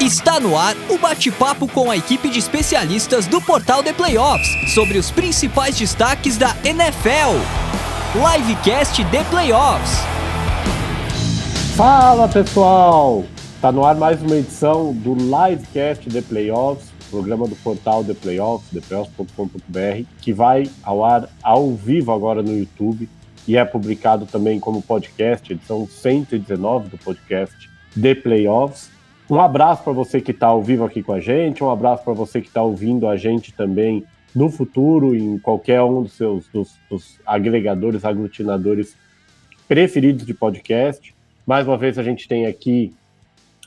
Está no ar o bate-papo com a equipe de especialistas do portal The Playoffs sobre os principais destaques da NFL. Livecast The Playoffs. Fala pessoal! Está no ar mais uma edição do Livecast The Playoffs, programa do portal The Playoffs, theplayoffs.com.br, que vai ao ar ao vivo agora no YouTube e é publicado também como podcast, edição 119 do podcast The Playoffs. Um abraço para você que está ao vivo aqui com a gente, um abraço para você que está ouvindo a gente também no futuro, em qualquer um dos seus dos, dos agregadores, aglutinadores preferidos de podcast. Mais uma vez a gente tem aqui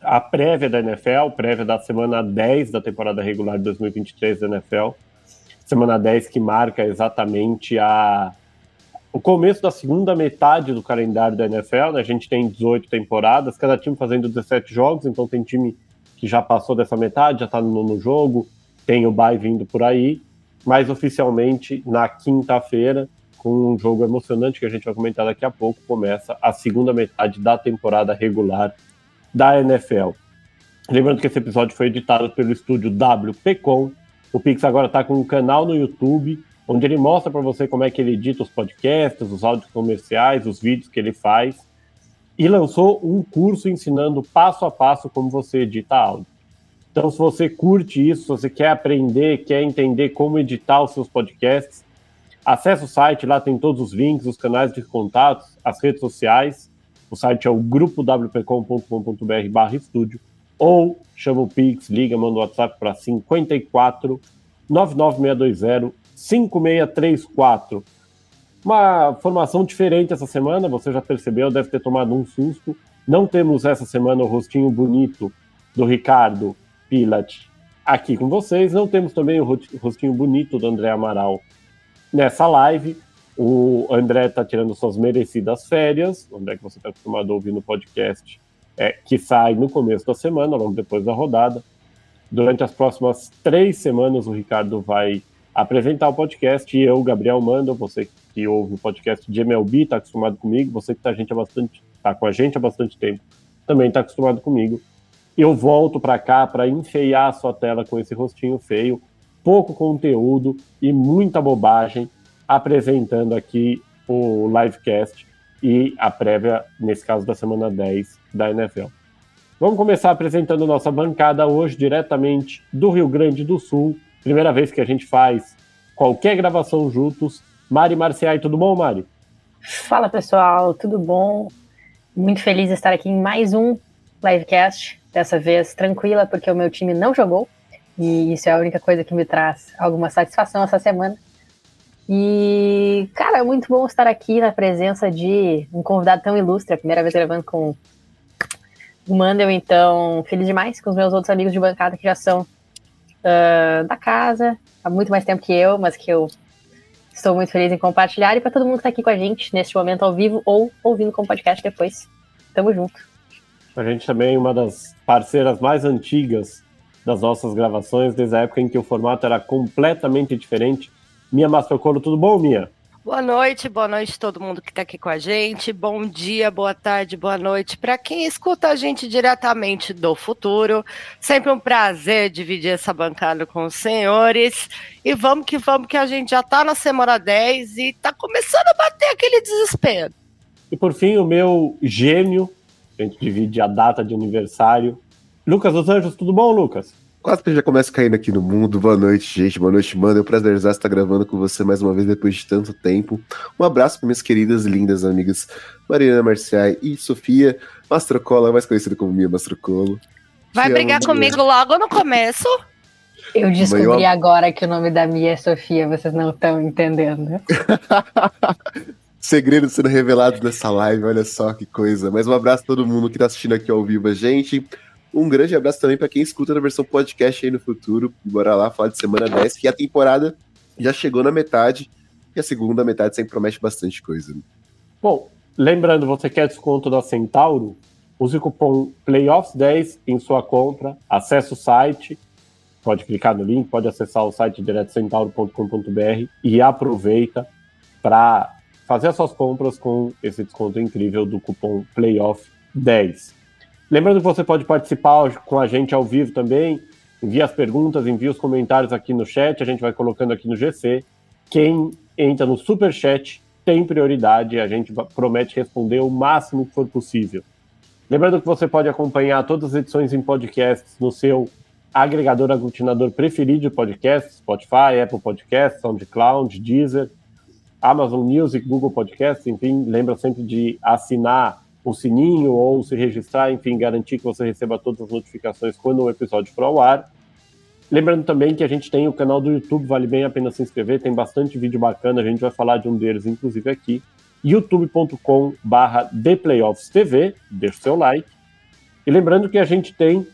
a prévia da NFL, prévia da semana 10 da temporada regular de 2023 da NFL. Semana 10 que marca exatamente a, o começo da segunda metade do calendário da NFL. Né? A gente tem 18 temporadas, cada time fazendo 17 jogos, então tem time que já passou dessa metade, já está no nono jogo, tem o bye vindo por aí, mas oficialmente na quinta-feira, com um jogo emocionante que a gente vai comentar daqui a pouco, começa a segunda metade da temporada regular da NFL. Lembrando que esse episódio foi editado pelo estúdio WPcom. O Pix agora está com um canal no YouTube, onde ele mostra para você como é que ele edita os podcasts, os áudios comerciais, os vídeos que ele faz. E lançou um curso ensinando passo a passo como você edita áudio. Então, se você curte isso, se você quer aprender, quer entender como editar os seus podcasts, acesse o site, lá tem todos os links, os canais de contatos, as redes sociais. O site é o grupowpcom.com.br barra estúdio. Ou chama o Pix, liga, manda o WhatsApp para 54 99620 5634. Uma formação diferente essa semana, você já percebeu, deve ter tomado um susto. Não temos essa semana o rostinho bonito do Ricardo Pilat aqui com vocês. Não temos também o rostinho bonito do André Amaral nessa live. O André está tirando suas merecidas férias. O André que você está acostumado a ouvir no podcast, é, que sai no começo da semana, logo depois da rodada. Durante as próximas três semanas, o Ricardo vai apresentar o podcast eu, Gabriel Manda, você que ouve o podcast de MLB, está acostumado comigo, você que está tá com a gente há bastante tempo, também está acostumado comigo. Eu volto para cá para enfeiar a sua tela com esse rostinho feio, pouco conteúdo e muita bobagem apresentando aqui o livecast e a prévia, nesse caso da semana 10 da NFL. Vamos começar apresentando nossa bancada hoje diretamente do Rio Grande do Sul. Primeira vez que a gente faz qualquer gravação juntos. Mari Marciai, tudo bom, Mari? Fala pessoal, tudo bom? Muito feliz de estar aqui em mais um livecast. Dessa vez tranquila, porque o meu time não jogou. E isso é a única coisa que me traz alguma satisfação essa semana. E, cara, é muito bom estar aqui na presença de um convidado tão ilustre, a primeira vez gravando com o Mandel, então, feliz demais com os meus outros amigos de bancada que já são uh, da casa, há muito mais tempo que eu, mas que eu estou muito feliz em compartilhar, e para todo mundo que está aqui com a gente neste momento ao vivo ou ouvindo com podcast depois. Tamo junto. A gente também é uma das parceiras mais antigas das nossas gravações, desde a época em que o formato era completamente diferente Mia Mastrocolo, tudo bom, Mia? Boa noite, boa noite todo mundo que está aqui com a gente. Bom dia, boa tarde, boa noite para quem escuta a gente diretamente do futuro. Sempre um prazer dividir essa bancada com os senhores. E vamos que vamos, que a gente já está na semana 10 e está começando a bater aquele desespero. E por fim, o meu gênio, a gente divide a data de aniversário. Lucas dos Anjos, tudo bom, Lucas? Quase que já começa caindo aqui no mundo. Boa noite, gente. Boa noite, mano. É um prazer estar gravando com você mais uma vez depois de tanto tempo. Um abraço para minhas queridas e lindas amigas Mariana Marciai e Sofia Mastrocola, mais conhecida como Mia Mastrocolo. Vai Te brigar amo, comigo logo no começo? Eu descobri Mãe, agora que o nome da Mia é Sofia, vocês não estão entendendo. Segredos sendo revelados nessa live, olha só que coisa. Mas um abraço a todo mundo que está assistindo aqui ao vivo a gente. Um grande abraço também para quem escuta na versão podcast aí no futuro. Bora lá falar de semana 10, que a temporada já chegou na metade e a segunda metade sempre promete bastante coisa. Bom, lembrando, você quer desconto da Centauro? Use o cupom PLAYOFFS10 em sua compra, acesse o site, pode clicar no link, pode acessar o site direto centauro.com.br e aproveita para fazer as suas compras com esse desconto incrível do cupom PLAYOFF10. Lembrando que você pode participar com a gente ao vivo também. Envie as perguntas, envie os comentários aqui no chat, a gente vai colocando aqui no GC. Quem entra no super chat tem prioridade, a gente promete responder o máximo que for possível. Lembrando que você pode acompanhar todas as edições em podcasts no seu agregador aglutinador preferido de podcasts, Spotify, Apple Podcasts, SoundCloud, Deezer, Amazon Music, Google Podcasts, enfim, lembra sempre de assinar o sininho ou se registrar, enfim, garantir que você receba todas as notificações quando o episódio for ao ar. Lembrando também que a gente tem o canal do YouTube, vale bem a pena se inscrever, tem bastante vídeo bacana, a gente vai falar de um deles, inclusive, aqui youtube.com barra ThePlayoffsTV, deixa o seu like. E lembrando que a gente tem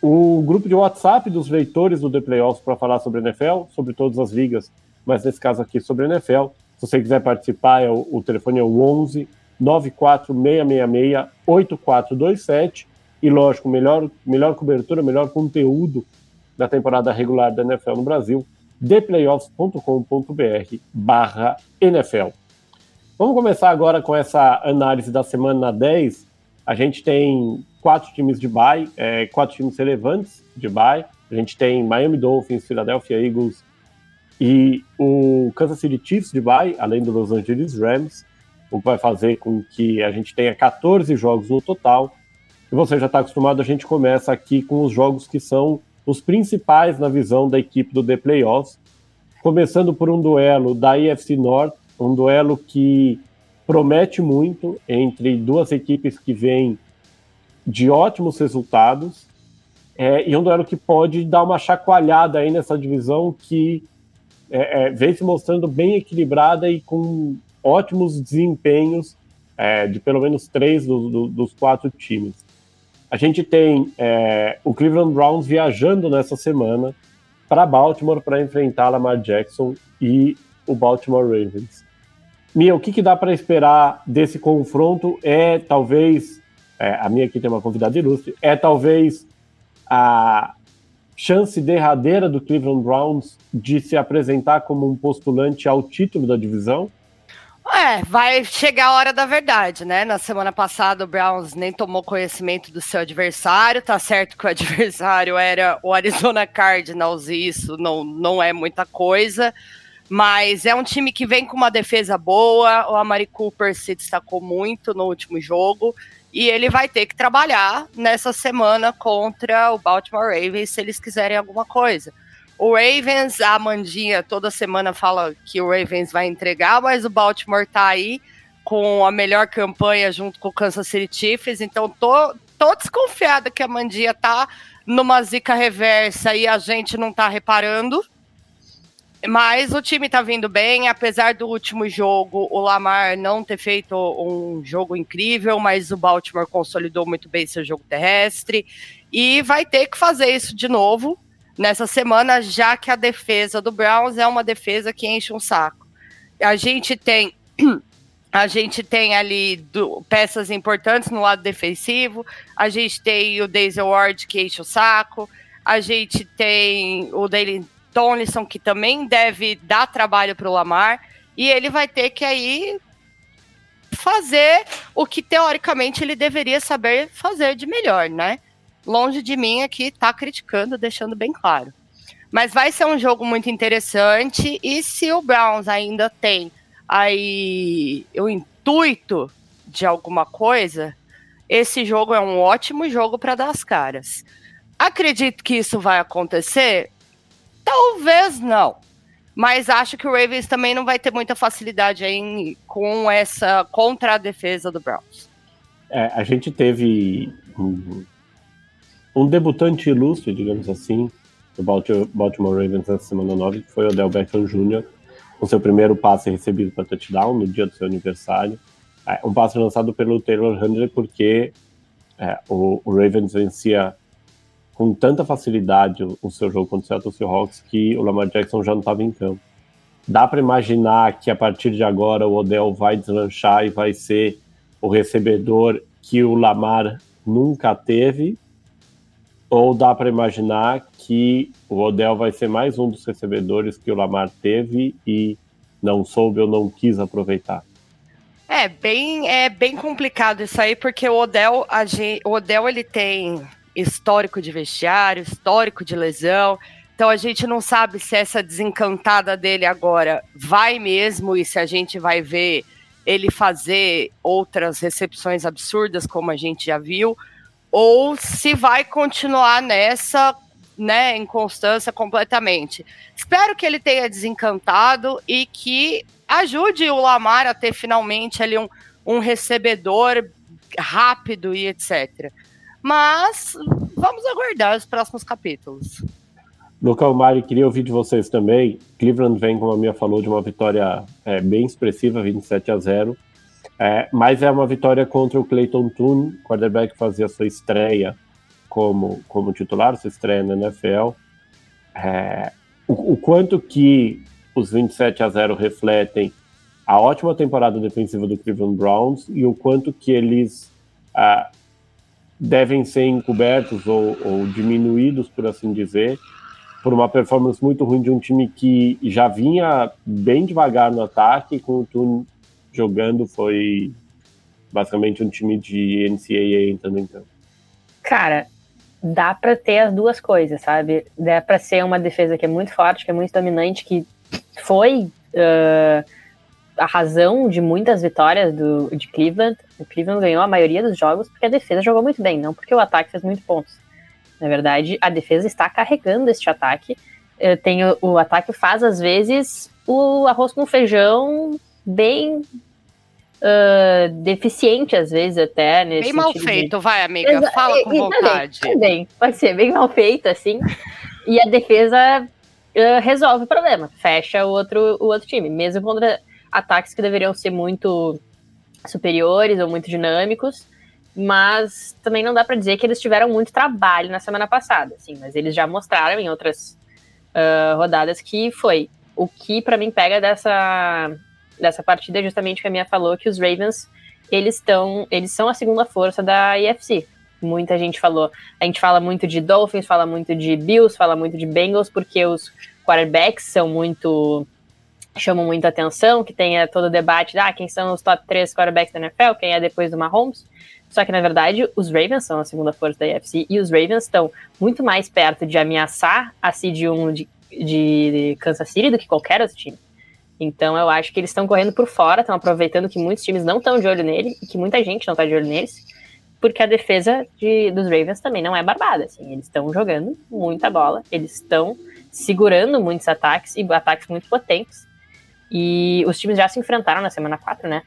o grupo de WhatsApp dos leitores do The Playoffs para falar sobre NFL, sobre todas as ligas, mas nesse caso aqui sobre NFL. Se você quiser participar, é o, o telefone é o 11 94666 8427 e lógico, melhor, melhor cobertura, melhor conteúdo da temporada regular da NFL no Brasil, theplayoffs.com.br barra NFL. Vamos começar agora com essa análise da semana 10. A gente tem quatro times de bye, é, quatro times relevantes de bye. A gente tem Miami Dolphins, Philadelphia Eagles e o Kansas City Chiefs de bye, além do Los Angeles Rams, o que vai fazer com que a gente tenha 14 jogos no total. E você já está acostumado, a gente começa aqui com os jogos que são os principais na visão da equipe do The Playoffs, começando por um duelo da IFC North, um duelo que promete muito entre duas equipes que vêm de ótimos resultados é, e um duelo que pode dar uma chacoalhada aí nessa divisão que é, é, vem se mostrando bem equilibrada e com ótimos desempenhos é, de pelo menos três do, do, dos quatro times. A gente tem é, o Cleveland Browns viajando nessa semana para Baltimore para enfrentar Lamar Jackson e o Baltimore Ravens. Mia, o que, que dá para esperar desse confronto é talvez, é, a minha aqui tem uma convidada ilustre, é talvez a chance derradeira do Cleveland Browns de se apresentar como um postulante ao título da divisão? É, vai chegar a hora da verdade, né? Na semana passada o Browns nem tomou conhecimento do seu adversário, tá certo que o adversário era o Arizona Cardinals e isso não, não é muita coisa, mas é um time que vem com uma defesa boa. O Amari Cooper se destacou muito no último jogo. E ele vai ter que trabalhar nessa semana contra o Baltimore Ravens se eles quiserem alguma coisa. O Ravens, a Amandinha toda semana fala que o Ravens vai entregar, mas o Baltimore tá aí com a melhor campanha junto com o Kansas City Chiefs, então tô, tô desconfiada que a Amandinha tá numa zica reversa e a gente não tá reparando. Mas o time tá vindo bem, apesar do último jogo, o Lamar não ter feito um jogo incrível, mas o Baltimore consolidou muito bem seu jogo terrestre. E vai ter que fazer isso de novo nessa semana, já que a defesa do Browns é uma defesa que enche um saco. A gente tem a gente tem ali do, peças importantes no lado defensivo, a gente tem o Daisy Ward que enche o saco, a gente tem o Daily Tomlinson, que também deve dar trabalho para o Lamar, e ele vai ter que aí fazer o que teoricamente ele deveria saber fazer de melhor, né? Longe de mim aqui tá criticando, deixando bem claro. Mas vai ser um jogo muito interessante e se o Browns ainda tem aí o intuito de alguma coisa, esse jogo é um ótimo jogo para dar as caras. Acredito que isso vai acontecer? Talvez não. Mas acho que o Ravens também não vai ter muita facilidade aí com essa contra a defesa do Browns. É, a gente teve um, debutante ilustre, digamos assim, do Baltimore Ravens na semana 9, que foi o Odell Beckham Jr., com seu primeiro passe recebido para touchdown no dia do seu aniversário. É, um passe lançado pelo Taylor Hundley porque é, o, o Ravens vencia com tanta facilidade o, seu jogo contra o Seattle Seahawks que o Lamar Jackson já não estava em campo. Dá para imaginar que a partir de agora o Odell vai deslanchar e vai ser o recebedor que o Lamar nunca teve? Ou dá para imaginar que o Odell vai ser mais um dos recebedores que o Lamar teve e não soube ou não quis aproveitar? É bem, é bem complicado isso aí, porque o Odell, a gente, o Odell ele tem histórico de vestiário, histórico de lesão. Então a gente não sabe se essa desencantada dele agora vai mesmo e se a gente vai ver ele fazer outras recepções absurdas, como a gente já viu, ou se vai continuar nessa, né, inconstância completamente. Espero que ele tenha desencantado e que ajude o Lamar a ter finalmente ali um, um recebedor rápido e etc. Mas vamos aguardar os próximos capítulos. Local Mari, queria ouvir de vocês também. Cleveland vem, como a minha falou, de uma vitória é, bem expressiva, 27 a 0. É, mas é uma vitória contra o Clayton Toon, quarterback que fazia sua estreia como, como titular, sua estreia na NFL. É, o, o, quanto que os 27 a 0 refletem a ótima temporada defensiva do Cleveland Browns e o quanto que eles ah, devem ser encobertos ou, ou diminuídos, por assim dizer, por uma performance muito ruim de um time que já vinha bem devagar no ataque, com o Tune jogando, foi basicamente um time de NCAA entrando em campo. Cara, dá para ter as duas coisas, sabe? Dá para ser uma defesa que é muito forte, que é muito dominante, que foi uh, a razão de muitas vitórias do, de Cleveland. O Cleveland ganhou a maioria dos jogos porque a defesa jogou muito bem, não porque o ataque fez muitos pontos. Na verdade, a defesa está carregando este ataque. Tem o, o ataque faz, às vezes, o arroz com feijão bem uh, deficiente, às vezes, até. Nesse bem mal feito, de... vai, amiga. Exa Fala com vontade. Também, também, pode ser bem mal feito, assim. e a defesa uh, resolve o problema, fecha o outro, o outro time, mesmo contra ataques que deveriam ser muito superiores ou muito dinâmicos mas também não dá para dizer que eles tiveram muito trabalho na semana passada, assim, mas eles já mostraram em outras uh, rodadas que foi. O que para mim pega dessa, dessa partida é justamente o que a minha falou, que os Ravens, eles estão, eles são a segunda força da IFC. Muita gente falou, a gente fala muito de Dolphins, fala muito de Bills, fala muito de Bengals, porque os quarterbacks são muito chamam muita atenção, que tem todo o debate, ah, quem são os top 3 quarterbacks da NFL, quem é depois do Mahomes. Só que, na verdade, os Ravens são a segunda força da AFC e os Ravens estão muito mais perto de ameaçar a seed 1 de, de Kansas City do que qualquer outro time. Então, eu acho que eles estão correndo por fora, estão aproveitando que muitos times não estão de olho nele e que muita gente não está de olho neles, porque a defesa de, dos Ravens também não é barbada. Assim, eles estão jogando muita bola, eles estão segurando muitos ataques e ataques muito potentes. E os times já se enfrentaram na semana 4, né?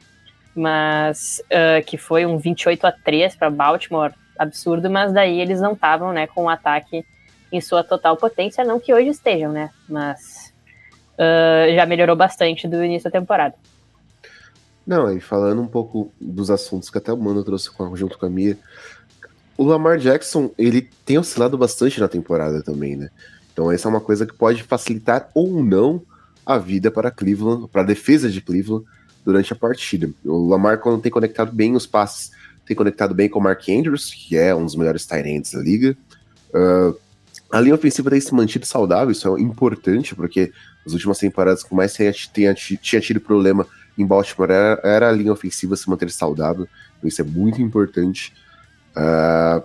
mas uh, que foi um 28 a 3 para Baltimore, absurdo, mas daí eles não estavam, né, com o ataque em sua total potência, não que hoje estejam, né, mas uh, já melhorou bastante do início da temporada. Não, e falando um pouco dos assuntos que até o Mano trouxe junto com a Mia, o Lamar Jackson, ele tem oscilado bastante na temporada também, né? Então essa é uma coisa que pode facilitar ou não a vida para Cleveland, para a defesa de Cleveland, durante a partida. O Lamar, quando tem conectado bem os passes, tem conectado bem com o Mark Andrews, que é um dos melhores tight da liga. Uh, a linha ofensiva tem se mantido saudável, isso é importante, porque nas últimas temporadas que mais tinha, tinha, tido problema em Baltimore era, era, a linha ofensiva se manter saudável, então isso é muito importante. Uh,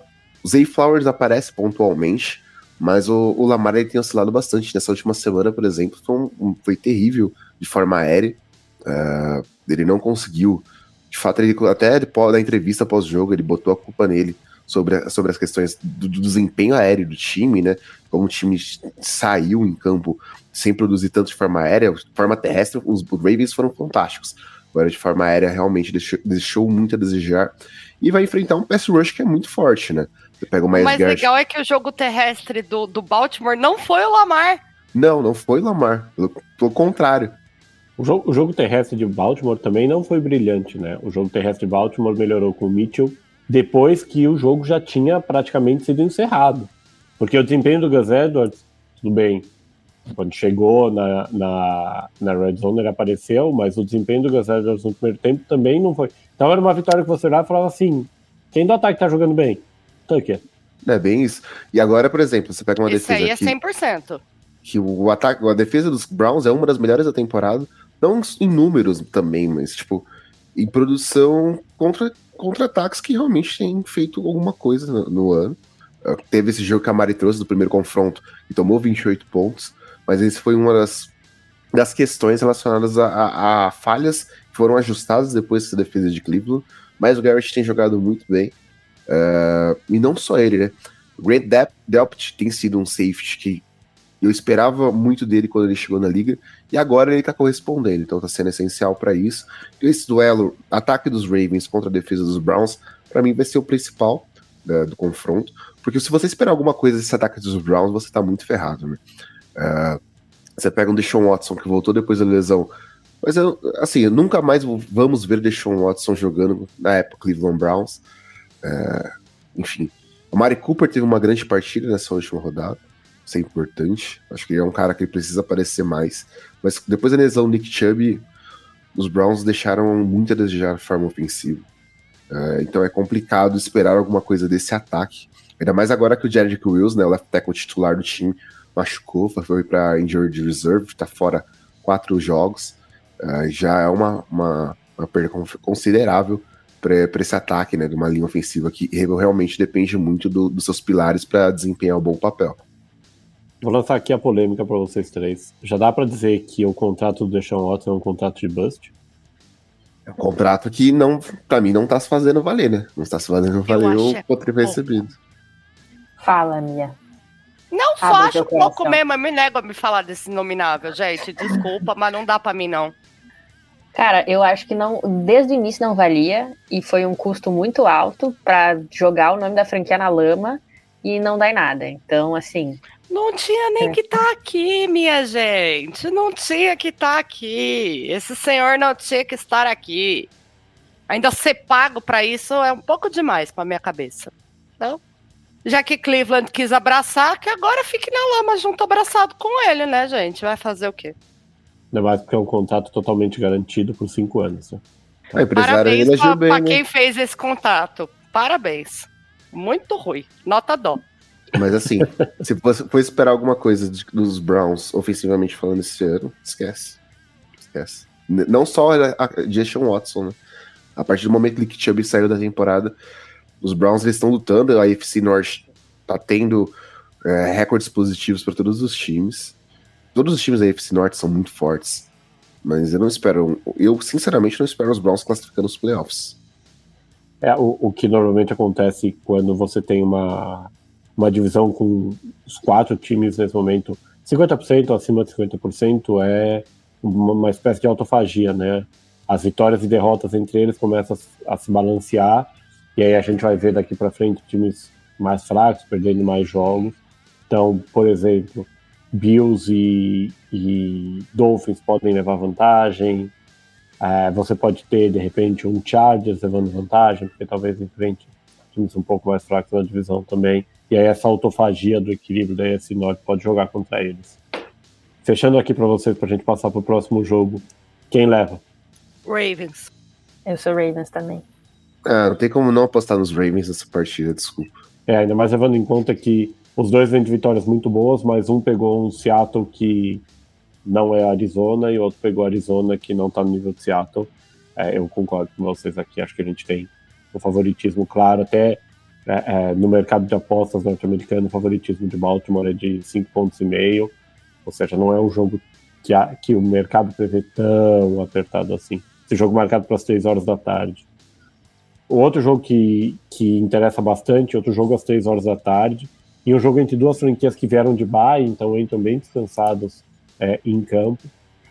Zay Flowers aparece pontualmente, mas o, o Lamar ele tem oscilado bastante. Nessa última semana, por exemplo, foi, um, foi terrível de forma aérea. Uh, ele não conseguiu. De fato, ele até da entrevista pós-jogo, ele botou a culpa nele sobre, sobre as questões do, do, desempenho aéreo do time, né? Como o time saiu em campo sem produzir tanto de forma aérea, de forma terrestre, os, Ravens foram fantásticos. Agora, de forma aérea, realmente deixou, deixou muito a desejar. E vai enfrentar um pass rush que é muito forte, né? Você pega o, o mais legal é que o jogo terrestre do, do Baltimore não foi o Lamar. Não, não foi o Lamar. Pelo, pelo contrário. O jogo, o jogo, terrestre de Baltimore também não foi brilhante, né? O jogo terrestre de Baltimore melhorou com o Mitchell depois que o jogo já tinha praticamente sido encerrado. Porque o desempenho do Gus Edwards, tudo bem, quando chegou na, na, na Red Zone ele apareceu, mas o desempenho do Gus Edwards no primeiro tempo também não foi. Então era uma vitória que você olhava e falava assim: quem do ataque tá jogando bem? Tucker. É bem isso. E agora, por exemplo, você pega uma Isso defesa. Isso aí é 100%. Que, que o ataque, a defesa dos Browns é uma das melhores da temporada não em números também, mas tipo, em produção contra contra-ataques que realmente têm feito alguma coisa no, no ano. Uh, teve esse jogo que a Mari trouxe do primeiro confronto e tomou 28 pontos, mas esse foi uma das, das questões relacionadas a, a, a falhas que foram ajustadas depois dessa defesa de Cleveland. Mas o Garrett tem jogado muito bem. Uh, e não só ele, né? Grant Delpt tem sido um safety que eu esperava muito dele quando ele chegou na liga, e agora ele tá correspondendo, então tá sendo essencial para isso. Esse duelo, ataque dos Ravens contra a defesa dos Browns, para mim vai ser o principal né, do confronto, porque se você esperar alguma coisa desse ataque dos Browns, você tá muito ferrado, né? Uh, você pega um Deshaun Watson que voltou depois da lesão, mas assim, nunca mais vamos ver Deshaun Watson jogando na época Cleveland Browns. Uh, enfim, o Mari Cooper teve uma grande partida nessa última rodada isso é importante. Acho que ele é um cara que precisa aparecer mais. Mas depois da lesão do Nick Chubb, os Browns deixaram muito a desejar de forma ofensiva. Uh, então é complicado esperar alguma coisa desse ataque. Ainda mais agora que o Jared Wills, né, o left tackle titular do time, machucou, foi para injured reserve, está fora quatro jogos. Uh, já é uma, uma, uma perda considerável para esse ataque, né, de uma linha ofensiva que realmente depende muito do, dos seus pilares para desempenhar um bom papel. Vou lançar aqui a polêmica para vocês três. Já dá para dizer que o contrato do Deshaun Watson é um contrato de bust? É um contrato que não, para mim não tá se fazendo valer, né? Não está se fazendo valer o é quanto ele recebido. Fala, Mia. Não, só acho pouco mesmo, eu me nego a me falar desse nominável, gente. Desculpa, mas não dá para mim, não. Cara, eu acho que não, desde o início não valia e foi um custo muito alto para jogar o nome da franquia na lama e não dar em nada. Então, assim, não tinha nem é. que estar tá aqui, minha gente. Não tinha que estar tá aqui. Esse senhor não tinha que estar aqui. Ainda ser pago para isso é um pouco demais para minha cabeça. Então, já que Cleveland quis abraçar, que agora fique na lama junto abraçado com ele, né, gente? Vai fazer o quê? Ainda mais porque é um contrato totalmente garantido por cinco anos. Né? A Parabéns para né? quem fez esse contato. Parabéns. Muito ruim. Nota dó. Mas assim, se você for esperar alguma coisa de, dos Browns, ofensivamente falando, esse ano, esquece. Esquece. Não só a, a Watson, né? A partir do momento que Nick Chubb saiu da temporada, os Browns estão lutando, a AFC North tá tendo é, recordes positivos para todos os times. Todos os times da AFC North são muito fortes. Mas eu não espero. Eu, sinceramente, não espero os Browns classificando os playoffs. É, o, o que normalmente acontece quando você tem uma uma divisão com os quatro times nesse momento, 50% acima de 50% é uma, espécie de autofagia, né? As vitórias e derrotas entre eles começam a se balancear, e aí a gente vai ver daqui para frente times mais fracos perdendo mais jogos. Então, por exemplo, Bills e, e Dolphins podem levar vantagem. É, você pode ter, de repente, um Chargers levando vantagem, porque talvez enfrente times um pouco mais fracos na divisão também. E aí essa autofagia do equilíbrio da ESC Norte pode jogar contra eles. Fechando aqui para vocês, para a gente passar para o próximo jogo. Quem leva? Ravens. Eu sou Ravens também. Ah, não tem como não apostar nos Ravens nessa partida, desculpa. É, ainda mais levando em conta que os dois vêm de vitórias muito boas, mas um pegou um Seattle que não é Arizona e o outro pegou Arizona que não está no nível de Seattle. É, eu concordo com vocês aqui, acho que a gente tem um favoritismo claro, até é, é, no mercado de apostas norte-americano, o favoritismo de Baltimore é de 5 pontos e meio, ou seja, não é um jogo que, a, que o mercado prevê tão apertado assim. Esse jogo marcado para as 3 horas da tarde. O outro jogo que, que interessa bastante, outro jogo às 3 horas da tarde, e um jogo entre duas franquias que vieram de bye, então entram bem descansados é, em campo.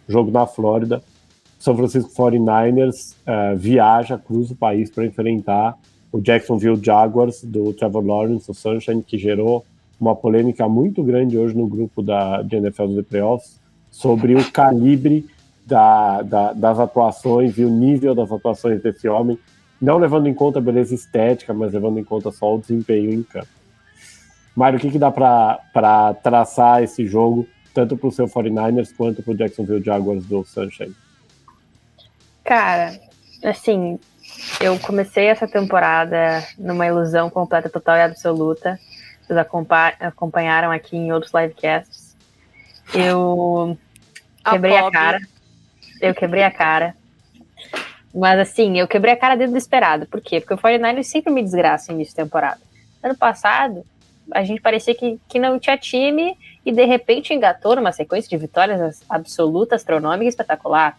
Jogo na Flórida. São Francisco 49ers uh, viaja, cruza o país para enfrentar o Jacksonville Jaguars do Trevor Lawrence, o Sunshine, que gerou uma polêmica muito grande hoje no grupo da de NFL dos Playoffs sobre o calibre da, da, das atuações e o nível das atuações desse homem, não levando em conta a beleza estética, mas levando em conta só o desempenho em campo. Mário, o que, que dá para traçar esse jogo, tanto para o seu 49ers quanto para o Jacksonville Jaguars do Sunshine? Cara, assim, eu comecei essa temporada numa ilusão completa, total e absoluta. Vocês acompanharam aqui em outros livecasts. Eu quebrei a, a cara. Eu quebrei a cara. Mas assim, eu quebrei a cara dentro do esperado. Por quê? Porque o 49ers sempre me desgraça início de temporada. Ano passado, a gente parecia que, que não tinha time e de repente engatou numa sequência de vitórias absoluta, astronômica e espetacular.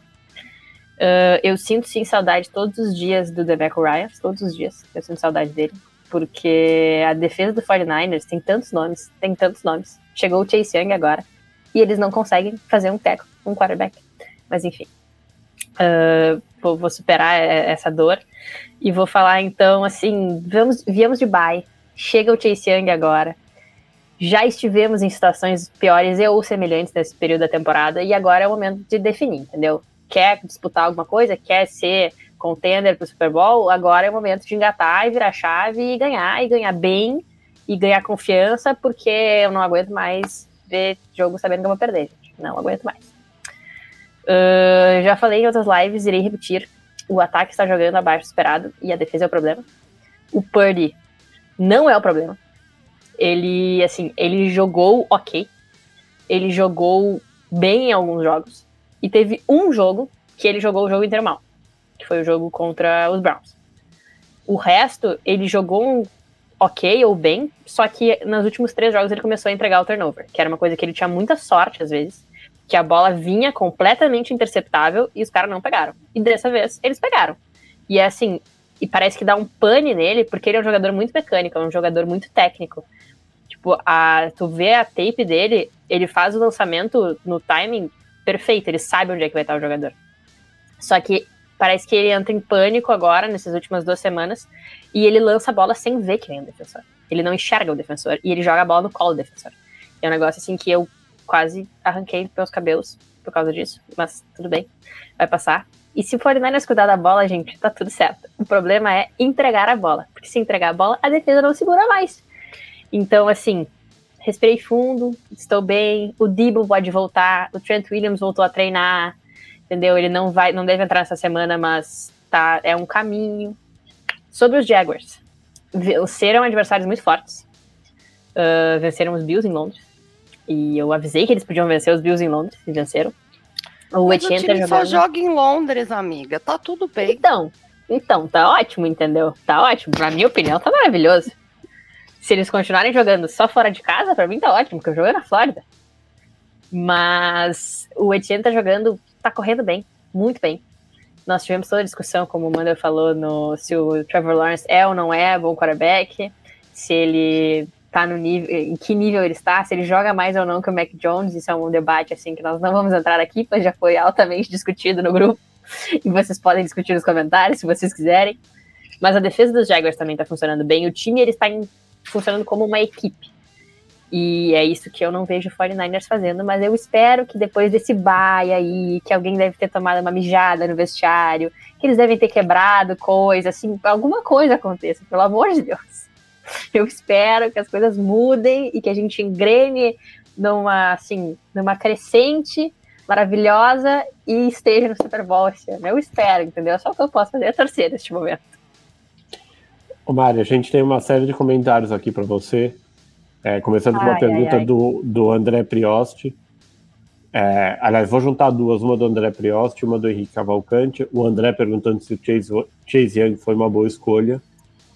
Uh, eu sinto sim saudade todos os dias do Demeco Ryan, todos os dias eu sinto saudade dele, porque a defesa do 49ers tem tantos nomes, tem tantos nomes. Chegou o Chase Young agora e eles não conseguem fazer um teco, um quarterback. Mas enfim, uh, vou, vou, superar essa dor e vou falar então assim, vamos, viemos de bye, chega o Chase Young agora. Já estivemos em situações piores ou semelhantes nesse período da temporada e agora é o momento de definir, entendeu? Quer disputar alguma coisa, quer ser contender para o Super Bowl, agora é o momento de engatar e virar chave e ganhar, e ganhar bem, e ganhar confiança, porque eu não aguento mais ver jogo sabendo que eu vou perder, gente. Não aguento mais. Uh, já falei em outras lives, irei repetir. O ataque está jogando abaixo do esperado e a defesa é o problema. O Purdy não é o problema. Ele, assim, ele jogou ok. Ele jogou bem em alguns jogos. E teve um jogo que ele jogou o jogo inteiro mal, que foi o jogo contra os Browns. O resto, ele jogou um ok ou bem, só que nos últimos três jogos ele começou a entregar o turnover, que era uma coisa que ele tinha muita sorte às vezes, que a bola vinha completamente interceptável e os caras não pegaram. E dessa vez eles pegaram. E é assim, e parece que dá um pane nele, porque ele é um jogador muito mecânico, é um jogador muito técnico. Tipo, a, tu vê a tape dele, ele faz o lançamento no timing perfeito, ele sabe onde é que vai estar o jogador. Só que parece que ele entra em pânico agora, nessas últimas duas semanas, e ele lança a bola sem ver que vem o defensor. Ele não enxerga o defensor e ele joga a bola no colo do defensor. É um negócio assim que eu quase arranquei meus cabelos por causa disso, mas tudo bem, vai passar. E se o 49ers cuidar da bola, gente, tá tudo certo. O problema é entregar a bola, porque se entregar a bola, a defesa não segura mais. Então, assim, respirei fundo, estou bem, o Debo pode voltar, o Trent Williams voltou a treinar, entendeu? Ele não vai, não deve entrar essa semana, mas tá, é um caminho. Sobre os Jaguars, serão adversários muito fortes. Uh, venceram os Bills em Londres. E eu avisei que eles podiam vencer os Bills em Londres e venceram. O Mas Etienne o time tá só joga em Londres, amiga. Tá tudo bem. Então, então, tá ótimo, entendeu? Tá ótimo. Na minha opinião, tá maravilhoso se eles continuarem jogando só fora de casa, para mim tá ótimo, porque eu jogo é na Flórida. Mas o Etienne tá jogando, tá correndo bem, muito bem. Nós tivemos toda a discussão, como o Mander falou, no se o Trevor Lawrence é ou não é bom quarterback, se ele tá no nível, em que nível ele está, se ele joga mais ou não que o Mac Jones, isso é um debate assim que nós não vamos entrar aqui, pois já foi altamente discutido no grupo. E vocês podem discutir nos comentários se vocês quiserem. Mas a defesa dos Jaguars também tá funcionando bem. O time ele está em funcionando como uma equipe. E é isso que eu não vejo o 49ers fazendo, mas eu espero que depois desse bye aí, que alguém deve ter tomado uma mijada no vestiário, que eles devem ter quebrado coisa, assim, alguma coisa aconteça, pelo amor de Deus. Eu espero que as coisas mudem e que a gente engrene numa, assim, numa crescente maravilhosa e esteja no Super Bowl esse. Eu espero, entendeu? É só o que eu posso fazer é torcer neste momento. Ô, Mari, a gente tem uma série de comentários aqui para você. É, começando com uma ai, pergunta ai, ai. Do, do André Priosti. É, aliás, vou juntar duas, uma do André Priosti e uma do Henrique Cavalcante. O André perguntando se o Chase, Chase Young foi uma boa escolha.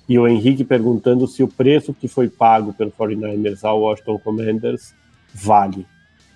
E o Henrique perguntando se o preço que foi pago pelo 49ers ao Washington Commanders vale.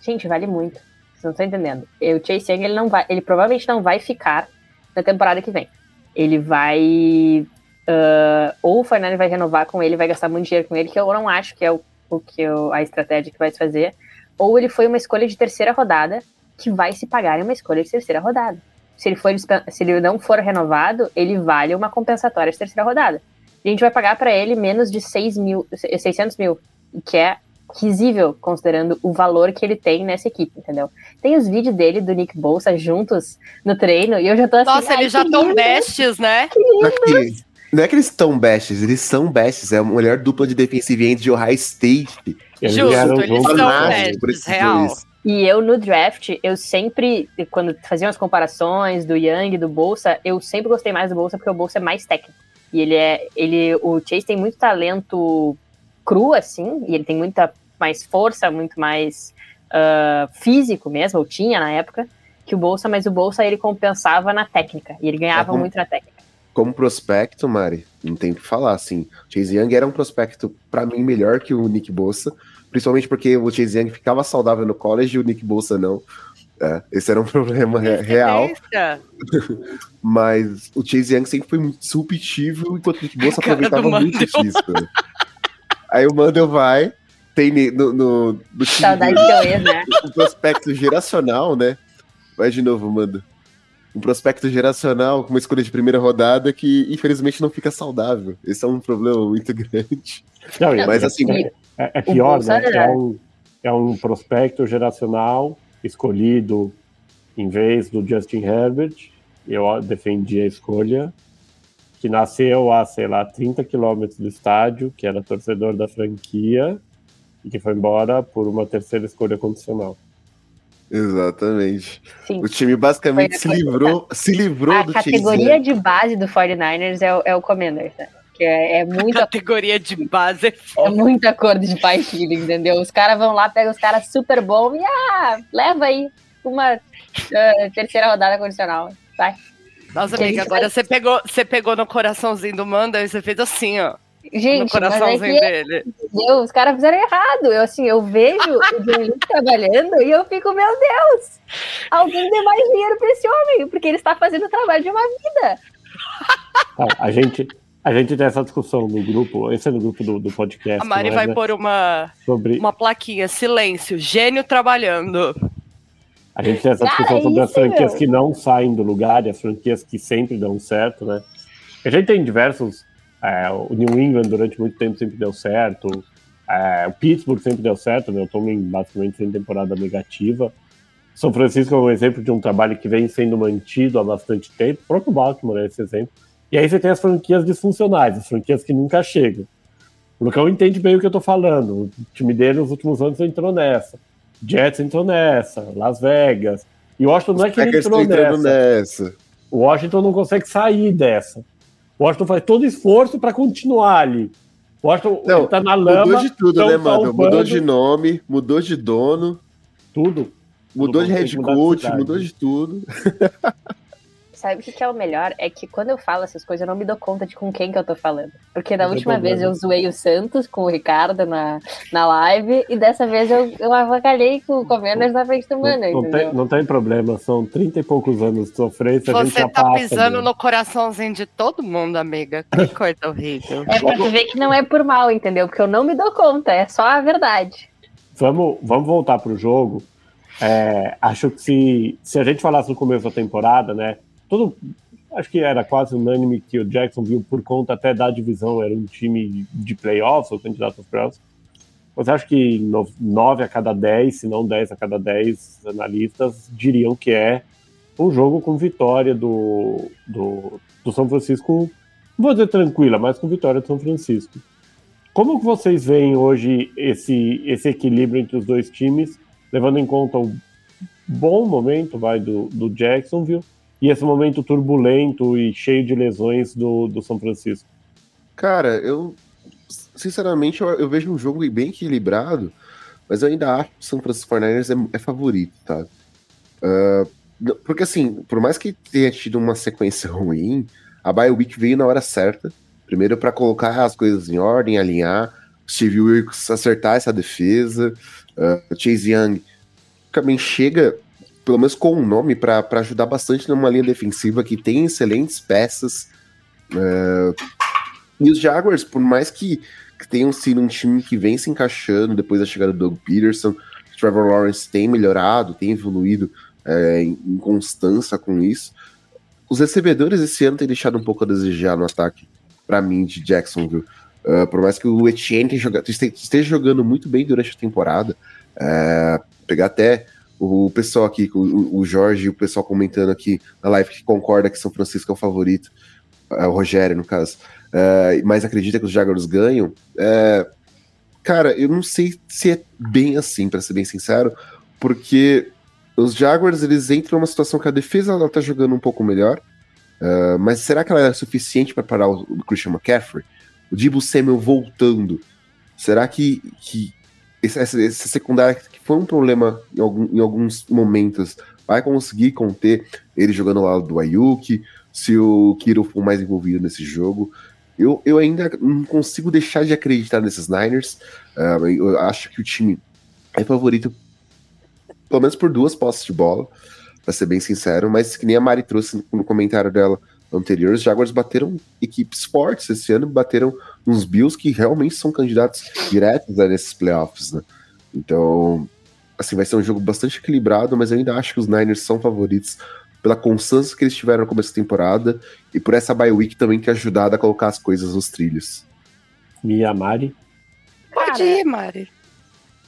Gente, vale muito. Vocês não estão entendendo. O Chase Young, ele, não vai, ele provavelmente não vai ficar na temporada que vem. Ele vai Uh, ou o Fernando vai renovar com ele, vai gastar muito dinheiro com ele, que eu não acho que é o, o que eu, a estratégia que vai se fazer. Ou ele foi uma escolha de terceira rodada que vai se pagar em uma escolha de terceira rodada. Se ele, for, se ele não for renovado, ele vale uma compensatória de terceira rodada. A gente vai pagar para ele menos de 6 mil, 600 mil, que é risível considerando o valor que ele tem nessa equipe, entendeu? Tem os vídeos dele do Nick Bolsa juntos no treino e eu já tô assim. Nossa, eles já estão bestes, né? Que não é que eles estão bestes, eles são bestes. É a melhor dupla de defensive end de Ohio State. Justo, eles são bestes, real. E eu no draft, eu sempre, quando faziam as comparações do Young e do Bolsa, eu sempre gostei mais do Bolsa porque o Bolsa é mais técnico. E ele é, ele, o Chase tem muito talento cru, assim, e ele tem muita mais força, muito mais uh, físico mesmo, ou tinha na época. que o Bolsa, mas o Bolsa ele compensava na técnica, e ele ganhava como, muito na técnica. Como prospecto, Mari, não tem o que falar, assim, Chase Young era um prospecto, para mim, melhor que o Nick Bolsa, principalmente porque o Chase Young ficava saudável no college e o Nick Bolsa não. É, esse era um problema re real. Mas o Chase Young sempre foi muito disruptivo, enquanto o Nick Bolsa aproveitava muito disso. Aí o Mandel vai, tem no, no, no Saudade do ex, né? Um prospecto geracional, né? Vai de novo, Manda. Um prospecto geracional com uma escolha de primeira rodada que, infelizmente, não fica saudável. Esse é um problema muito grande. Não, mas assim. É, é, é pior, né? É um, é um prospecto geracional escolhido em vez do Justin Herbert. Eu defendi a escolha que nasceu a, sei lá, 30 quilômetros do estádio, que era torcedor da franquia e que foi embora por uma terceira escolha condicional. Exatamente. Sim. O time basicamente se livrou, se livrou a do categoria de base do 49ers é o, é o Commanders, né? Que é, é muita. A categoria de base é foda. É muita cor de pai filho, entendeu? Os caras vão lá, pegam os caras super bons e ah, leva aí uma uh, terceira rodada condicional. Vai. Nossa, amiga, agora você pegou, você pegou no coraçãozinho do Manda e você fez assim, ó. Gente, no coraçãozinho é que, dele. Entendeu? Os caras fizeram errado. Eu, assim, eu vejo o John trabalhando e eu fico, meu Deus, alguém dê mais dinheiro para esse homem, porque ele está fazendo o trabalho de uma vida. a gente, a gente tem essa discussão no grupo, esse é no grupo do, do podcast. A Mari vai né? pôr uma, sobre... uma plaquinha, silêncio, gênio trabalhando. A gente tem essa discussão sobre as franquias meu. que não saem do lugar e as franquias que sempre dão certo, né? A gente tem diversos é, o New England durante muito tempo sempre deu certo. É, o Pittsburgh sempre deu certo, né? O Tomlin basicamente sem temporada negativa. São Francisco é um exemplo de um trabalho que vem sendo mantido há bastante tempo. O próprio Baltimore é esse exemplo. E aí você tem as franquias disfuncionais, as franquias que nunca chegam. O Lucão entende bem o que eu tô falando. O time dele nos últimos anos entrou nessa. Jets entrou nessa, Las Vegas. E o Washington não é que ele entrou nessa. nessa. O Washington não consegue sair dessa. O Washington faz todo esforço para continuar ali. O Washington Não, tá na lama. Mudou de tudo, né, mano? Mudou de nome, mudou de dono. Tudo. Mudou de head coach, mudou de tudo. Sabe o que, que, é o melhor? É que quando eu falo essas coisas, eu não me dou conta de com quem que eu tô falando. Porque da última vez eu zoei o Santos com o Ricardo na, na live, e dessa vez eu, eu avacalhei com o Commanders na frente do Mano. Não, tem, não tem problema, são 30 e poucos anos de sofrência. Você tá pisando no coraçãozinho de todo mundo, amiga. Que coisa horrível. É pra tu ver que não é por mal, entendeu? Porque eu não me dou conta, é só a verdade. Vamos, vamos voltar pro jogo. É, acho que se, se a gente falasse no começo da temporada, né? Todo, acho que era quase unânime que o Jackson viu por conta até da divisão, era um time de playoffs, ou candidato aos playoffs. Mas acho que 9 a cada 10, se não 10 a cada 10 analistas diriam que é um jogo com vitória do, do, do São Francisco, vou dizer tranquila, mas com vitória do São Francisco. Como que vocês veem hoje esse, esse equilíbrio entre os dois times, levando em conta o bom momento vai do, do Jacksonville e esse momento turbulento e cheio de lesões do, do São Francisco? Cara, eu sinceramente eu, eu vejo um jogo bem equilibrado, mas eu ainda acho que o São Francisco 49ers é, é favorito, tá? Uh, porque assim, por mais que tenha tido uma sequência ruim, a bye week veio na hora certa. Primeiro para colocar as coisas em ordem, alinhar, Steve Wilkes acertar essa defesa, uh, Chase Young também chega pelo menos com um nome, para ajudar bastante numa linha defensiva que tem excelentes peças. Uh, e os Jaguars, por mais que, que tenham sido um time que vem se encaixando depois da chegada do Doug Peterson, Trevor Lawrence tem melhorado, tem evoluído é, em, constância com isso. Os recebedores esse ano têm deixado um pouco a desejar no ataque, para mim, de Jacksonville. Uh, por mais que o Etienne esteja jogando muito bem durante a temporada, uh, pegar até o pessoal aqui, o, o Jorge e o pessoal comentando aqui na live que concorda que São Francisco é o favorito, é o Rogério, no caso, é, mas acredita que os Jaguars ganham. É, cara, eu não sei se é bem assim, para ser bem sincero, porque os Jaguars eles entram numa situação que a defesa ela tá jogando um pouco melhor, uh, mas será que ela é suficiente para parar o, Christian McCaffrey? O Debo Samuel voltando, será que, que essa, essa secundária que foi um problema em, algum, em alguns momentos vai conseguir conter ele jogando lá do Ayuki, se o Kiro for mais envolvido nesse jogo. Eu, eu ainda não consigo deixar de acreditar nesses Niners. Uh, eu acho que o time é favorito, pelo menos por duas posses de bola, para ser bem sincero, mas que nem a Mari trouxe no comentário dela anterior, os Jaguars bateram equipes fortes esse ano, bateram uns Bills que realmente são candidatos diretos né, nesses playoffs, né? Então, assim, vai ser um jogo bastante equilibrado, mas eu ainda acho que os Niners são favoritos pela constância que eles tiveram no começo da temporada e por essa bye week também que ajudado a colocar as coisas nos trilhos. E a Mari? Pode ir, Mari.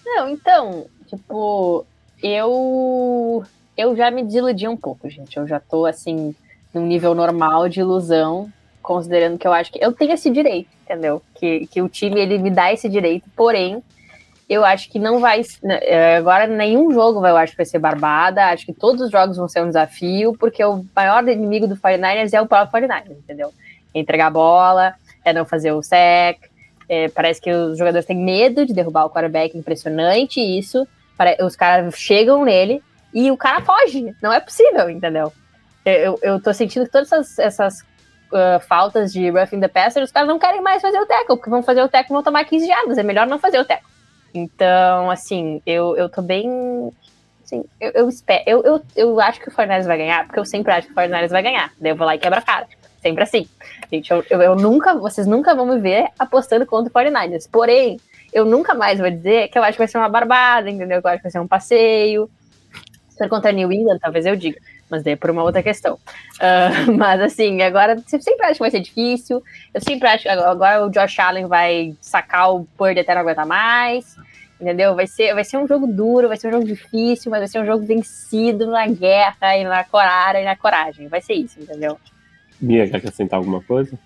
Não, então, tipo, eu eu já me desiludi um pouco, gente. Eu já tô assim num nível normal de ilusão, considerando que eu acho que eu tenho esse direito, entendeu? Que, que o time ele me dá esse direito, porém eu acho que não vai. Né, é, agora, nenhum jogo vai, eu acho que vai ser barbada. Acho que todos os jogos vão ser um desafio, porque o maior inimigo do 49ers é o próprio 49ers, entendeu? É entregar a bola, é não fazer o sec. É, parece que os jogadores têm medo de derrubar o quarterback, impressionante isso. Os caras chegam nele e o cara foge. Não é possível, entendeu? Eu, eu tô sentindo que todas essas, essas uh, faltas de roughing the passer, os caras não querem mais fazer o tackle, porque vão fazer o tackle e vão tomar 15 jardas. É melhor não fazer o tackle. Então, assim, eu, eu tô bem. Assim, eu, eu espero. Eu, eu, eu acho que o Fortnite vai ganhar, porque eu sempre acho que o Fortnite vai ganhar. Daí eu vou lá e quebra a cara. Sempre assim. Gente, eu, eu, eu, nunca. Vocês nunca vão me ver apostando contra o 49 Porém, eu nunca mais vou dizer que eu acho que vai ser uma barbada, entendeu? Que eu acho que vai ser um passeio. Se for contra New England, talvez eu diga mas daí é por uma outra questão. Uh, mas assim, agora você sempre acha que vai ser difícil. Eu sempre acho que agora o Josh Allen vai sacar o Purdy até não aguentar mais. Entendeu? Vai ser, vai ser um jogo duro, vai ser um jogo difícil, mas vai ser um jogo vencido na guerra e na coragem e na coragem. Vai ser isso, entendeu? Mia, quer acrescentar alguma coisa?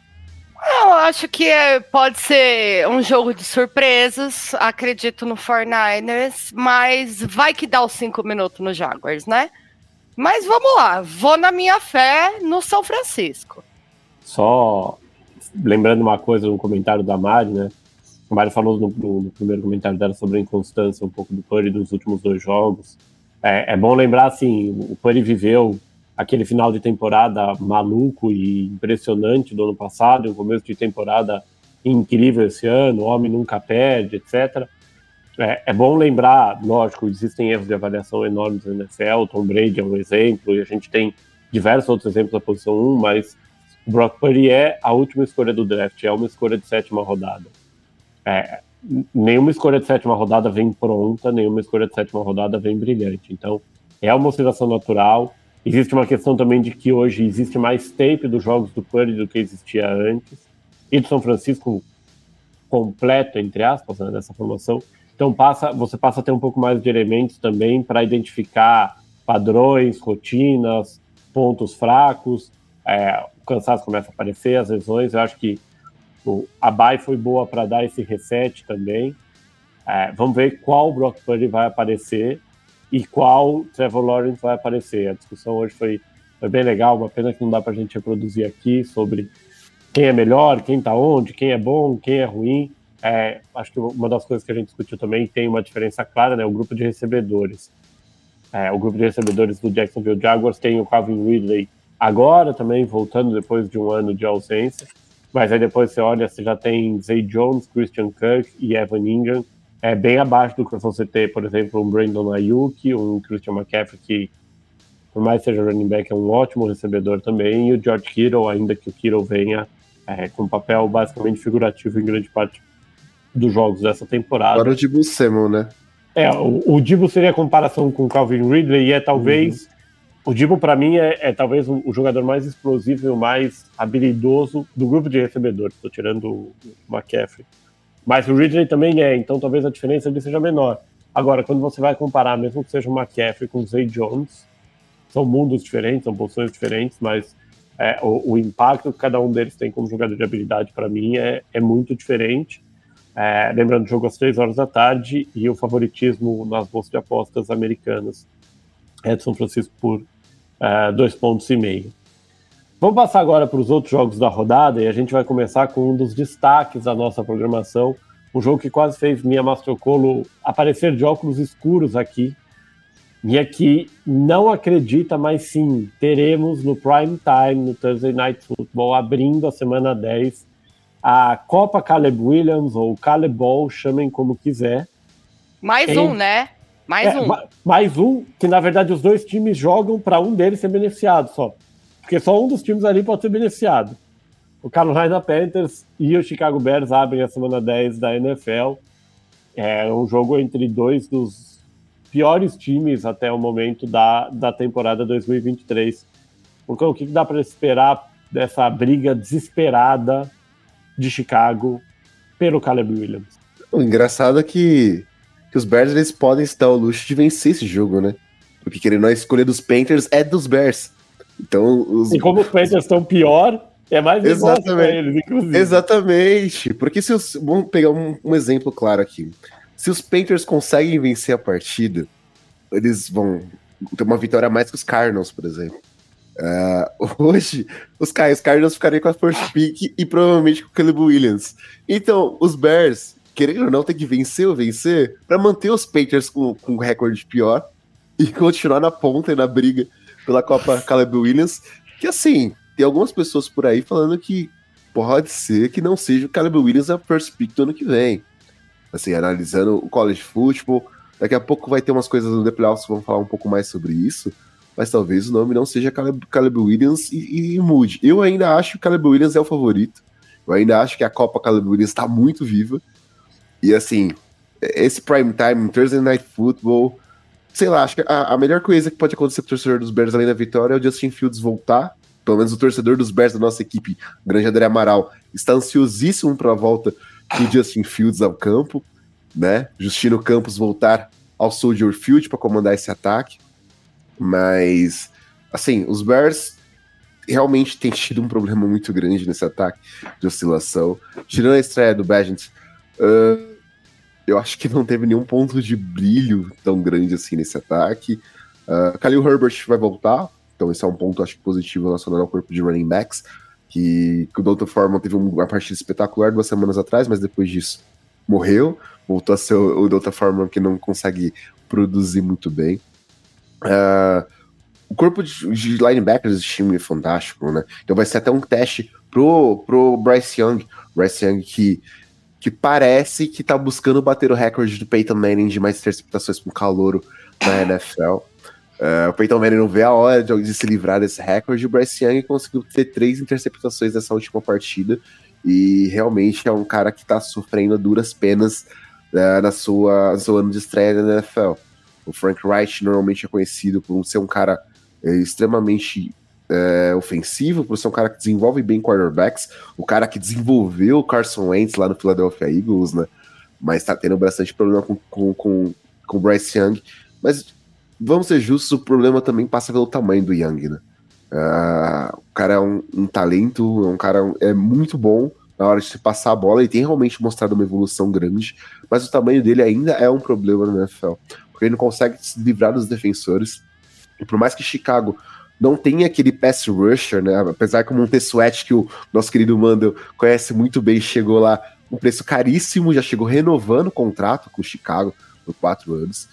Eu acho que é, pode ser um jogo de surpresas. Acredito no 49ers, mas vai que dá os cinco minutos no Jaguars, né? Mas vamos lá, vou na minha fé no São Francisco. Só lembrando uma coisa no comentário da Mari, né? A Mari falou no, no, primeiro comentário dela sobre a inconstância um pouco do Purdy dos últimos dois jogos. É, é bom lembrar, assim, o Purdy viveu aquele final de temporada maluco e impressionante do ano passado, um começo de temporada incrível esse ano, o homem nunca perde, etc. É, é, bom lembrar, lógico, existem erros de avaliação enormes na NFL, Tom Brady é um exemplo, e a gente tem diversos outros exemplos da posição 1, mas o Brock Purdy é a última escolha do draft, é uma escolha de sétima rodada. É, nenhuma escolha de sétima rodada vem pronta, nenhuma escolha de sétima rodada vem brilhante. Então, é uma oscilação natural. Existe uma questão também de que hoje existe mais tape dos jogos do Purdy do que existia antes, e do São Francisco completo, entre aspas, né, nessa formação. Então passa, você passa a ter um pouco mais de elementos também para identificar padrões, rotinas, pontos fracos. É, o cansaço começa a aparecer, as lesões. Eu acho que o, a Bay foi boa para dar esse reset também. É, vamos ver qual Brock Purdy vai aparecer e qual Trevor Lawrence vai aparecer. A discussão hoje foi, foi bem legal, uma pena que não dá para a gente reproduzir aqui sobre quem é melhor, quem está onde, quem é bom, quem é ruim. É, acho que uma das coisas que a gente discutiu também tem uma diferença clara, né? O grupo de recebedores. É, o grupo de recebedores do Jacksonville Jaguars tem o Calvin Ridley agora também, voltando depois de um ano de ausência. Mas aí depois você olha, você já tem Zay Jones, Christian Kirk e Evan Ingram. É bem abaixo do que você ter, por exemplo, um Brandon Ayuk, um Christian McCaffrey, que por mais que seja running back, é um ótimo recebedor também, e o George Kittle, ainda que o Kittle venha é, com um papel basicamente figurativo em grande parte dos jogos dessa temporada. Agora o Dibu Samuel, né? É, o, o Dibu seria a comparação com o Calvin Ridley e é talvez. Uhum. O Dibu, para mim, é, é talvez o, o, jogador mais explosivo e o mais habilidoso do grupo de recebedores. Estou tirando o, McCaffrey. Mas o Ridley também é, então talvez a diferença ali seja menor. Agora, quando você vai comparar, mesmo que seja o McCaffrey com o Zay Jones, são mundos diferentes, são posições diferentes, mas é, o, o, impacto que cada um deles tem como jogador de habilidade, para mim, é, é muito diferente. É, lembrando, o jogo às três horas da tarde e o favoritismo nas bolsas de apostas americanas é de São Francisco por é, dois pontos e meio. Vamos passar agora para os outros jogos da rodada e a gente vai começar com um dos destaques da nossa programação, um jogo que quase fez minha Mastrocolo aparecer de óculos escuros aqui. e que não acredita, mas sim, teremos no prime time, no Thursday Night Football, abrindo a semana 10, a Copa Caleb Williams, ou Caleb Ball, chamem como quiser. Mais em... um, né? Mais é, um. Mais um, que na verdade os dois times jogam para um deles ser beneficiado só. Porque só um dos times ali pode ser beneficiado. O Carolina Panthers e o Chicago Bears abrem a semana 10 da NFL. É um jogo entre dois dos piores times até o momento da, da temporada 2023. Então, o que dá para esperar dessa briga desesperada de Chicago pelo Caleb Williams? O engraçado é que que os Bears eles podem se dar o luxo de vencer esse jogo, né? Porque querendo a escolha dos Panthers é dos Bears. Então, os... E como os Panthers estão pior, é mais Exatamente. eles, inclusive. Exatamente. Porque se os. Vamos pegar um, um, exemplo claro aqui. Se os Panthers conseguem vencer a partida, eles vão ter uma vitória a mais que os Cardinals, por exemplo. Uh, hoje, os, os Cardinals ficariam com a first pick e provavelmente com o Caleb Williams. Então, os Bears querendo ou não, tem que vencer ou vencer para manter os Patriots com, com um recorde pior e continuar na ponta e na briga pela Copa Caleb Williams. Que assim, tem algumas pessoas por aí falando que pode ser que não seja o Caleb Williams a first pick do ano que vem. Assim, analisando o college football, daqui a pouco vai ter umas coisas no The Playoffs, vamos falar um pouco mais sobre isso. Mas talvez o nome não seja Caleb, Caleb Williams e, e, mude. Eu ainda acho que o Caleb Williams é o favorito. Eu ainda acho que a Copa Caleb Williams está muito viva. E assim, esse prime time, Thursday Night Football, sei lá, acho que a, a, melhor coisa que pode acontecer pro torcedor dos Bears além da vitória é o Justin Fields voltar. Pelo menos o torcedor dos Bears da nossa equipe, Grande André Amaral, está ansiosíssimo para a volta do Justin Fields ao campo, né? Justino Campos voltar ao Soldier Field para comandar esse ataque. Mas, assim, os Bears realmente têm tido um problema muito grande nesse ataque de oscilação. Tirando a estreia do Bagent, uh, eu acho que não teve nenhum ponto de brilho tão grande assim nesse ataque. Uh, Khalil Herbert vai voltar, então esse é um ponto, acho positivo relacionado ao corpo de running backs, que, que o Doutor Foreman teve uma partida espetacular duas semanas atrás, mas depois disso morreu, voltou a ser o, o Doutor Foreman que não consegue produzir muito bem. Uh, o corpo de, linebackers desse time é fantástico, né? Então vai ser até um teste pro, pro Bryce Young. Bryce Young que que parece que tá buscando bater o recorde do Peyton Manning de mais interceptações com calouro na NFL. Uh, é, o Peyton Manning não vê a hora de, de se livrar desse recorde. O Bryce Young conseguiu ter três interceptações nessa última partida. E realmente é um cara que tá sofrendo duras penas uh, na sua, no seu ano de estreia na NFL. O Frank Wright normalmente é conhecido por ser um cara uh, extremamente é, ofensivo, por ser um cara que desenvolve bem quarterbacks, o cara que desenvolveu o Carson Wentz lá no Philadelphia Eagles, né? Mas tá tendo bastante problema com, com, com, com o Bryce Young. Mas vamos ser justos, o problema também passa pelo tamanho do Young, né? Uh, o cara é um, um, talento, é um cara é muito bom na hora de se passar a bola e tem realmente mostrado uma evolução grande, mas o tamanho dele ainda é um problema no NFL, porque ele não consegue se livrar dos defensores. E por mais que Chicago não tem aquele pass rusher, né? Apesar que o Montessuet, que o nosso querido Mando conhece muito bem, chegou lá um preço caríssimo, já chegou renovando o contrato com o Chicago por quatro anos.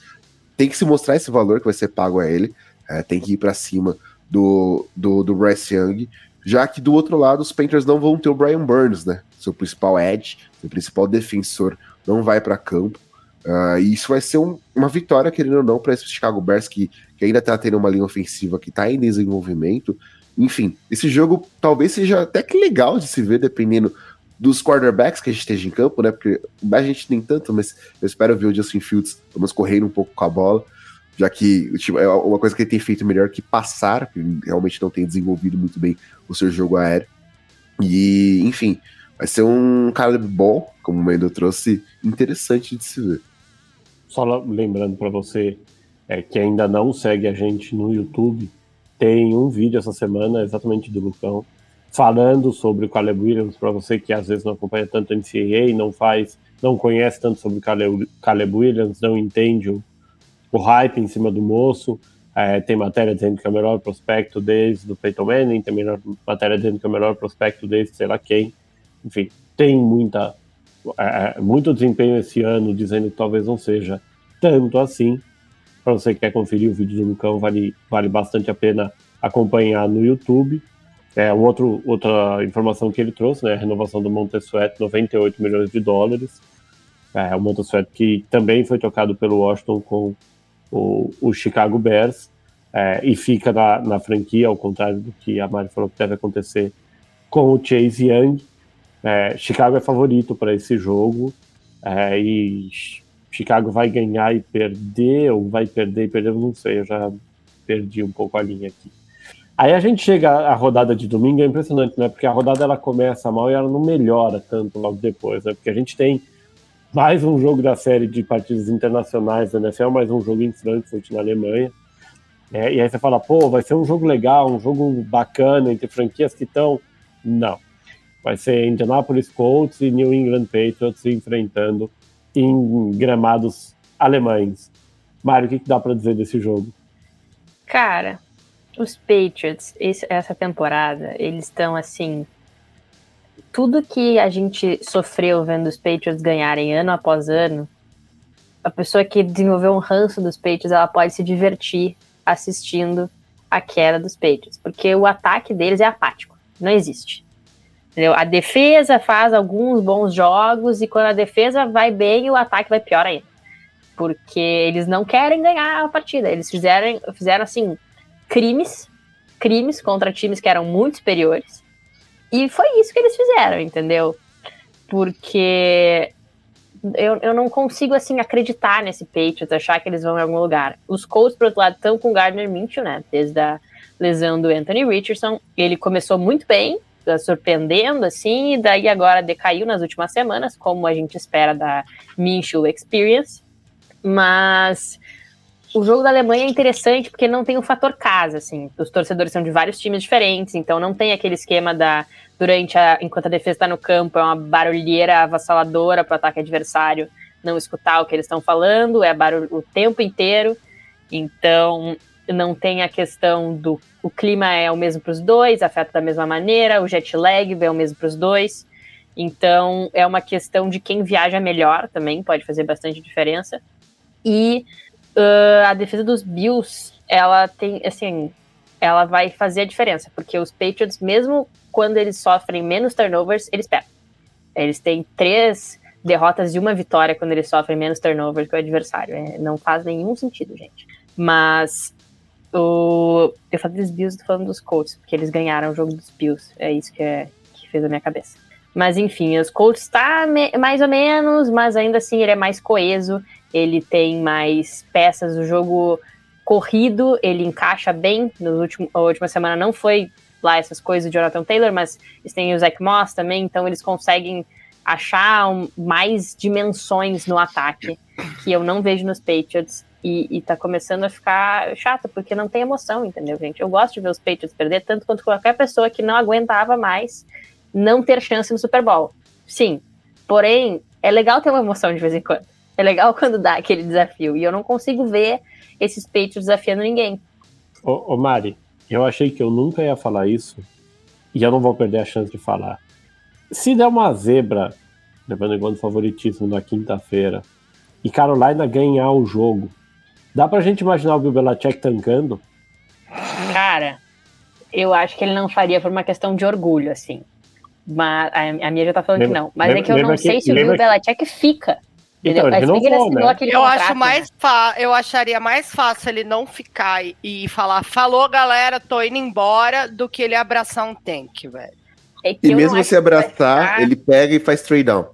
Tem que se mostrar esse valor que vai ser pago a ele, é, tem que ir para cima do, do, do Bryce Young, já que do outro lado os Panthers não vão ter o Brian Burns, né? Seu principal edge, seu principal defensor, não vai para campo. Uh, e isso vai ser um, uma vitória, querendo ou não, para esse Chicago Bears que, que ainda está tendo uma linha ofensiva que está em desenvolvimento. Enfim, esse jogo talvez seja até que legal de se ver, dependendo dos quarterbacks que a gente esteja em campo, né? Porque a gente nem tanto, mas eu espero ver o Justin Fields, vamos correndo um pouco com a bola, já que tipo, é uma coisa que ele tem feito melhor que passar, que realmente não tem desenvolvido muito bem o seu jogo aéreo. E, enfim, vai ser um cara bom, como o Mendo trouxe, interessante de se ver. Só lembrando para você é, que ainda não segue a gente no YouTube, tem um vídeo essa semana, exatamente do Lucão, falando sobre o Caleb Williams, para você que às vezes não acompanha tanto NCAA, não faz, não conhece tanto sobre o Caleb, Caleb Williams, não entende o, o hype em cima do moço. É, tem matéria dizendo que é o melhor prospecto desde o Peyton Manning, tem melhor, matéria dizendo que é o melhor prospecto desde sei lá quem. Enfim, tem muita é, é, muito desempenho esse ano, dizendo que talvez não seja tanto assim. Para você que quer conferir o vídeo do Lucão, vale, vale bastante a pena acompanhar no YouTube. É, um outro, outra informação que ele trouxe, né, a renovação do Montesuet, 98 milhões de dólares. É, o Montesuet que também foi tocado pelo Washington com o, o Chicago Bears é, e fica na, na, franquia, ao contrário do que a Mari falou que deve acontecer com o Chase Young. É, Chicago é favorito para esse jogo é, e Chicago vai ganhar e perder, ou vai perder e perder, não sei, eu já perdi um pouco a linha aqui. Aí a gente chega à rodada de domingo, é impressionante, né? Porque a rodada ela começa mal e ela não melhora tanto logo depois, né? Porque a gente tem mais um jogo da série de partidas internacionais da NFL, mais um jogo em Frankfurt, na Alemanha. É, e aí você fala, pô, vai ser um jogo legal, um jogo bacana entre franquias que estão. Não. Vai ser Indianapolis Colts e New England Patriots se enfrentando em gramados alemães. Mário, o que, que dá para dizer desse jogo? Cara, os Patriots, esse, essa temporada, eles estão assim. Tudo que a gente sofreu vendo os Patriots ganharem ano após ano, a pessoa que desenvolveu um ranço dos Patriots, ela pode se divertir assistindo a queda dos Patriots, porque o ataque deles é apático, não existe. Entendeu? A defesa faz alguns bons jogos e quando a defesa vai bem, o ataque vai pior ainda. Porque eles não querem ganhar a partida. Eles fizeram, fizeram assim, crimes, crimes contra times que eram muito superiores. E foi isso que eles fizeram, entendeu? Porque eu, eu não consigo, assim, acreditar nesse Patriots, achar que eles vão em algum lugar. Os Colts, por outro lado, estão com o Gardner Minshew, né? Desde a lesão do Anthony Richardson. Ele começou muito bem, surpreendendo, assim, e daí agora decaiu nas últimas semanas, como a gente espera da Minshew Experience. Mas o jogo da Alemanha é interessante porque não tem o fator casa, assim. Os torcedores são de vários times diferentes, então não tem aquele esquema da durante a enquanto a defesa está no campo é uma barulheira avassaladora para o ataque adversário não escutar o que eles estão falando, é barulho o tempo inteiro. Então não tem a questão do o clima é o mesmo para os dois, afeta da mesma maneira, o jet lag é o mesmo para os dois. Então é uma questão de quem viaja melhor também, pode fazer bastante diferença. E uh, a defesa dos Bills, ela tem, assim, ela vai fazer a diferença, porque os Patriots, mesmo quando eles sofrem menos turnovers, eles perdem. Eles têm três derrotas e uma vitória quando eles sofrem menos turnovers que o adversário. É, não faz nenhum sentido, gente. Mas o, eu falei dos Bills, tô falando dos Colts, porque eles ganharam o jogo dos Bills. É isso que, é, que fez a minha cabeça. Mas enfim, os Colts tá mais ou menos, mas ainda assim ele é mais coeso ele tem mais peças, o jogo corrido, ele encaixa bem. No último, a última semana não foi lá essas coisas de Jonathan Taylor, mas eles têm o Zach Moss também, então eles conseguem achar um, mais dimensões no ataque que eu não vejo nos Patriots. E, e tá começando a ficar chato, porque não tem emoção, entendeu, gente? Eu gosto de ver os Patriots perder, tanto quanto qualquer pessoa que não aguentava mais não ter chance no Super Bowl. Sim, porém, é legal ter uma emoção de vez em quando. É legal quando dá aquele desafio. E eu não consigo ver esses peitos desafiando ninguém. Ô, ô, Mari, eu achei que eu nunca ia falar isso. E eu não vou perder a chance de falar. Se der uma zebra, levando em conta o favoritismo na quinta-feira, e Carolina ganhar o jogo, dá pra gente imaginar o Bill Belichick tancando? Cara, eu acho que ele não faria por uma questão de orgulho, assim. Mas a, a minha já tá falando lembra, que não. Mas lembra, é que eu não sei que, se o Bill Belichick fica. Então, ele renovou, né? eu acho mais fa eu acharia mais fácil ele não ficar e, e falar, falou galera, tô indo embora, do que ele abraçar um tank, velho. É e mesmo se abraçar, ele pega e faz trade down.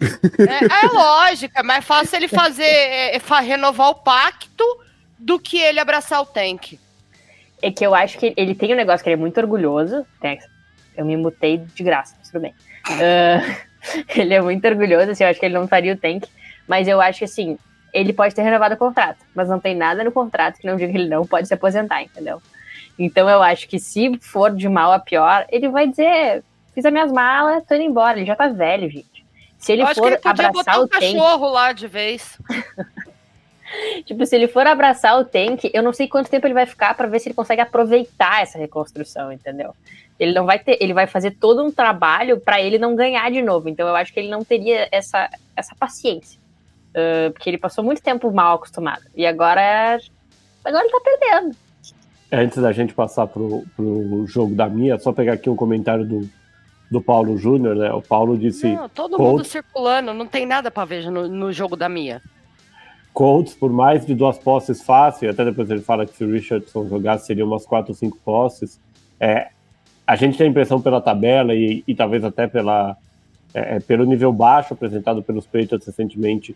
É, é lógico, é mais fácil ele fazer é, é, renovar o pacto do que ele abraçar o tank. É que eu acho que ele tem um negócio que ele é muito orgulhoso. Né? Eu me mutei de graça, mas tudo bem. Uh, ele é muito orgulhoso, assim, eu acho que ele não faria o tank, mas eu acho que assim, ele pode ter renovado o contrato, mas não tem nada no contrato que não diga que ele não pode se aposentar, entendeu? Então eu acho que se for de mal a pior, ele vai dizer: fiz as minhas malas, tô indo embora. Ele já tá velho, gente. Se ele eu for ele abraçar botar o cachorro lá de vez. tipo, se ele for abraçar o tank, eu não sei quanto tempo ele vai ficar para ver se ele consegue aproveitar essa reconstrução, entendeu? Ele não vai ter, ele vai fazer todo um trabalho para ele não ganhar de novo. Então eu acho que ele não teria essa, essa paciência. uh, porque ele passou muito tempo mal acostumado. E agora, agora ele tá perdendo. Antes da gente passar pro, pro jogo da minha, só pegar aqui um comentário do, do Paulo Júnior, né? O Paulo disse. Não, todo mundo circulando, não tem nada para ver no, no jogo da minha. Colts, por mais de duas posses fácil, até depois ele fala que se o Richardson jogasse seria umas quatro ou cinco posses. É, a gente tem a impressão pela tabela e, e talvez até pela, é, é, pelo nível baixo apresentado pelos Patriots recentemente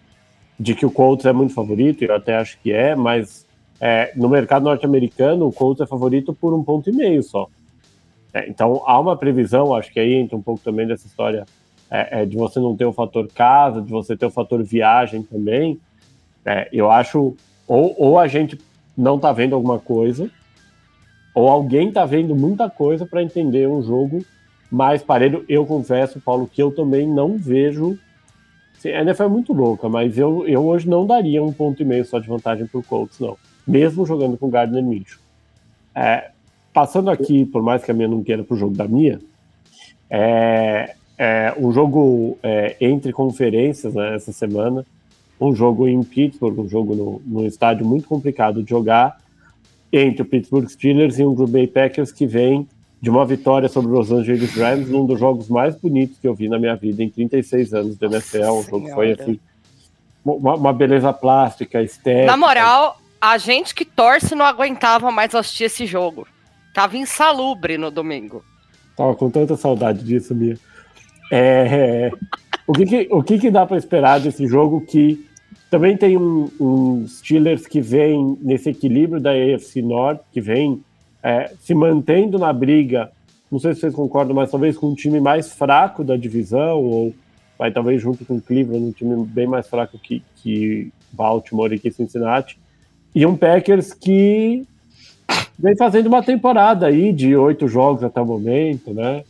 de que o Colts é muito favorito, eu até acho que é, mas é, no mercado norte-americano o Colts é favorito por um ponto e meio só. É, então há uma previsão, acho que aí entra um pouco também dessa história é, é, de você não ter o fator casa, de você ter o fator viagem também. É, eu acho, ou, ou a gente não está vendo alguma coisa, ou alguém está vendo muita coisa para entender um jogo mais parelho. Eu confesso, Paulo, que eu também não vejo. A NFL é muito louca, mas eu, eu hoje não daria um ponto e meio só de vantagem para o Colts, não. Mesmo jogando com Gardner Minshew. É, passando aqui, por mais que a minha não queira para o jogo da minha, é, é um jogo é, entre conferências né, essa semana um jogo em Pittsburgh, um jogo no, num estádio muito complicado de jogar, entre o Pittsburgh Steelers e um Green Bay Packers que vem de uma vitória sobre os Los Angeles Rams, num dos jogos mais bonitos que eu vi na minha vida em 36 anos de NFL. Um jogo que foi assim, uma, uma, beleza plástica, estética. Na moral, a gente que torce não aguentava mais assistir esse jogo. Tava insalubre no domingo. Tava com tanta saudade disso, Mia. É, o que, que o que, que dá para esperar desse jogo que também tem um, um, Steelers que vem nesse equilíbrio da AFC Norte, que vem é, se mantendo na briga. Não sei se vocês concordam, mas talvez com um time mais fraco da divisão, ou vai talvez junto com o Cleveland, um time bem mais fraco que, que Baltimore e que Cincinnati. E um Packers que vem fazendo uma temporada aí de oito jogos até o momento, né?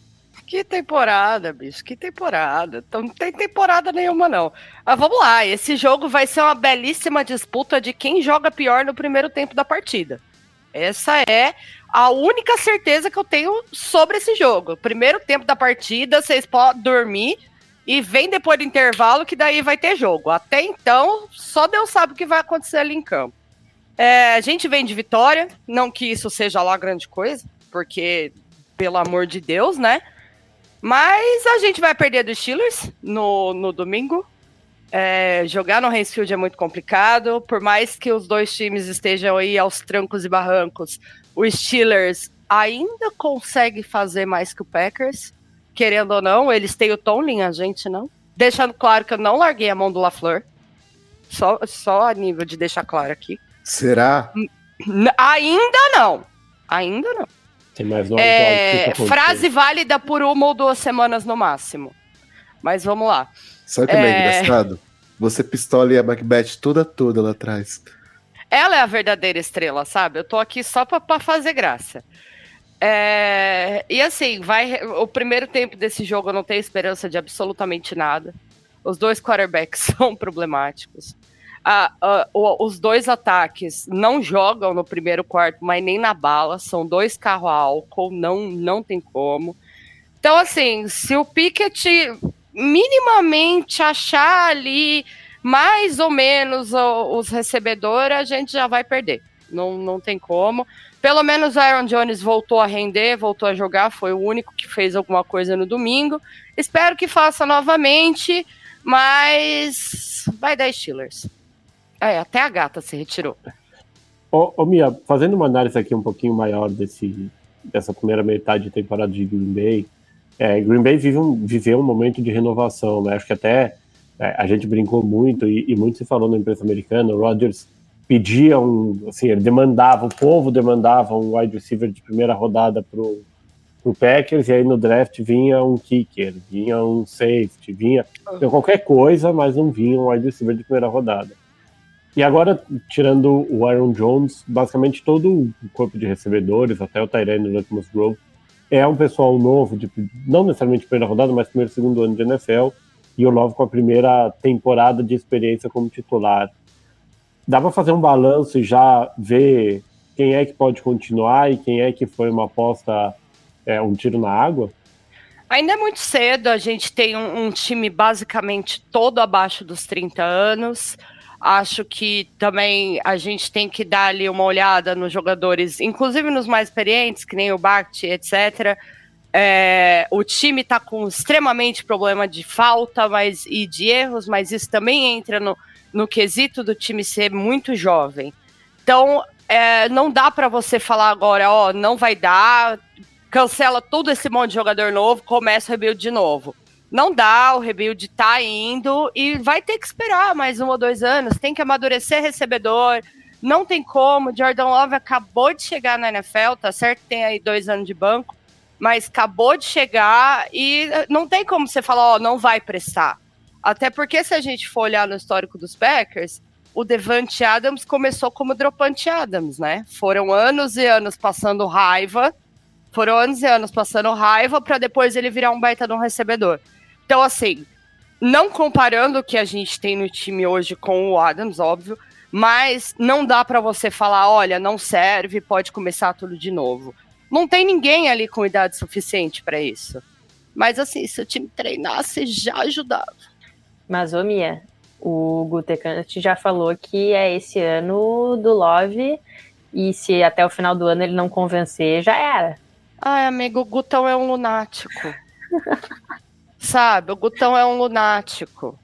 Que temporada, bicho, que temporada. Então, não tem temporada nenhuma, não. Mas vamos lá, esse jogo vai ser uma belíssima disputa de quem joga pior no primeiro tempo da partida. Essa é a única certeza que eu tenho sobre esse jogo. Primeiro tempo da partida, vocês podem dormir e vem depois do intervalo que daí vai ter jogo. Até então, só Deus sabe o que vai acontecer ali em campo. É, a gente vem de vitória, não que isso seja lá grande coisa, porque, pelo amor de Deus, né? Mas a gente vai perder dos Steelers no, no domingo. É, jogar no Hansfield é muito complicado, por mais que os dois times estejam aí aos trancos e barrancos, o Steelers ainda consegue fazer mais que o Packers, querendo ou não, eles têm o Tomlin, a gente não. Deixando claro que eu não larguei a mão do LaFleur, só, só a nível de deixar claro aqui. Será? Ainda não, ainda não. Tem mais é, frase válida por uma ou duas semanas no máximo. Mas vamos lá. Sabe o que é, é engraçado? Você pistola e a Macbeth toda toda lá atrás. Ela é a verdadeira estrela, sabe? Eu tô aqui só pra, pra fazer graça. É, e assim, vai. O primeiro tempo desse jogo eu não tenho esperança de absolutamente nada. Os dois quarterbacks são problemáticos os dois ataques não jogam no primeiro quarto, mas nem na bala. São dois carros a álcool, não, não tem como. Então, assim, se o Pickett minimamente achar ali mais ou menos os recebedores, a gente já vai perder. Não, não tem como. Pelo menos o Aaron Jones voltou a render, voltou a jogar, foi o único que fez alguma coisa no domingo. Espero que faça novamente, mas vai dar Steelers. É, até a gata se retirou. Ô, ô, Mia, fazendo uma análise aqui um pouquinho maior desse, dessa primeira metade de temporada de Green Bay, é, Green Bay vive um, viveu um momento de renovação, né? Acho que até é, a gente brincou muito e, e, muito se falou na imprensa americana, o Rodgers pedia um, assim, ele demandava, o povo demandava um wide receiver de primeira rodada pro, pro Packers, e aí no draft vinha um kicker, vinha um safety, vinha, vinha qualquer coisa, mas não vinha um wide receiver de primeira rodada. E agora, tirando o Aaron Jones, basicamente todo o corpo de recebedores, até o Tyrene e o Nathan Grove, é um pessoal novo, de, não necessariamente primeira rodada, mas primeiro segundo ano de NFL, e o Love com a primeira temporada de experiência como titular. Dá para fazer um balanço e já ver quem é que pode continuar e quem é que foi uma aposta, é, um tiro na água? Ainda é muito cedo, a gente tem um, um, time basicamente todo abaixo dos 30 anos. Acho que também a gente tem que dar ali uma olhada nos jogadores, inclusive nos mais experientes, que nem o Bart, etc. É, o time está com extremamente problema de falta mas, e de erros, mas isso também entra no, no quesito do time ser muito jovem. Então, é, não dá para você falar agora, ó, não vai dar, cancela todo esse monte de jogador novo, começa o rebuild de novo. Não dá, o rebuild tá indo e vai ter que esperar mais um ou dois anos, tem que amadurecer recebedor, não tem como. Jordan Love acabou de chegar na NFL, tá certo? Tem aí dois anos de banco, mas acabou de chegar e não tem como você falar, ó, não vai prestar. Até porque se a gente for olhar no histórico dos Packers, o Devante Adams começou como Dropante Adams, né? Foram anos e anos passando raiva, foram anos e anos passando raiva para depois ele virar um baita de um recebedor. Então, assim, não comparando o que a gente tem no time hoje com o Adams, óbvio, mas não dá para você falar, olha, não serve, pode começar tudo de novo. Não tem ninguém ali com idade suficiente para isso. Mas assim, se o time treinasse, já ajudava. Mas, ô Mia, o Gutekunst já falou que é esse ano do Love e se até o final do ano ele não convencer, já era. Ai, amigo, o Gutão é um lunático. Sabe, o Gutão é um lunático.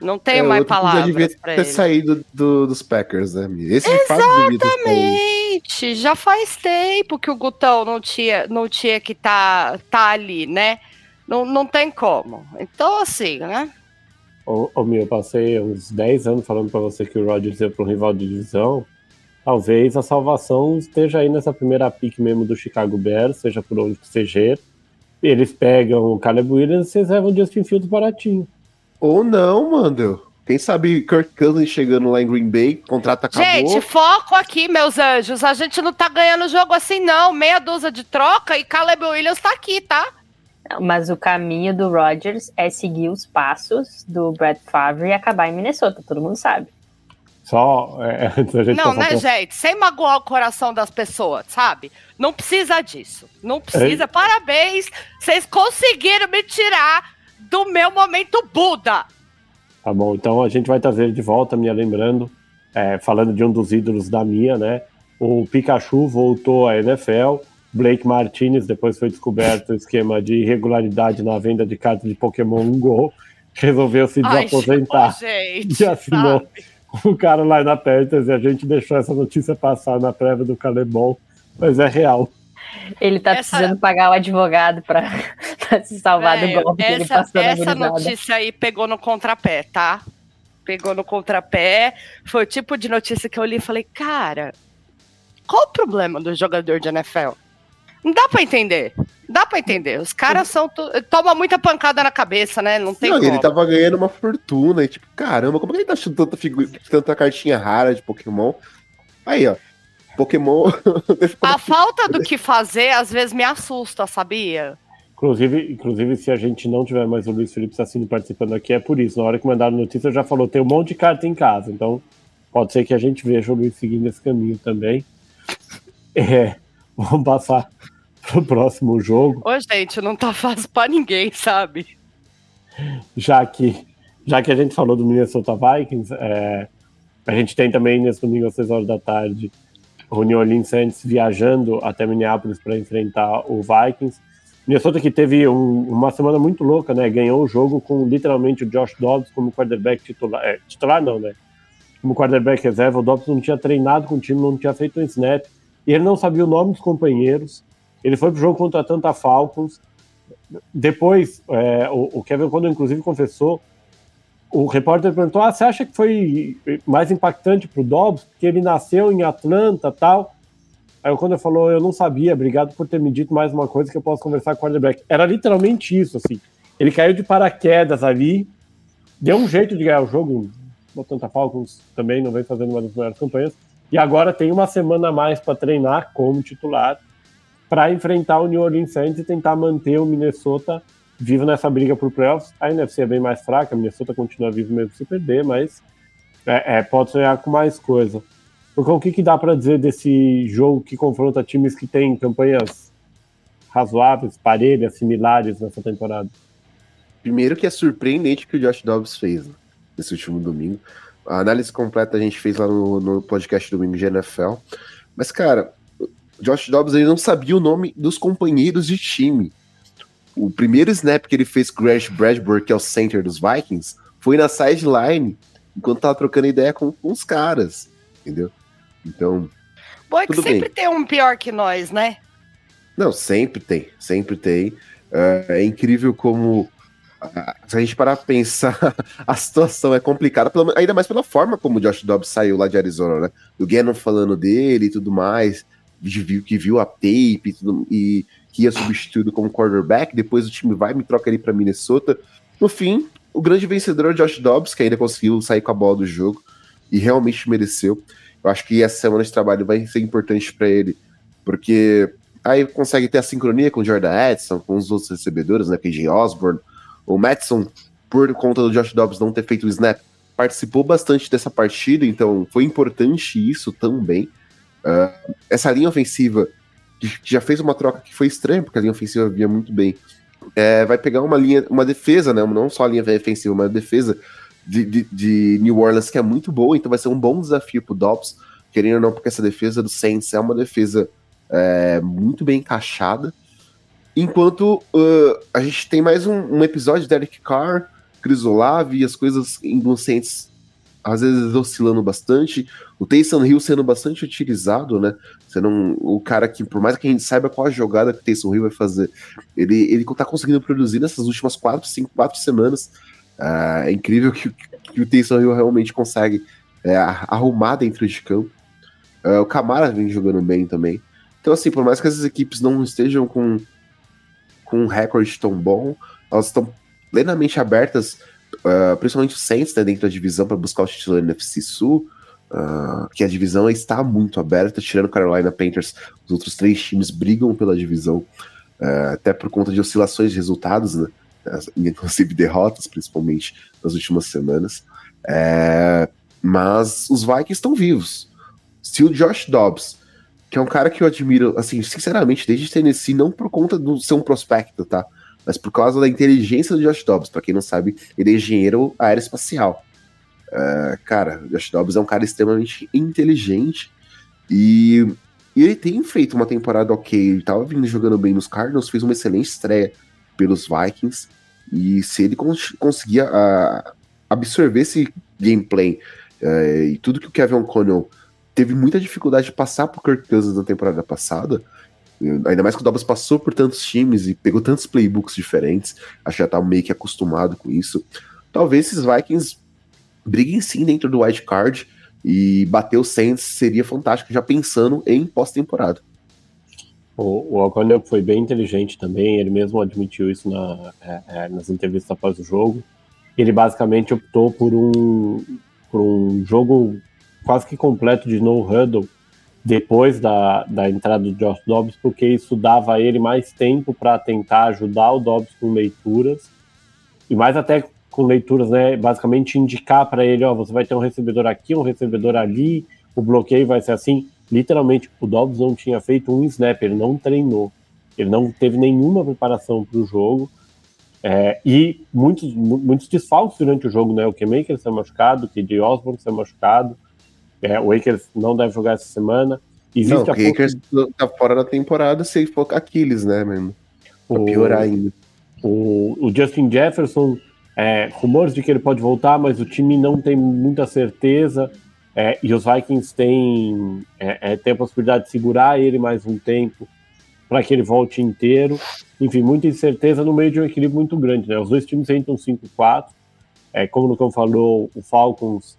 Não tenho é, mais palavras. Já devia ter ele. saído do, dos Packers, né? Esse Exatamente. Já faz tempo que o Gutão não tinha, não tinha que estar tá, tá ali, né? Não, não tem como. Então, assim, né? Ô, ô meu, eu passei uns 10 anos falando para você que o Rodgers ia para um rival de divisão. Talvez a salvação esteja aí nessa primeira pick mesmo do Chicago Bears, seja por onde que seja. Eles pegam o Caleb Williams e reservam o Justin Fields baratinho. Ou não, mano. Quem sabe Kirk Cousins chegando lá em Green Bay, contrato acabou. Gente, foco aqui, meus anjos. A gente não tá ganhando jogo assim, não. Meia dúzia de troca e Caleb Williams tá aqui, tá? Mas o caminho do Rodgers é seguir os passos do Brett Favre e acabar em Minnesota, todo mundo sabe. Só é, a gente Não, né, gente? Sem magoar o coração das pessoas, sabe? Não precisa disso. Não precisa. É. Parabéns! Vocês conseguiram me tirar do meu momento Buda. Tá bom, então a gente vai trazer de volta, minha lembrando, é, falando de um dos ídolos da minha, né? O Pikachu voltou à NFL Blake Martinez, depois foi descoberto o esquema de irregularidade na venda de cartas de Pokémon Go, resolveu se desaposentar Ai, e assinou sabe? o cara lá na Panthers e a gente deixou essa notícia passar na prévia do Calebol, mas é real. Ele tá essa... precisando pagar o advogado para se salvar do golpe essa, que ele passou Essa notícia aí pegou no contrapé, tá? Pegou no contrapé. Foi o tipo de notícia que eu li e falei, cara, qual o problema do jogador de NFL? Não dá pra entender. Dá pra entender. Os caras são. Toma muita pancada na cabeça, né? Não tem Não, como. ele tava ganhando uma fortuna. E tipo, caramba, como é que ele tá achando tanta, figura, tanta cartinha rara de Pokémon? Aí, ó. Pokémon. A falta do que fazer às vezes me assusta, sabia? Inclusive, inclusive, se a gente não tiver mais o Luiz Felipe Sassini participando aqui, é por isso. Na hora que mandaram notícia, já falou: tem um monte de carta em casa. Então, pode ser que a gente veja o Luiz seguindo esse caminho também. É, vamos passar pro próximo jogo. Ô, gente, não tá fácil pra ninguém, sabe? Já que, já que a gente falou do Minnesota Vikings, é, a gente tem também nesse domingo às 6 horas da tarde o New Orleans Saints viajando até Minneapolis para enfrentar o Vikings. Minnesota que teve um, uma semana muito louca, né? Ganhou o jogo com literalmente o Josh Dobbs como quarterback titular. É, titular não, né? Como quarterback reserva. O Dobbs não tinha treinado com o time, não tinha feito um snap. E ele não sabia o nome dos companheiros. Ele foi pro jogo contra a Tanta Falcons. Depois, é, o, o, Kevin quando inclusive confessou, o repórter perguntou: ah, você acha que foi mais impactante pro Dobbs? Porque ele nasceu em Atlanta tal. Aí o Conor falou: eu não sabia, obrigado por ter me dito mais uma coisa que eu posso conversar com o quarterback. Era literalmente isso, assim. Ele caiu de paraquedas ali, deu um jeito de ganhar o jogo. O Atlanta Falcons também não vem fazendo uma das melhores campanhas. E agora tem uma semana a mais para treinar como titular para enfrentar o New Orleans Saints e tentar manter o Minnesota vivo nessa briga por playoffs. A NFC é bem mais fraca, a Minnesota continua vivo mesmo se perder, mas é, é, pode sonhar com mais coisa. Porque o que, que dá para dizer desse jogo que confronta times que têm campanhas razoáveis, parelhas, similares nessa temporada? Primeiro que é surpreendente o que o Josh Dobbs fez né, nesse último domingo. A análise completa a gente fez lá no, no podcast domingo de NFL. Mas, cara, Josh Dobbs ele não sabia o nome dos companheiros de time. O primeiro snap que ele fez com o Grant Bradbury, que é o center dos Vikings, foi na sideline, enquanto tava trocando ideia com, com os caras, entendeu? Então. Bom, é que sempre bem. tem um pior que nós, né? Não, sempre tem, sempre tem. Uh, é incrível como se a gente parar pra pensar, a situação é complicada, ainda mais pela forma como o Josh Dobbs saiu lá de Arizona, né? O Gannon falando dele e tudo mais, que viu a tape e, tudo, e que ia substituído como quarterback, depois o time vai e me troca ele para Minnesota. No fim, o grande vencedor é o Josh Dobbs, que ainda conseguiu sair com a bola do jogo e realmente mereceu. Eu acho que essa semana de trabalho vai ser importante para ele, porque aí consegue ter a sincronia com o Jordan Edson, com os outros recebedores, né? KJ Osborne, o Madison, por conta do Josh Dobbs não ter feito o snap, participou bastante dessa partida, então foi importante isso também. Uh, essa linha ofensiva, que já fez uma troca que foi estranha, porque a linha ofensiva via muito bem, é, vai pegar uma linha, uma defesa, né? Não só a linha ofensiva, mas a defesa de, de, de, New Orleans que é muito boa, então vai ser um bom desafio pro Dobbs, querendo ou não, porque essa defesa do Saints é uma defesa é, muito bem encaixada. Enquanto uh, a gente tem mais um, um episódio de Derek Carr, Chris Olave e as coisas inocentes às vezes oscilando bastante. O Taysom Hill sendo bastante utilizado, né? Sendo o cara que, por mais que a gente saiba qual a jogada que o Taysom Hill vai fazer, ele, ele tá conseguindo produzir nessas últimas quatro, cinco, quatro semanas. Uh, é incrível que, que o Taysom Hill realmente consegue é, arrumar dentro de campo. Uh, o Camara vem jogando bem também. Então, assim, por mais que essas equipes não estejam com com um recorde tão bom, elas estão plenamente abertas, uh, principalmente o Saints, né, dentro da divisão, para buscar o título da NFC Sul, uh, que a divisão está muito aberta, tirando Carolina Panthers, os outros três times brigam pela divisão, uh, até por conta de oscilações de resultados, né, inclusive derrotas, principalmente nas últimas semanas. É, mas os Vikings estão vivos. Se o Josh Dobbs que é um cara que eu admiro, assim, sinceramente, desde Tennessee, não por conta de ser um prospecto, tá? Mas por causa da inteligência do Josh Dobbs. Pra quem não sabe, ele é engenheiro aeroespacial. Uh, cara, o Josh Dobbs é um cara extremamente inteligente e, e, ele tem feito uma temporada ok. Ele tava vindo jogando bem nos Cardinals, fez uma excelente estreia pelos Vikings. E se ele cons conseguir uh, absorver esse gameplay uh, e tudo que o Kevin O'Connell teve muita dificuldade de passar por Kirk Cousins na temporada passada. Ainda mais que o Dobbs passou por tantos times e pegou tantos playbooks diferentes. Acho que já tá meio que acostumado com isso. Talvez esses Vikings briguem sim dentro do wild card e bater o Saints seria fantástico, já pensando em pós-temporada. O, o foi bem inteligente também, ele mesmo admitiu isso na, é, é, nas entrevistas após o jogo. Ele basicamente optou por um, por um jogo quase que completo de no huddle depois da, da entrada do Josh Dobbs, porque isso dava a ele mais tempo para tentar ajudar o Dobbs com leituras, e mais até com leituras, né, basicamente indicar para ele, ó, você vai ter um recebedor aqui, um recebedor ali, o bloqueio vai ser assim. Literalmente, o Dobbs não tinha feito um snap, ele não treinou, ele não teve nenhuma preparação para o jogo, é, e muitos, muitos desfalques durante o jogo, né, o K-Maker saiu machucado, o KJ Osborne saiu machucado, é, o Akers não deve jogar essa semana. Existe não, o Akers tá fora da temporada se for Aquiles, né, mesmo? Pra o, piorar ainda. O, o Justin Jefferson, é, rumores de que ele pode voltar, mas o time não tem muita certeza. É, e os Vikings têm, é, é, têm a possibilidade de segurar ele mais um tempo para que ele volte inteiro. Enfim, muita incerteza no meio de um equilíbrio muito grande. Né? Os dois times entram 5-4. É, como o Lucão falou, o Falcons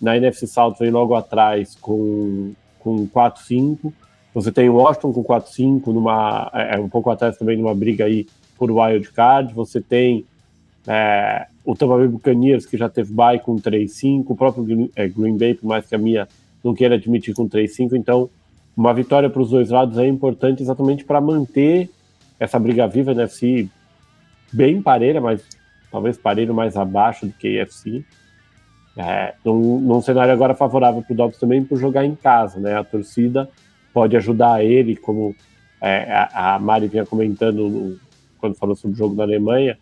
na NFC South vem logo atrás com, com 4-5. Você tem o Washington com 4-5, numa, é, é, um pouco atrás também numa briga aí por wild card. Você tem é, o Tampa Bay Buccaneers, que já teve bye com 3-5. O próprio Green, é, Green Bay, por mais que a minha não queira admitir com 3-5. Então, uma vitória para os dois lados é importante exatamente para manter essa briga viva NFC bem parelha, mas talvez parelho mais abaixo do que a NFC. É, num, num, cenário agora favorável para o Dobbs também por jogar em casa, né? A torcida pode ajudar ele, como é, a, a Mari vinha comentando no, quando falou sobre o jogo da Alemanha,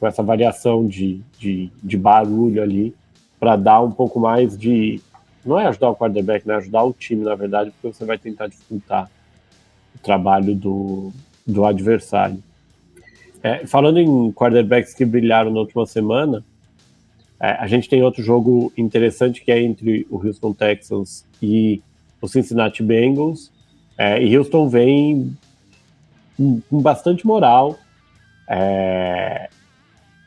com essa variação de, de, de barulho ali, para dar um pouco mais de. Não é ajudar o quarterback, né? Ajudar o time, na verdade, porque você vai tentar dificultar o trabalho do, do adversário. É, falando em quarterbacks que brilharam na última semana, é, a gente tem outro jogo interessante que é entre o Houston Texans e o Cincinnati Bengals. É, e Houston vem com bastante moral. É,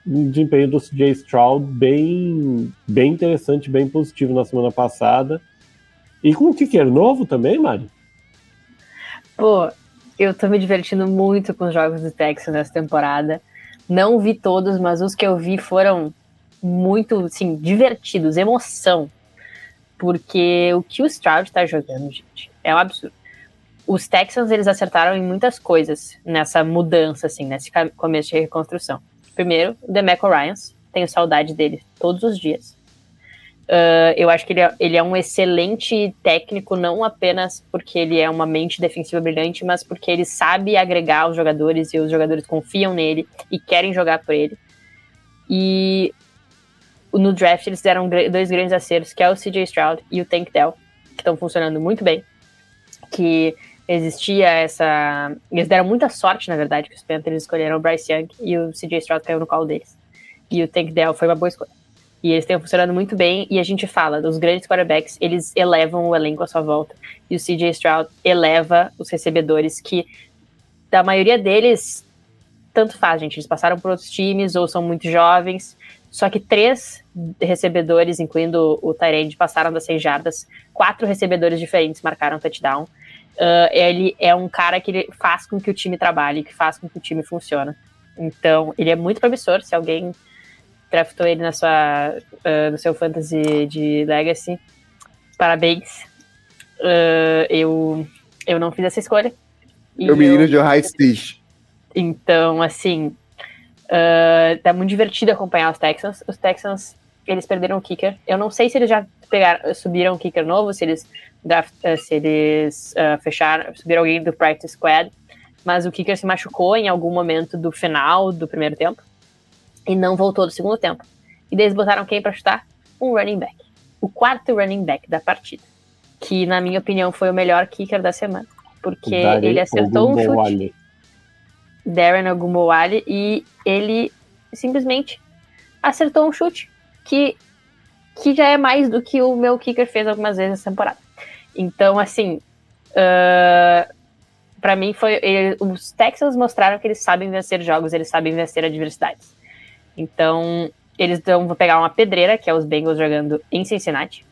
um desempenho do CJ Stroud bem, bem interessante, bem positivo na semana passada. E com um kicker novo também, Mari? Pô, eu tô me divertindo muito com os jogos do Texas nessa temporada. Não vi todos, mas os que eu vi foram muito, assim, divertidos, emoção. Porque o que o Stroud tá jogando, gente, é um absurdo. Os Texans, eles acertaram em muitas coisas nessa mudança, assim, nesse começo de reconstrução. Primeiro, o Demeco Ryans, tenho saudade dele todos os dias. Uh, eu acho que ele é, ele é, um excelente técnico, não apenas porque ele é uma mente defensiva brilhante, mas porque ele sabe agregar os jogadores e os jogadores confiam nele e querem jogar por ele. E no draft eles deram dois grandes acertos, que é o CJ Stroud e o Tank Dell, que estão funcionando muito bem. Que existia essa. Eles deram muita sorte, na verdade, que os Panthers escolheram o Bryce Young e o CJ Stroud caiu no colo deles. E o Tank Dell foi uma boa escolha. E eles têm funcionando muito bem. E a gente fala dos grandes quarterbacks, eles elevam o elenco à sua volta. E o CJ Stroud eleva os recebedores, que da maioria deles, tanto faz, gente. Eles passaram por outros times ou são muito jovens. Só que três recebedores, incluindo o Tyrande, passaram das seis jardas. Quatro recebedores diferentes marcaram touchdown. Uh, ele é um cara que faz com que o time trabalhe, que faz com que o time funcione. Então, ele é muito promissor. Se alguém draftou ele na sua, uh, no seu fantasy de Legacy. Parabéns. Uh, eu, eu não fiz essa escolha. O menino de High Stage. Então, assim, uh, tá muito divertido acompanhar os Texans. Os Texans, eles perderam o kicker. Eu não sei se eles já pegaram, subiram um kicker novo, se eles, draft, se eles uh, fecharam, subiram alguém do practice squad, mas o kicker se machucou em algum momento do final do primeiro tempo e não voltou do segundo tempo. E daí eles botaram quem para chutar? Um running back. O quarto running back da partida. Que, na minha opinião, foi o melhor kicker da semana. Porque ele acertou um chute. Darren Ogumowale. E ele simplesmente acertou um chute que, que já é mais do que o meu kicker fez algumas vezes nessa temporada. Então, assim, uh, para mim foi. Ele, os Texans mostraram que eles sabem vencer jogos, eles sabem vencer adversidades. Então, eles vão pegar uma pedreira, que é os Bengals jogando em Cincinnati.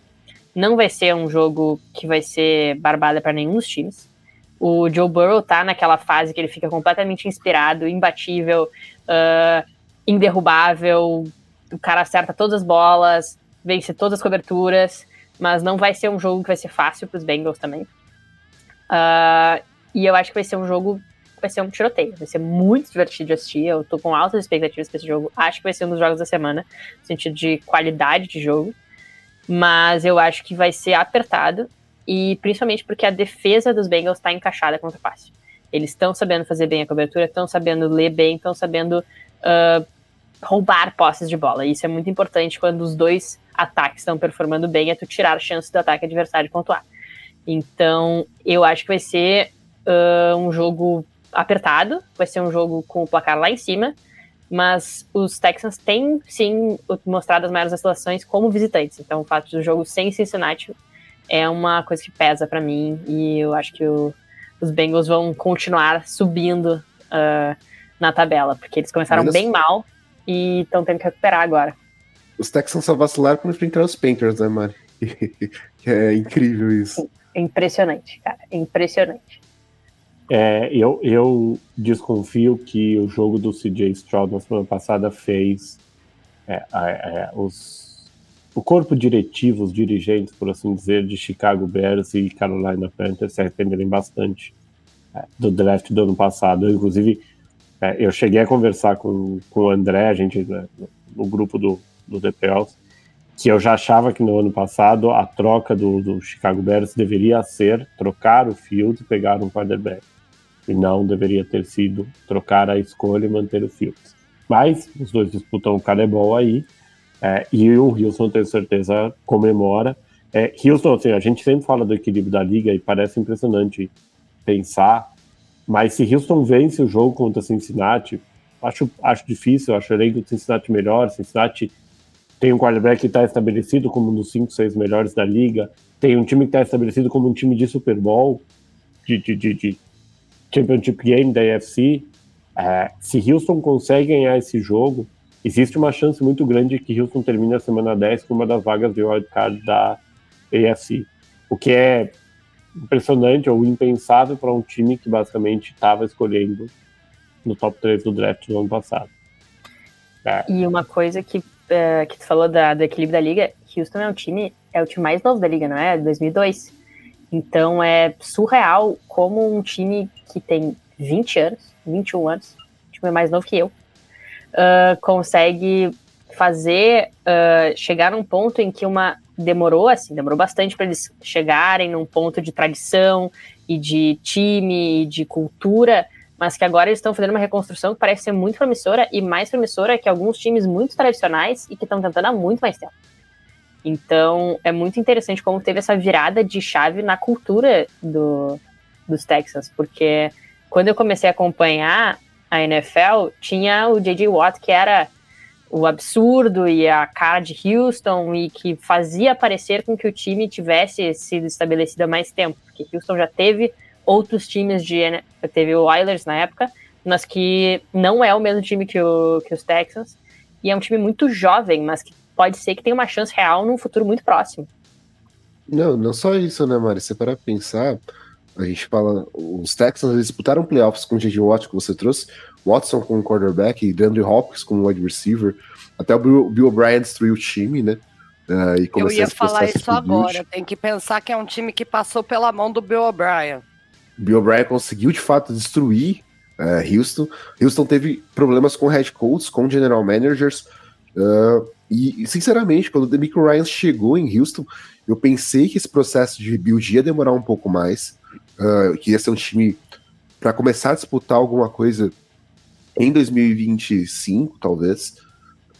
Não vai ser um jogo que vai ser barbada para nenhum dos times. O Joe Burrow tá naquela fase que ele fica completamente inspirado, imbatível, uh, inderrubável. O cara acerta todas as bolas, vence todas as coberturas, mas não vai ser um jogo que vai ser fácil para os Bengals também. Uh, e eu acho que vai ser um jogo vai ser um tiroteio. Vai ser muito divertido de assistir. Eu tô com altas expectativas para esse jogo. Acho que vai ser um dos jogos da semana, no sentido de qualidade de jogo. Mas eu acho que vai ser apertado. E principalmente porque a defesa dos Bengals está encaixada contra o passe. Eles estão sabendo fazer bem a cobertura, estão sabendo ler bem, estão sabendo uh, roubar posses de bola. Isso é muito importante quando os dois ataques estão performando bem, é tu tirar a chance do ataque adversário pontuar. Então, eu acho que vai ser uh, um jogo apertado, vai ser um jogo com o placar lá em cima, mas os Texans têm sim mostrado as maiores oscilações como visitantes. Então, o fato do jogo sem Cincinnati é uma coisa que pesa para mim e eu acho que o, os Bengals vão continuar subindo uh, na tabela, porque eles começaram bem mal e estão tendo que recuperar agora. Os Texans só vacilaram quando enfrentaram os Panthers, né, Mari? é incrível isso. É impressionante, cara. É impressionante. É, eu, eu desconfio que o jogo do CJ Stroud na semana passada fez é, é, os, o corpo diretivo, os dirigentes, por assim dizer, de Chicago Bears e Carolina Panthers se arrependerem bastante é, do draft do ano passado. Eu, inclusive, é, eu cheguei a conversar com, com o André, a gente né, no grupo do, do DPLs, que eu já achava que no ano passado a troca do, do Chicago Bears deveria ser trocar o field e pegar um quarterback e não deveria ter sido trocar a escolha e manter o Fields. Mas os dois disputam o Calebol aí, é, e o Houston, tenho certeza, comemora. É, Houston, assim, a gente sempre fala do equilíbrio da liga e parece impressionante pensar, mas se Houston vence o jogo contra Cincinnati, acho, acho difícil, acho o de Cincinnati melhor, Cincinnati tem um quarterback que está estabelecido como um dos 5, 6 melhores da liga, tem um time que está estabelecido como um time de Super Bowl, de, de, de, de Championship Game da AFC. É, se Houston consegue ganhar esse jogo, existe uma chance muito grande de que Houston termine a semana 10 com uma das vagas de wildcard da AFC. O que é impressionante ou impensável para um time que basicamente estava escolhendo no top 3 do draft do ano passado. É. E uma coisa que, é, que tu falou da, do equilíbrio da liga, Houston é um time, é o time mais novo da liga, não é? 2002. Então é surreal como um time que tem 20 anos, 21 anos, o time é mais novo que eu, consegue fazer uh, chegar num ponto em que uma demorou assim, demorou bastante para eles chegarem num ponto de tradição e de time e de cultura, mas que agora eles estão fazendo uma reconstrução que parece ser muito promissora e mais promissora que alguns times muito tradicionais e que estão tentando há muito mais tempo. Então é muito interessante como teve essa virada de chave na cultura do, dos Texans, porque quando eu comecei a acompanhar a NFL, tinha o J.J. Watt, que era o absurdo e a cara de Houston e que fazia parecer com que o time tivesse sido estabelecido há mais tempo, porque Houston já teve outros times de teve o Oilers na época, mas que não é o mesmo time que, o, que os Texans e é um time muito jovem, mas que pode ser que tenha uma chance real num futuro muito próximo. Não, não só isso, né, Mari? Você para pensar, a gente fala, os Texans disputaram playoffs com o J.J. Watt que você trouxe, Watson como quarterback e DeAndre Hopkins como wide receiver. Até o Bill, Bill O'Brien destruiu o time, né? Uh, e Eu ia falar isso agora. Tem que pensar que é um time que passou pela mão do Bill O'Brien. Bill O'Brien conseguiu de fato destruir uh, Houston. Houston teve problemas com head coaches, com general managers. Uh, e, sinceramente, quando o Demico Ryan chegou em Houston, eu pensei que esse processo de rebuild ia demorar um pouco mais. Uh, que ia ser um time para começar a disputar alguma coisa em 2025, talvez.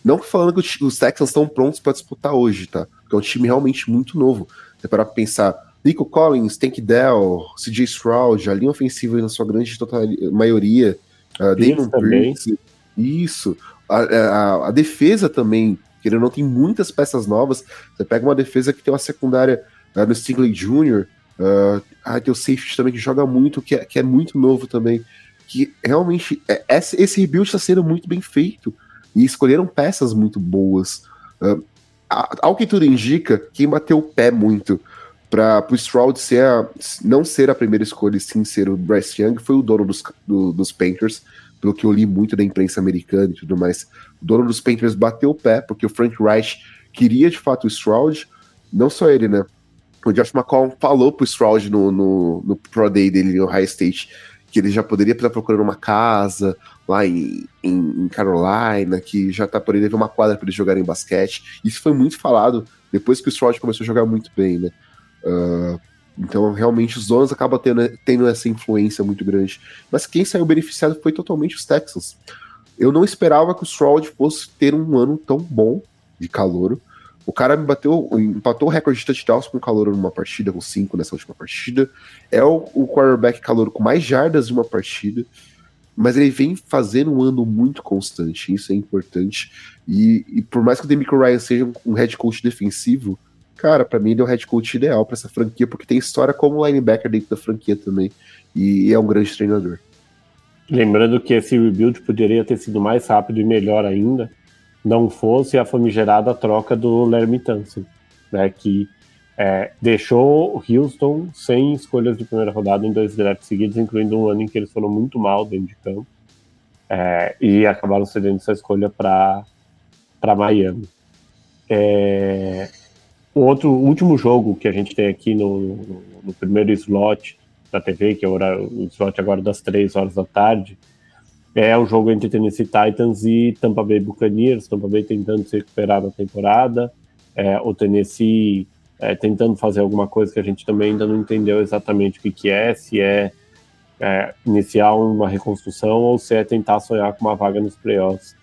Não falando que os Texans estão prontos para disputar hoje, tá? Porque é um time realmente muito novo. É para pensar, Nico Collins, Tank Dell, CJ Stroud, a linha ofensiva na sua grande total, maioria, uh, Damon Pierce, isso. A, a, a, defesa também, que ele não tem muitas peças novas. Você pega uma defesa que tem uma secundária uh, no Stingley Jr., uh, ah, tem o safety também que joga muito, que é, que é muito novo também que realmente é, esse rebuild está sendo muito bem feito e escolheram peças muito boas. Uh, ao que tudo indica, quem bateu o pé muito para o Stroud ser a, não ser a primeira escolha e sim ser o Bryce Young foi o dono dos, do, dos Panthers, pelo que eu li muito da imprensa americana e tudo mais. O dono dos Panthers bateu o pé porque o Frank Reich queria de fato o Stroud, não só ele, né? O Josh McCown falou pro Stroud no, no, no Pro Day dele no High State que ele já poderia estar procurando uma casa lá em, em, em Carolina, que já tá podendo ver uma quadra para eles jogarem basquete. Isso foi muito falado depois que o Stroud começou a jogar muito bem, né? Uh, então, realmente, os donos acabam tendo, tendo essa influência muito grande. Mas quem saiu beneficiado foi totalmente os Texans. Eu não esperava que o Stroud fosse ter um ano tão bom de calor. O cara me bateu, empatou o recorde de touchdowns com calor numa partida, com cinco nessa última partida. É o, o quarterback calor com mais jardas de uma partida. Mas ele vem fazendo um ano muito constante, isso é importante. E, e por mais que o Demico Ryan seja um head coach defensivo, cara, para mim ele é o head coach ideal para essa franquia, porque tem história como linebacker dentro da franquia também. E é um grande treinador. Lembrando que esse rebuild poderia ter sido mais rápido e melhor ainda, não fosse a famigerada troca do Tansen, né, que é, deixou Houston sem escolhas de primeira rodada em dois drafts seguidos, incluindo um ano em que eles foram muito mal dentro de campo, é, e acabaram cedendo essa escolha para Miami. É, o outro último jogo que a gente tem aqui no, no, no primeiro slot da TV, que é o, horário, o slot agora das três horas da tarde, é o jogo entre Tennessee Titans e Tampa Bay Buccaneers. Tampa Bay tentando se recuperar na temporada, é, o Tennessee é, tentando fazer alguma coisa que a gente também ainda não entendeu exatamente o que, que é, se é é, iniciar uma reconstrução ou se é tentar sonhar com uma vaga nos playoffs.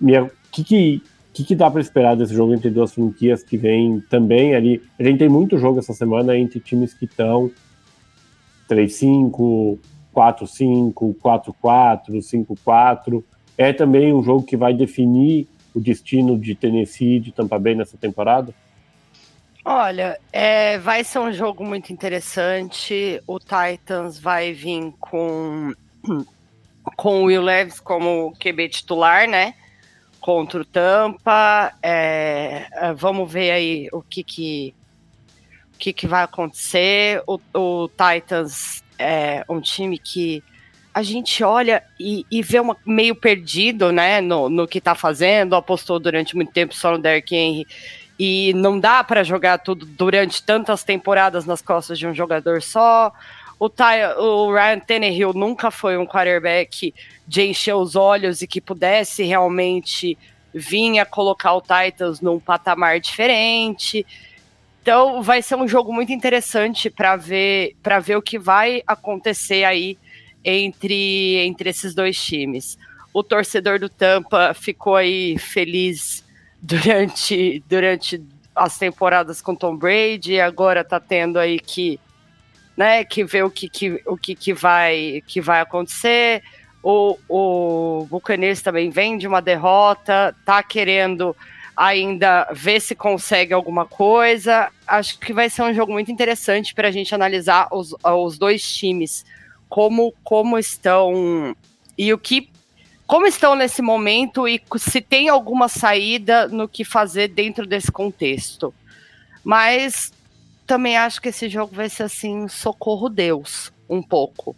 O que, que, que, que dá para esperar desse jogo entre duas franquias que vem também ali? A gente tem muito jogo essa semana entre times que estão 3-5, 4-5, 4-4, 5-4. É também um jogo que vai definir o destino de Tennessee e de Tampa Bay nessa temporada? Olha, é, vai ser um jogo muito interessante. O Titans vai vir com, com o Will Levis como QB titular, né? Contra o Tampa. É, é, vamos ver aí o que que, o que, que vai acontecer. O, o Titans é um time que a gente olha e, e vê uma, meio perdido, né, no, no que tá fazendo, apostou durante muito tempo só no Derrick Henry e não dá para jogar tudo durante tantas temporadas nas costas de um jogador só. O, Ty, o Ryan Tannehill nunca foi um quarterback de encher os olhos e que pudesse realmente vir a colocar o Titans num patamar diferente. Então vai ser um jogo muito interessante para ver para ver o que vai acontecer aí entre, entre esses dois times. O torcedor do Tampa ficou aí feliz durante, durante as temporadas com Tom Brady, agora tá tendo aí que, né, que ver o que, que, o que, que, vai, que vai acontecer. O, o Buccaneers também vem de uma derrota, tá querendo ainda ver se consegue alguma coisa. Acho que vai ser um jogo muito interessante para a gente analisar os, os dois times, como, como estão e o que como estão nesse momento e se tem alguma saída no que fazer dentro desse contexto. Mas também acho que esse jogo vai ser assim, socorro Deus, um pouco.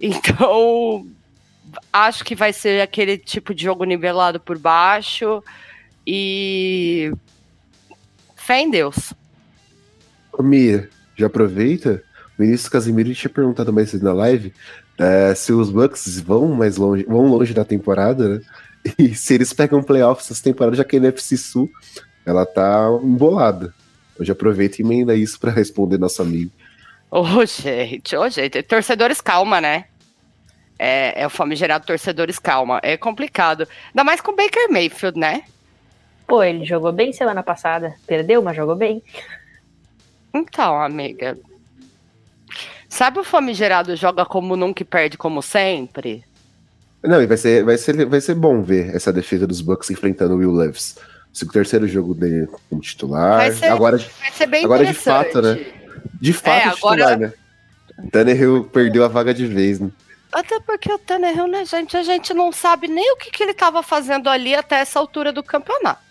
Então, acho que vai ser aquele tipo de jogo nivelado por baixo e fé em Deus. Ô Mia, já aproveita. O Vinícius Casimiro tinha perguntado mais cedo na live é, se os Bucks vão mais longe, vão longe da temporada, né? E se eles pegam playoffs essa temporada, já que a NFC Sul ela tá embolada. Hoje aproveita e emenda isso para responder nosso amigo. Ô, oh, gente, ô, oh, gente, torcedores calma, né? É, é o famigerado torcedores calma. É complicado. Ainda mais com o Baker Mayfield, né? Pô, ele jogou bem semana passada. Perdeu, mas jogou bem. Então, amiga, Sabe o famigerado joga como nunca e perde como sempre? Não, e vai ser, vai ser, vai ser bom ver essa defesa dos Bucks enfrentando o Will Levis. O terceiro jogo dele como titular. Vai ser, agora, vai ser bem agora de fato, né? De fato, é, titular, agora... né? Tannehill perdeu a vaga de vez, né? Até porque o Tannehill, né, gente? A gente não sabe nem o que, que ele estava fazendo ali até essa altura do campeonato.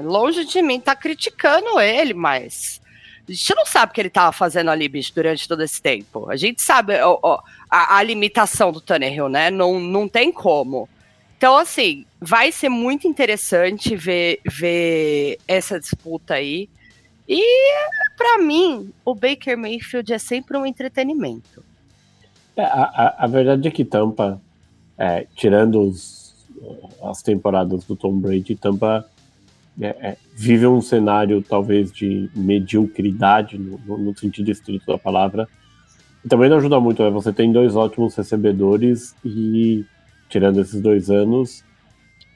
Longe de mim tá criticando ele, mas a gente não sabe o que ele estava fazendo ali, bicho, durante todo esse tempo. A gente sabe ó, ó, a, a, limitação do Tannehill, né? Não, não tem como. Então, assim, vai ser muito interessante ver, ver essa disputa aí. E, para mim, o Baker Mayfield é sempre um entretenimento. É, a, a, a, verdade é que Tampa, é, tirando os, as temporadas do Tom Brady, Tampa é, é, vive um cenário talvez de mediocridade, no, no, sentido estrito da palavra. E também não ajuda muito, né? Você tem dois ótimos recebedores e, tirando esses dois anos,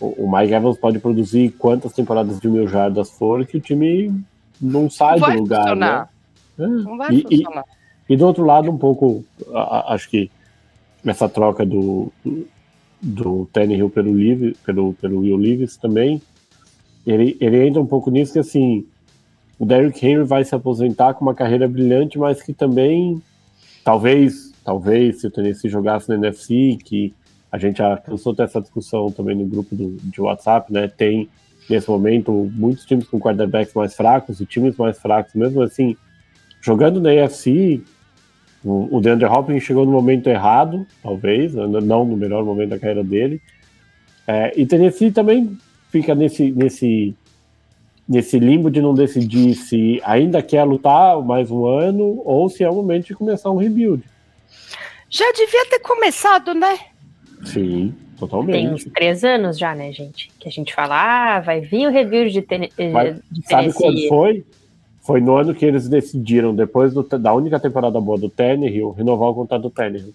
o, o Mike Evans pode produzir quantas temporadas de mil jardas for que o time não sai do lugar, né? funcionar. né? Não vai e, funcionar. E, e, do outro lado, um pouco, a, a, acho que essa troca do, do, Tannehill pelo, pelo, pelo Will Levis também ele, ele entra um pouco nisso que assim, o Derrick Henry vai se aposentar com uma carreira brilhante, mas que também, talvez, talvez, se o Tennessee jogasse no NFC, que a gente já cansou dessa discussão também no grupo do, de WhatsApp, né? Tem nesse momento muitos times com quarterbacks mais fracos e times mais fracos, mesmo assim, jogando na NFC, o, o DeAndre Hopkins chegou no momento errado, talvez, não no melhor momento da carreira dele. É, e Tennessee também fica nesse, nesse, nesse limbo de não decidir se ainda quer lutar mais um ano ou se é o momento de começar um rebuild. Já devia ter começado, né? Sim, totalmente. Tem uns três anos já, né, gente? Que a gente fala, ah, vai vir o rebuild de, ten Mas, de Sabe quando foi? Foi no ano que eles decidiram, depois do, da única temporada boa do Tannehill, renovar o contrato do Tannehill.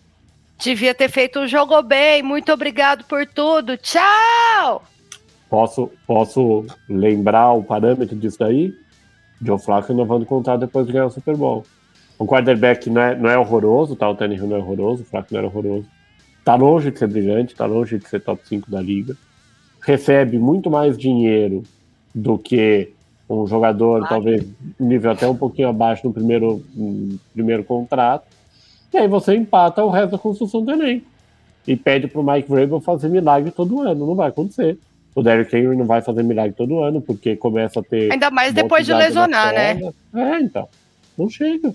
Devia ter feito um jogo bem. Muito obrigado por tudo. Tchau! Posso, posso lembrar o parâmetro disso daí? Joe Flacco renovando o contrato depois de ganhar o Super Bowl. O quarterback não é, não é horroroso, tá? O Tannehill não é horroroso, o Flacco não era horroroso. Tá longe de ser brilhante, tá longe de ser top 5 da liga. Recebe muito mais dinheiro do que um jogador, talvez nível até um pouquinho abaixo no primeiro, no primeiro contrato. E aí você empata o resto da construção do elenco. E pede pro Mike Vrabel fazer milagre todo ano. Não vai acontecer. O Derrick Henry não vai fazer milagre todo ano, porque começa a ter. Ainda mais depois de lesionar, né? É, então. Não chega.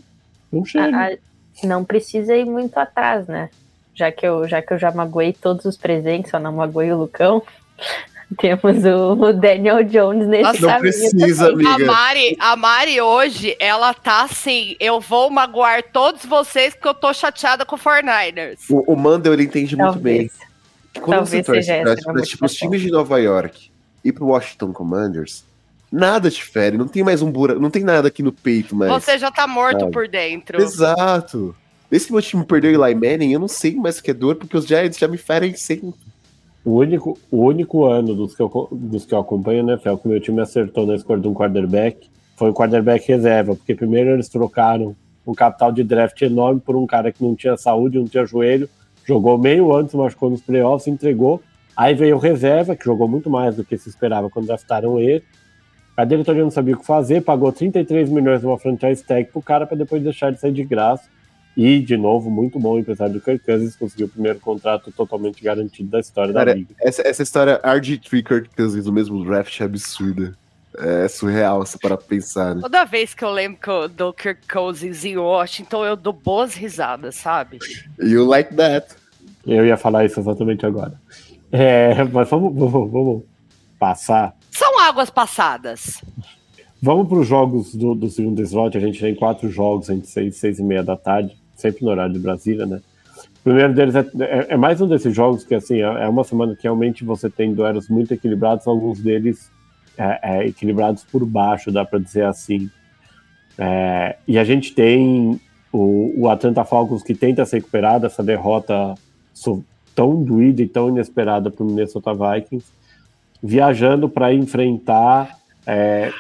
Não chega. A, a, não precisa ir muito atrás, né? Já que, eu, já que eu já magoei todos os presentes, só não magoei o Lucão. Temos o Daniel Jones nesse Nossa, Não precisa, amiga. A Mari, a Mari hoje, ela tá assim, eu vou magoar todos vocês porque eu tô chateada com o 49ers. O, o Mandel, ele entende muito Talvez. bem. Quando Talvez você torce seja pra, tipo, os times de Nova York e pro Washington Commanders, nada difere. Não tem mais um buraco, não tem nada aqui no peito mais. Você já tá morto Sabe? por dentro. Exato. Desde que meu time perdeu o Eli Manning, eu não sei mais o que é dor, porque os Giants já me ferem sempre. O único, o único ano dos que, eu, dos que eu acompanho na NFL que o meu time acertou na escolha de um quarterback foi um quarterback reserva, porque primeiro eles trocaram um capital de draft enorme por um cara que não tinha saúde, não tinha joelho, jogou meio se machucou nos playoffs, entregou. Aí veio o reserva, que jogou muito mais do que se esperava quando draftaram ele. A diretoria não sabia o que fazer, pagou 33 milhões numa franchise tag pro cara para depois deixar ele sair de graça. E, de novo, muito bom o empresário do Kirk Cousins, conseguiu o primeiro contrato totalmente garantido da história da Cara, liga. essa, essa história RG3 Kirk Cousins no mesmo draft é absurda. É surreal, se para pensar, né? Toda vez que eu lembro que eu dou Kirk Cousins em Washington, eu dou boas risadas, sabe? You like that. Eu ia falar isso exatamente agora. É, mas vamos, vamos, vamos passar. São águas passadas. Vamos para os jogos do, do segundo slot. A gente tem quatro jogos entre seis e seis e meia da tarde, sempre no horário de Brasília, né? O primeiro deles é, é, é mais um desses jogos que, assim, é, é uma semana que realmente você tem duelos muito equilibrados, alguns deles é, é, equilibrados por baixo, dá para dizer assim. É, e a gente tem o, o Atlanta Falcons que tenta se recuperar dessa derrota tão doída e tão inesperada para o Minnesota Vikings, viajando para enfrentar é,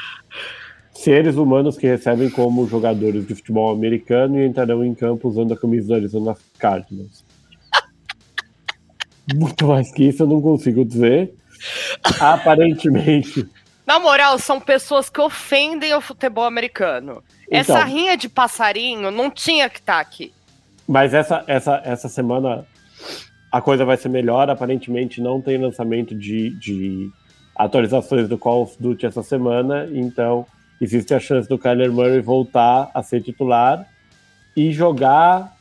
seres humanos que recebem como jogadores de futebol americano e entrarão em campo usando a camisa do Arizona Cardinals. Muito mais que isso eu não consigo dizer. Aparentemente, Na moral, são pessoas que ofendem o futebol americano. Essa Então. rinha de passarinho não tinha que estar aqui. Mas essa, essa, essa semana a coisa vai ser melhor. Aparentemente não tem lançamento de, de atualizações do Call of Duty essa semana. Então existe a chance do Kyler Murray voltar a ser titular e jogar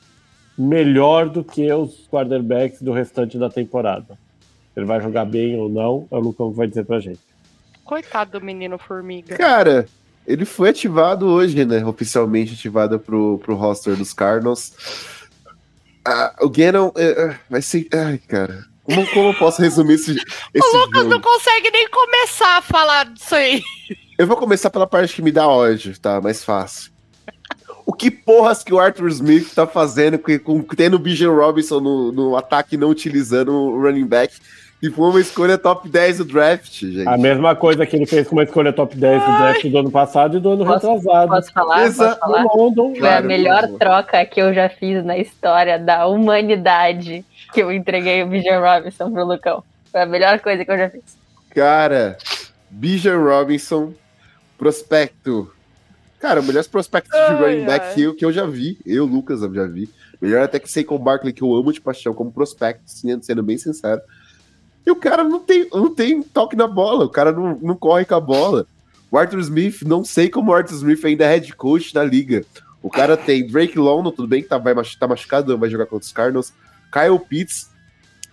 melhor do que os quarterbacks do restante da temporada. Ele vai jogar bem ou não, é o Lucão que vai dizer pra gente. Coitado do menino formiga. Cara, ele foi ativado hoje, né? Oficialmente ativado pro, pro roster dos Cardinals. Ah, o Gannon é, é, vai ser. Ai, cara. Como, como eu posso resumir esse, esse O Lucas jogo? não consegue nem começar a falar disso aí. Eu vou começar pela parte que me dá ódio, tá? Mais fácil. O que porras que o Arthur Smith tá fazendo com, com tendo o Bijan Robinson no, no ataque e não utilizando o running back? E foi uma escolha top 10 do draft, gente. A mesma coisa que ele fez com uma escolha top 10 do draft do ano passado e do ano Posso- retrasado. Posso falar? Exa- Posso falar? O London, Foi Claro, a melhor troca que eu já fiz na história da humanidade que eu entreguei o Bijan Robinson pro Lucão. Foi a melhor coisa que eu já fiz. Cara, Bijan Robinson, prospecto. Cara, o melhor prospecto de running back que eu, que eu já vi. Eu, Lucas, eu já vi. Melhor até que Saquon Barkley, que eu amo de paixão como prospecto, sendo bem sincero. E o cara não tem, não tem toque na bola, o cara não, não corre com a bola. O Arthur Smith, não sei como o Arthur Smith ainda é head coach da liga. O cara tem Drake London, tudo bem que tá, vai, tá machucado, vai jogar contra os Cardinals. Kyle Pitts,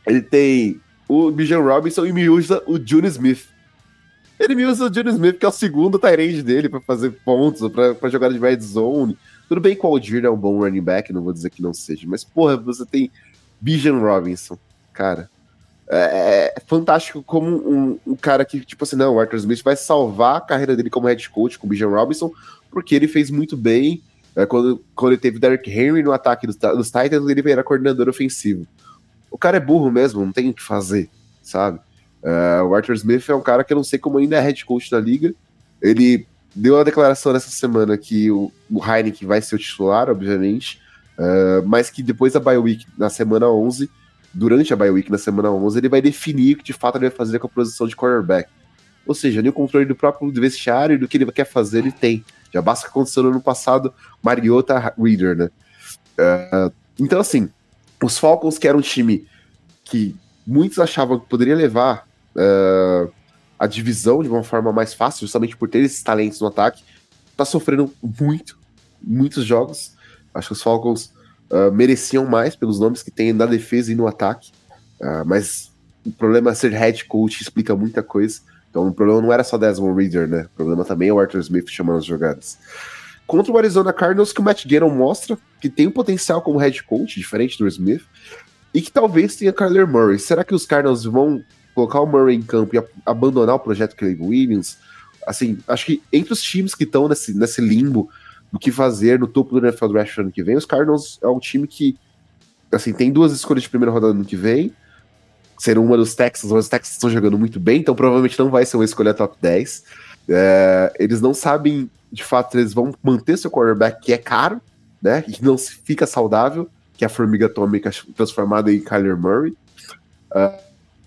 ele tem o Bijan Robinson e me usa o June Smith. Ele me usa o June Smith, que é o segundo tight dele pra fazer pontos, pra jogar de red zone. Tudo bem que o Aldir é um bom running back, não vou dizer que não seja, mas porra, você tem Bijan Robinson, cara. É, é fantástico como um, um cara que, tipo assim, não, o Arthur Smith vai salvar a carreira dele como head coach com o Bijan Robinson, porque ele fez muito bem É, quando, quando ele teve Derrick Henry no ataque dos, dos Titans, ele era coordenador ofensivo. O cara é burro mesmo, não tem o que fazer, sabe? Uh, o Arthur Smith é um cara que eu não sei como ainda é head coach da liga. Ele deu uma declaração nessa semana que o, o Heineken vai ser o titular, obviamente, uh, mas que depois da bye week, na semana 11, durante a bye week, na semana 11, ele vai definir o que de fato ele vai fazer com a posição de quarterback. Ou seja, nem o controle do próprio vestiário e do que ele quer fazer, ele tem. Já basta que aconteceu no ano passado, Mariota Reader, né? Uh, então, assim, os Falcons, que era um time que muitos achavam que poderia levar uh, a divisão de uma forma mais fácil, justamente por ter esses talentos no ataque, tá sofrendo muito, muitos jogos. Acho que os Falcons uh, mereciam mais pelos nomes que tem na defesa e no ataque, mas o problema é ser head coach explica muita coisa. Então o problema não era só Desmond Reader, né? O problema também é o Arthur Smith chamando as jogadas. Contra o Arizona Cardinals, que o Matt Gannon mostra que tem um potencial como head coach, diferente do Smith, e que talvez tenha Kyler Murray. Será que os Cardinals vão colocar o Murray em campo e abandonar o projeto Caleb Williams? Assim, acho que entre os times que estão nesse, nesse limbo do que fazer no topo do NFL Draft ano que vem, os Cardinals é um time que assim, tem duas escolhas de primeira rodada no que vem, ser uma dos Texans, mas os Texans estão jogando muito bem, então provavelmente não vai ser uma escolha top 10. É, eles não sabem, de fato, eles vão manter seu quarterback, que é caro, né? Que não fica saudável, que é a formiga atômica transformada em Kyler Murray. Uh,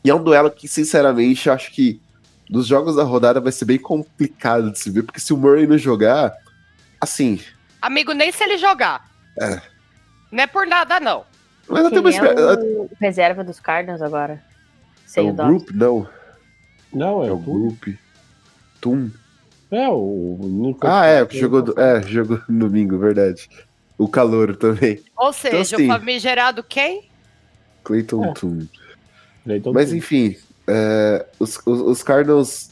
e é um duelo que, sinceramente, acho que dos jogos da rodada vai ser bem complicado de se ver, porque se o Murray não jogar, assim. Amigo, nem se ele jogar. É. Não é por nada, não. Mas eu tenho uma é o reserva dos Cardinals agora. Sem é o, o Group? Não. Não, é, é o Group. Tum. É, o. Ah, é, que jogou, é, jogou no domingo, verdade. O calor também. Ou seja, então, assim, o famigerado quem? Clayton é. Tum. Clayton Mas Tum. enfim, é, os, os, os, Cardinals.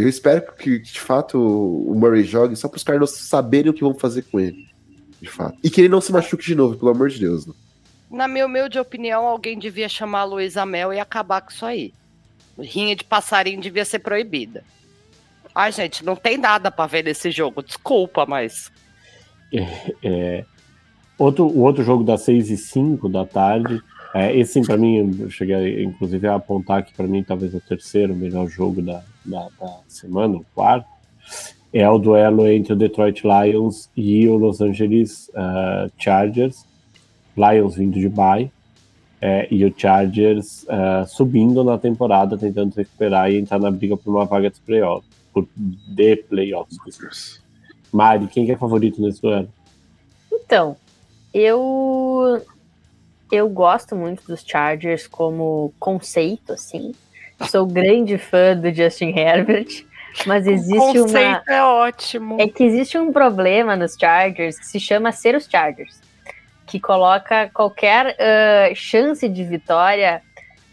Eu espero que, de fato o Murray jogue só para os Cardinals saberem o que vão fazer com ele. De fato. E que ele não se machuque de novo, pelo amor de Deus. Né? na minha humilde opinião, alguém devia chamar a Luísa Mel e acabar com isso aí. Rinha de passarinho devia ser proibida. Ai, gente, não tem nada para ver nesse jogo, desculpa, mas. É, é, outro, o outro jogo das 6 e 5 da tarde, é, esse para mim, eu cheguei inclusive a apontar que para mim talvez o terceiro melhor jogo da, da, da, semana, o quarto, é o duelo entre o Detroit Lions e o Los Angeles uh, Chargers. Lions vindo de bye, é, e o Chargers uh, subindo na temporada, tentando recuperar e entrar na briga por uma vaga de playoffs, por de playoffs. Mari, quem é favorito nesse duelo? Então, eu eu gosto muito dos Chargers como conceito, assim. Sou grande fã do Justin Herbert, mas existe o conceito uma é ótimo. É que existe um problema nos Chargers que se chama ser os Chargers que coloca qualquer uh, chance de vitória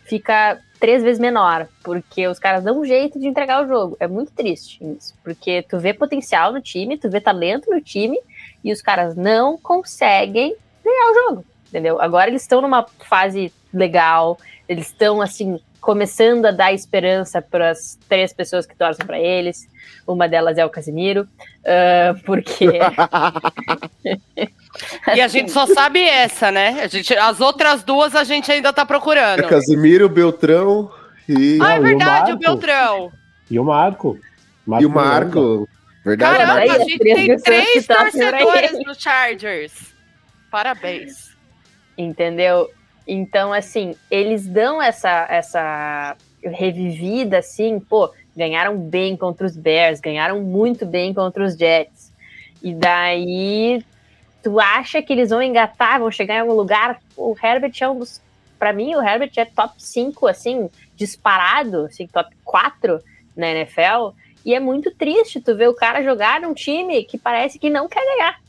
fica três vezes menor, porque os caras dão um jeito de entregar o jogo. É muito triste isso, porque tu vê potencial no time, tu vê talento no time e os caras não conseguem ganhar o jogo, entendeu? Agora eles estão numa fase legal, eles estão assim começando a dar esperança para as três pessoas que torcem para eles. Uma delas é o Casimiro, uh, porque E a gente só sabe essa, né? A gente, as outras duas a gente ainda tá procurando. É Casimiro, Beltrão e. Ah, é verdade, o, o, Beltrão. E o Marco. Marco e o Marco. Verdade. Caramba, a gente tem três torcedores no Chargers. Parabéns. Entendeu? Então, assim, eles dão essa, essa revivida, assim, pô, ganharam bem contra os Bears, ganharam muito bem contra os Jets. E daí tu acha que eles vão engatar, vão chegar em algum lugar? O Herbert é um dos. Pra mim, o Herbert é top 5, assim, disparado, assim, top 4 na NFL. E é muito triste tu ver o cara jogar num time que parece que não quer ganhar.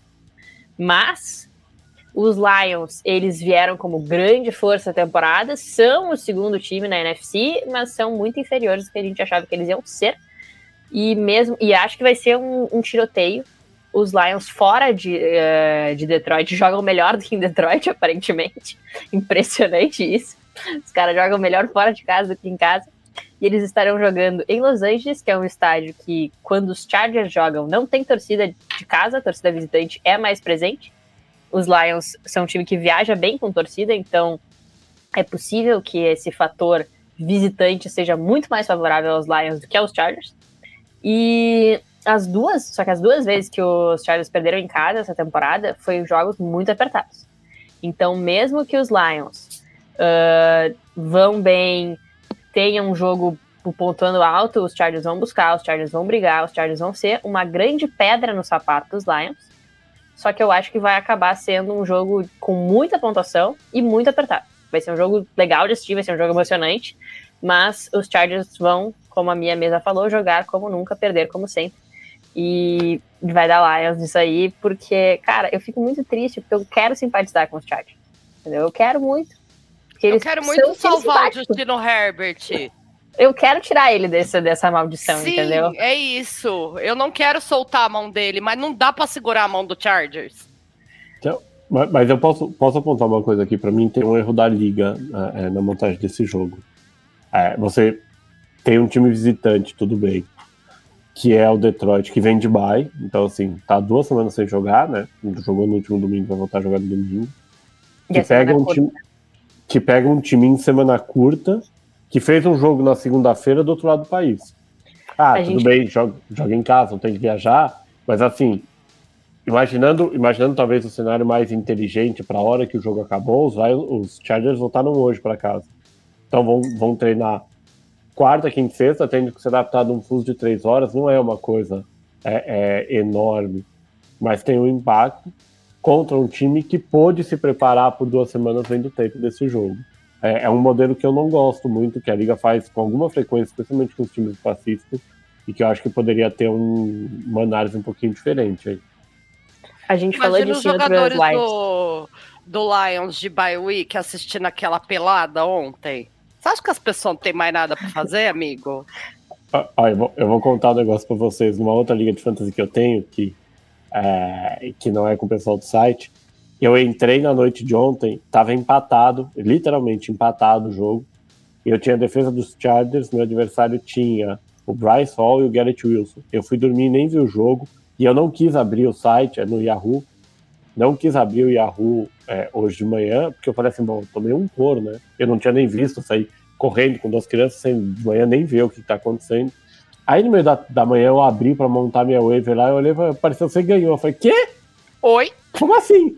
Mas os Lions, eles vieram como grande força da temporada, são o segundo time na NFC, mas são muito inferiores do que a gente achava que eles iam ser. E mesmo e acho que vai ser um, um tiroteio os Lions fora de, uh, de Detroit jogam melhor do que em Detroit, aparentemente. Impressionante isso. Os caras jogam melhor fora de casa do que em casa. E eles estarão jogando em Los Angeles, que é um estádio que, quando os Chargers jogam, não tem torcida de casa, a torcida visitante é mais presente. Os Lions são um time que viaja bem com torcida, então é possível que esse fator visitante seja muito mais favorável aos Lions do que aos Chargers. E as duas, só que as duas vezes que os Chargers perderam em casa essa temporada foi jogos muito apertados. Então, mesmo que os Lions uh, vão bem, tenham um jogo pontuando alto, os Chargers vão buscar, os Chargers vão brigar, os Chargers vão ser uma grande pedra no sapato dos Lions. Só que eu acho que vai acabar sendo um jogo com muita pontuação e muito apertado. Vai ser um jogo legal de assistir, vai ser um jogo emocionante, mas os Chargers vão, como a minha mesa falou, jogar como nunca, perder como sempre. E vai dar Lions nisso aí, porque, cara, eu fico muito triste, porque eu quero simpatizar com os Chargers. Entendeu? Eu quero muito. eu quero muito salvar o Justino Herbert. Eu quero tirar ele desse, dessa maldição, Sim, entendeu? É isso. Eu não quero soltar a mão dele, mas não dá para segurar a mão do Chargers. Então, mas eu posso, posso apontar uma coisa aqui. Para mim, tem um erro da liga é, na montagem desse jogo. É, você tem um time visitante, tudo bem, que é o Detroit, que vem de bye. Então, assim, tá duas semanas sem jogar, né? Jogou no último domingo, vai voltar a jogar no domingo. Que pega, um time, que pega um time em semana curta que fez um jogo na segunda-feira do outro lado do país. Ah, a tudo gente... bem, joga, joga em casa, não tem que viajar, mas assim, imaginando, imaginando talvez o cenário mais inteligente para a hora que o jogo acabou, os, os Chargers voltaram hoje para casa. Então vão, vão treinar quarta, quinta e sexta, tendo que se adaptar a um fuso de três horas, não é uma coisa é, é, enorme, mas tem um impacto contra um time que pôde se preparar por duas semanas vendo o tempo desse jogo é, é, um modelo que eu não gosto muito, que a Liga faz com alguma frequência, especialmente com os times do Pacífico, e que eu acho que poderia ter um, uma análise um pouquinho diferente aí. A gente Imagina falou disso os jogadores do, do Lions de bye week assistindo aquela pelada ontem. Você acha que as pessoas não têm mais nada para fazer, amigo? Ah, ah, eu, vou, eu, vou, contar um negócio para vocês. Numa outra liga de fantasy que eu tenho, que, é, que não é com o pessoal do site, eu entrei na noite de ontem, estava empatado, literalmente empatado o jogo. Eu tinha a defesa dos Chargers, meu adversário tinha o Bryce Hall e o Garrett Wilson. Eu fui dormir e nem vi o jogo, e eu não quis abrir o site, é no Yahoo, não quis abrir o Yahoo é, hoje de manhã, porque eu falei assim, bom, eu tomei um couro, né? Eu não tinha nem visto sair correndo com duas crianças, sem de manhã nem ver o que está acontecendo. Aí no meio da, da manhã eu abri para montar minha waiver lá, eu olhei e pareceu que você ganhou. Eu falei, quê? Oi? Como assim?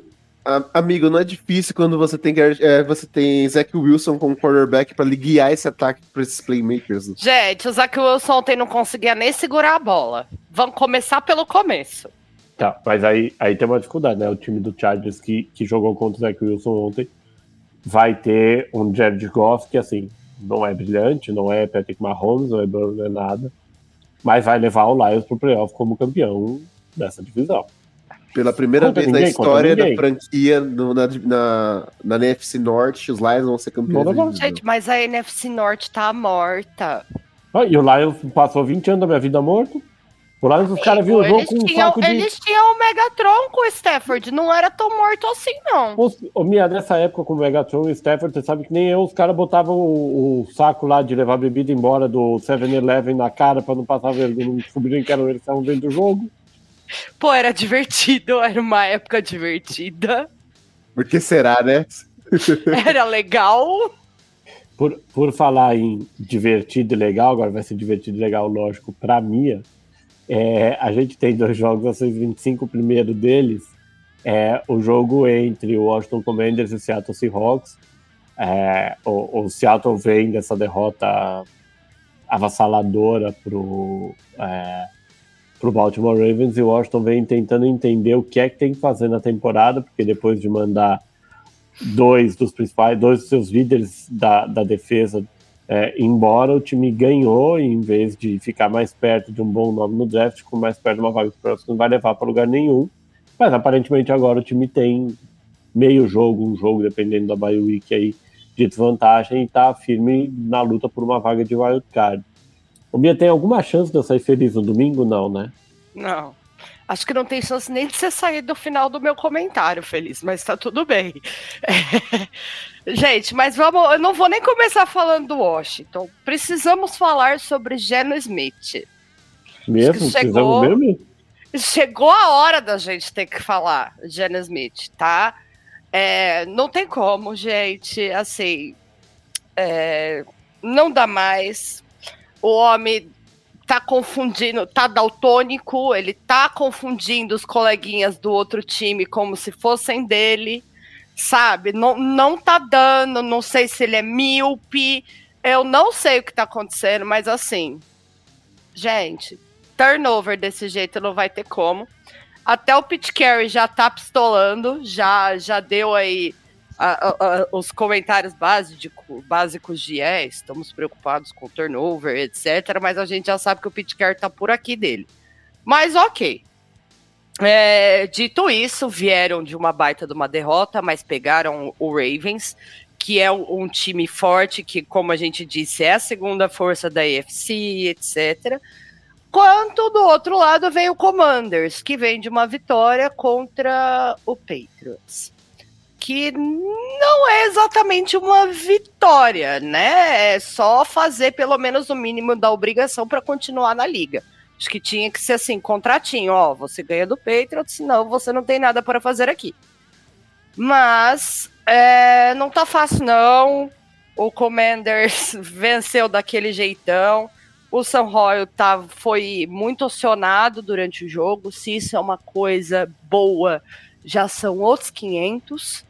Amigo, não é difícil quando você tem, é, você tem Zach Wilson como quarterback para guiar esse ataque para esses playmakers. Gente, o Zach Wilson ontem não conseguia nem segurar a bola. Vamos começar pelo começo. Tá, mas aí, aí tem uma dificuldade, né? O time do Chargers que, que jogou contra o Zach Wilson ontem vai ter um Jared Goff que, assim, não é brilhante, não é Patrick Mahomes, não é, não é nada, mas vai levar o Lions pro playoff como campeão dessa divisão. Pela primeira conta vez ninguém, na história da franquia no, na, na, na NFC Norte, os Lions vão ser campeões. Gente, mas a NFC Norte tá morta. Ah, e o Lions passou 20 anos da minha vida morto. O Lions, os caras viram o jogo com um tinham, saco de... Eles tinham o Megatron com o Stafford, não era tão morto assim, não. Ô, minha, nessa época com o Megatron e o Stafford, você sabe que nem eu, os caras botavam o, o, saco lá de levar bebida embora do 7-Eleven na cara pra não passar vergonha, não descobriram que eram eles que estavam vendo o jogo. Pô, era divertido, era uma época divertida. Por que será, né? Era legal. Por, por falar em divertido e legal, agora vai ser divertido e legal, lógico, pra Mia. É, a gente tem dois jogos a 625, o primeiro deles é o jogo entre o Washington Commanders e o Seattle Seahawks. É, o, o, Seattle vem dessa derrota avassaladora pro, é, para o Baltimore Ravens e Washington vem tentando entender o que é que tem que fazer na temporada, porque depois de mandar dois dos principais, dois dos seus líderes da, da defesa é, embora, o time ganhou e em vez de ficar mais perto de um bom nome no draft, ficou mais perto de uma vaga que não vai levar para lugar nenhum. Mas aparentemente agora o time tem meio jogo, um jogo, dependendo da bye week aí, de desvantagem e está firme na luta por uma vaga de wild card. O Bia tem alguma chance de eu sair feliz no domingo? Não, né? Não. Acho que não tem chance nem de você sair do final do meu comentário, Feliz, mas tá tudo bem. É... Gente, mas vamos. Eu não vou nem começar falando do Washington. Precisamos falar sobre Geno Smith. Mesmo? Chegou, mesmo? chegou a hora da gente ter que falar Geno Smith, tá? É, não tem como, gente. Assim, é, não dá mais. O homem tá confundindo, tá daltônico, ele tá confundindo os coleguinhas do outro time como se fossem dele, sabe? Não, não tá dando, não sei se ele é míope, eu não sei o que tá acontecendo, mas assim, gente, turnover desse jeito não vai ter como. Até o Pete Carey já tá pistolando, já, já deu aí a, a, os comentários básico, básicos de é, estamos preocupados com turnover, etc. Mas a gente já sabe que o Pete Carey tá por aqui dele. Mas ok. É, dito isso, vieram de uma baita de uma derrota, mas pegaram o Ravens, que é um, time forte, que, como a gente disse, é a segunda força da AFC, etc. Quanto do outro lado vem o Commanders, que vem de uma vitória contra o Patriots que não é exatamente uma vitória, né? É só fazer pelo menos o mínimo da obrigação para continuar na liga. Acho que tinha que ser assim, contratinho, ó, você ganha do Patriots, senão você não tem nada para fazer aqui. Mas é, não tá fácil não. O Commanders venceu daquele jeitão. O Sam Royal tá, foi muito acionado durante o jogo. Se isso é uma coisa boa, já são outros 500.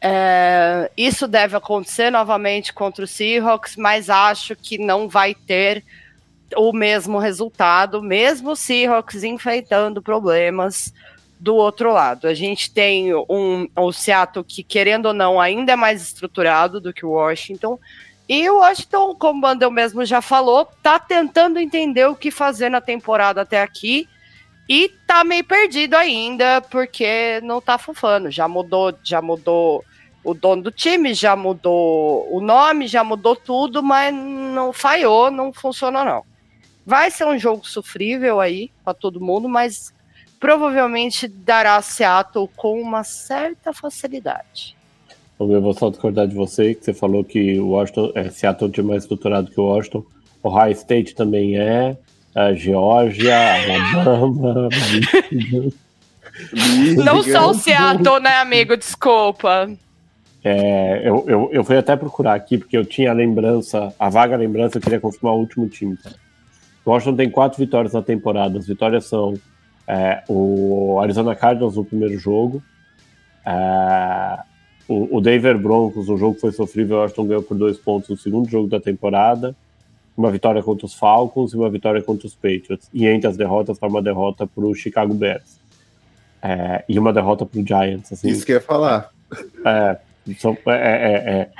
É, isso deve acontecer novamente contra o Seahawks, mas acho que não vai ter o mesmo resultado, mesmo o Seahawks enfrentando problemas do outro lado. A gente tem um, o Seattle que, querendo ou não, ainda é mais estruturado do que o Washington. E o Washington, como o Bandel mesmo já falou, tá tentando entender o que fazer na temporada até aqui. E tá meio perdido ainda, porque não tá fufando. Já mudou, já mudou o dono do time, já mudou o nome, já mudou tudo, mas não falhou, não funcionou não. Vai ser um jogo sofrível aí para todo mundo, mas provavelmente dará Seattle com uma certa facilidade. Eu vou só discordar de você, que você falou que o Washington, é, Seattle é mais estruturado que o Washington. O High State também é, a Geórgia, Alabama. Não só o Seattle, né, amigo? Desculpa. É, eu, eu, eu fui até procurar aqui, porque eu tinha a lembrança, a vaga lembrança, eu queria confirmar o último time. Tá? O Washington tem quatro vitórias na temporada. As vitórias são é, o Arizona Cardinals no primeiro jogo, é, o, o Denver Broncos, o jogo foi sofrível, o Washington ganhou por dois pontos no segundo jogo da temporada, uma vitória contra os Falcons e uma vitória contra os Patriots. E entre as derrotas, está uma derrota para o Chicago Bears. É, e uma derrota para o Giants. Assim. Isso que eu ia falar. É, são, é, é, é,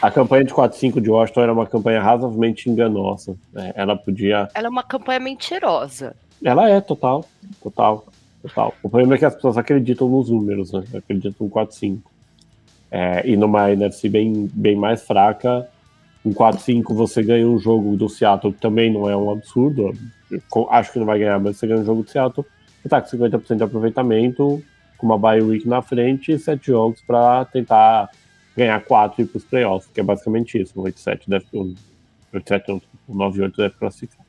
a campanha de 4-5 de Washington era uma campanha razoavelmente enganosa. Né? Ela podia. Ela é uma campanha mentirosa. Ela é, total. Total. Total. O problema é que as pessoas acreditam nos números, né? Acreditam no 4-5. É, e numa NFC bem, bem mais fraca, um 4-5 você ganha um jogo do Seattle, que também não é um absurdo. Acho que não vai ganhar, mas você ganha um jogo do Seattle. Você tá com 50% de aproveitamento, com uma bye week na frente e sete jogos para tentar ganhar quatro e ir para os playoffs, que é basicamente isso. O 8-7 deve. 8-7 o 9-8 deve classificar.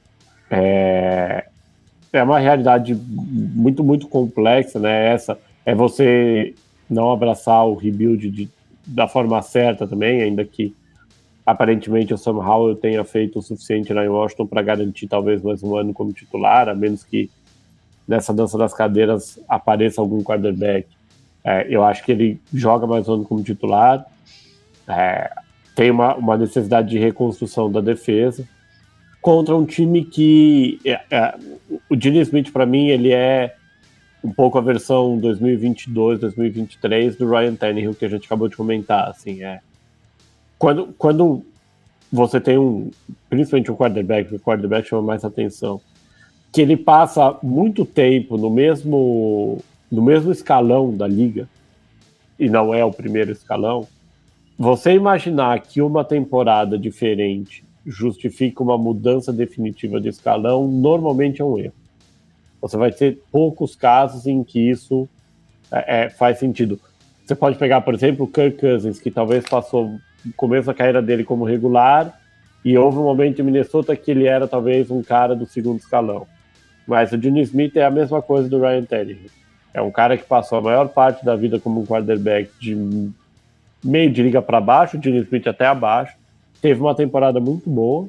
É, é uma realidade muito, muito complexa, né? Essa é você não abraçar o rebuild de, da forma certa também, ainda que aparentemente o Sam Howell tenha feito o suficiente lá em Washington para garantir talvez mais um ano como titular, a menos que nessa dança das cadeiras apareça algum quarterback. É, eu acho que ele joga mais um ano como titular. É, tem uma, uma, necessidade de reconstrução da defesa contra um time que é, é o Gene Smith para mim ele é um pouco a versão 2022, 2023 do Ryan Tannehill que a gente acabou de comentar, assim, é quando, quando você tem um, principalmente um quarterback, o quarterback chama mais atenção, que ele passa muito tempo no mesmo, no mesmo escalão da liga, e não é o primeiro escalão, você imaginar que uma temporada diferente justifica uma mudança definitiva de escalão, normalmente é um erro. você vai ter poucos casos em que isso é, é, faz sentido. Você pode pegar, por exemplo, o Kirk Cousins, que talvez passou começo da carreira dele como regular, e houve um momento em Minnesota que ele era talvez um cara do segundo escalão. Mas o Gene Smith é a mesma coisa do Ryan Tannehill. É um cara que passou a maior parte da vida como um quarterback de meio de liga para baixo, o Gene Smith até abaixo. Teve uma temporada muito boa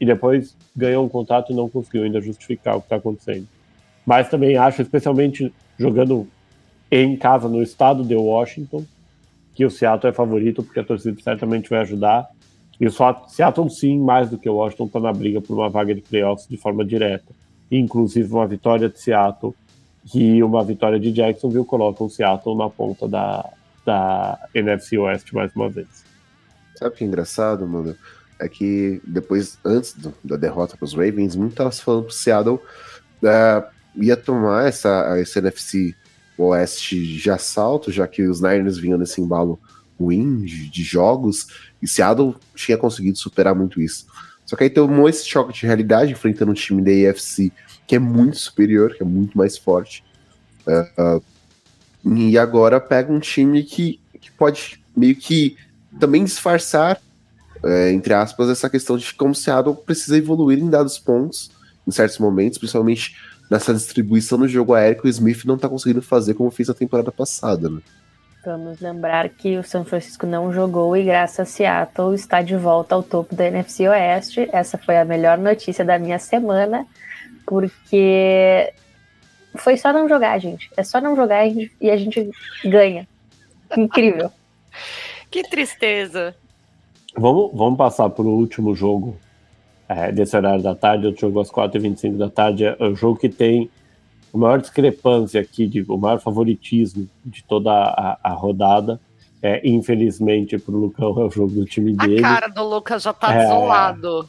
e depois ganhou um contrato e não conseguiu ainda justificar o que está acontecendo. Mas também acho, especialmente jogando em casa no estado de Washington, que o Seattle é favorito, porque a torcida certamente vai ajudar. E o Seattle, sim, mais do que o Washington, está na briga por uma vaga de playoffs de forma direta. Inclusive, uma vitória de Seattle e uma vitória de Jacksonville colocam o Seattle na ponta da, da NFC West mais uma vez. Sabe o que é engraçado, mano? É que depois, antes do, da derrota para os Ravens, muito falando que o Seattle uh, ia tomar essa, essa NFC Oeste de assalto, já que os Niners vinham nesse embalo ruim de, de jogos, e Seattle tinha conseguido superar muito isso. Só que aí tomou esse choque de realidade enfrentando um time da AFC que é muito superior, que é muito mais forte. Uh, uh, e agora pega um time que, que pode meio que também disfarçar, é, entre aspas, essa questão de como Seattle precisa evoluir em dados pontos, em certos momentos, principalmente nessa distribuição no jogo aéreo que o Smith não está conseguindo fazer como fez a temporada passada, né? Vamos lembrar que o São Francisco não jogou e graças a Seattle está de volta ao topo da NFC Oeste. Essa foi a melhor notícia da minha semana, porque foi só não jogar, gente. É só não jogar e a gente ganha. Incrível. que tristeza. Vamos, vamos passar para o último jogo é, desse horário da tarde, outro jogo às 4h25 da tarde, é o jogo que tem a maior discrepância aqui, de, o maior favoritismo de toda a, a rodada. É, infelizmente, para o Lucão é o jogo do time dele. A cara do Lucas já está é, desolado.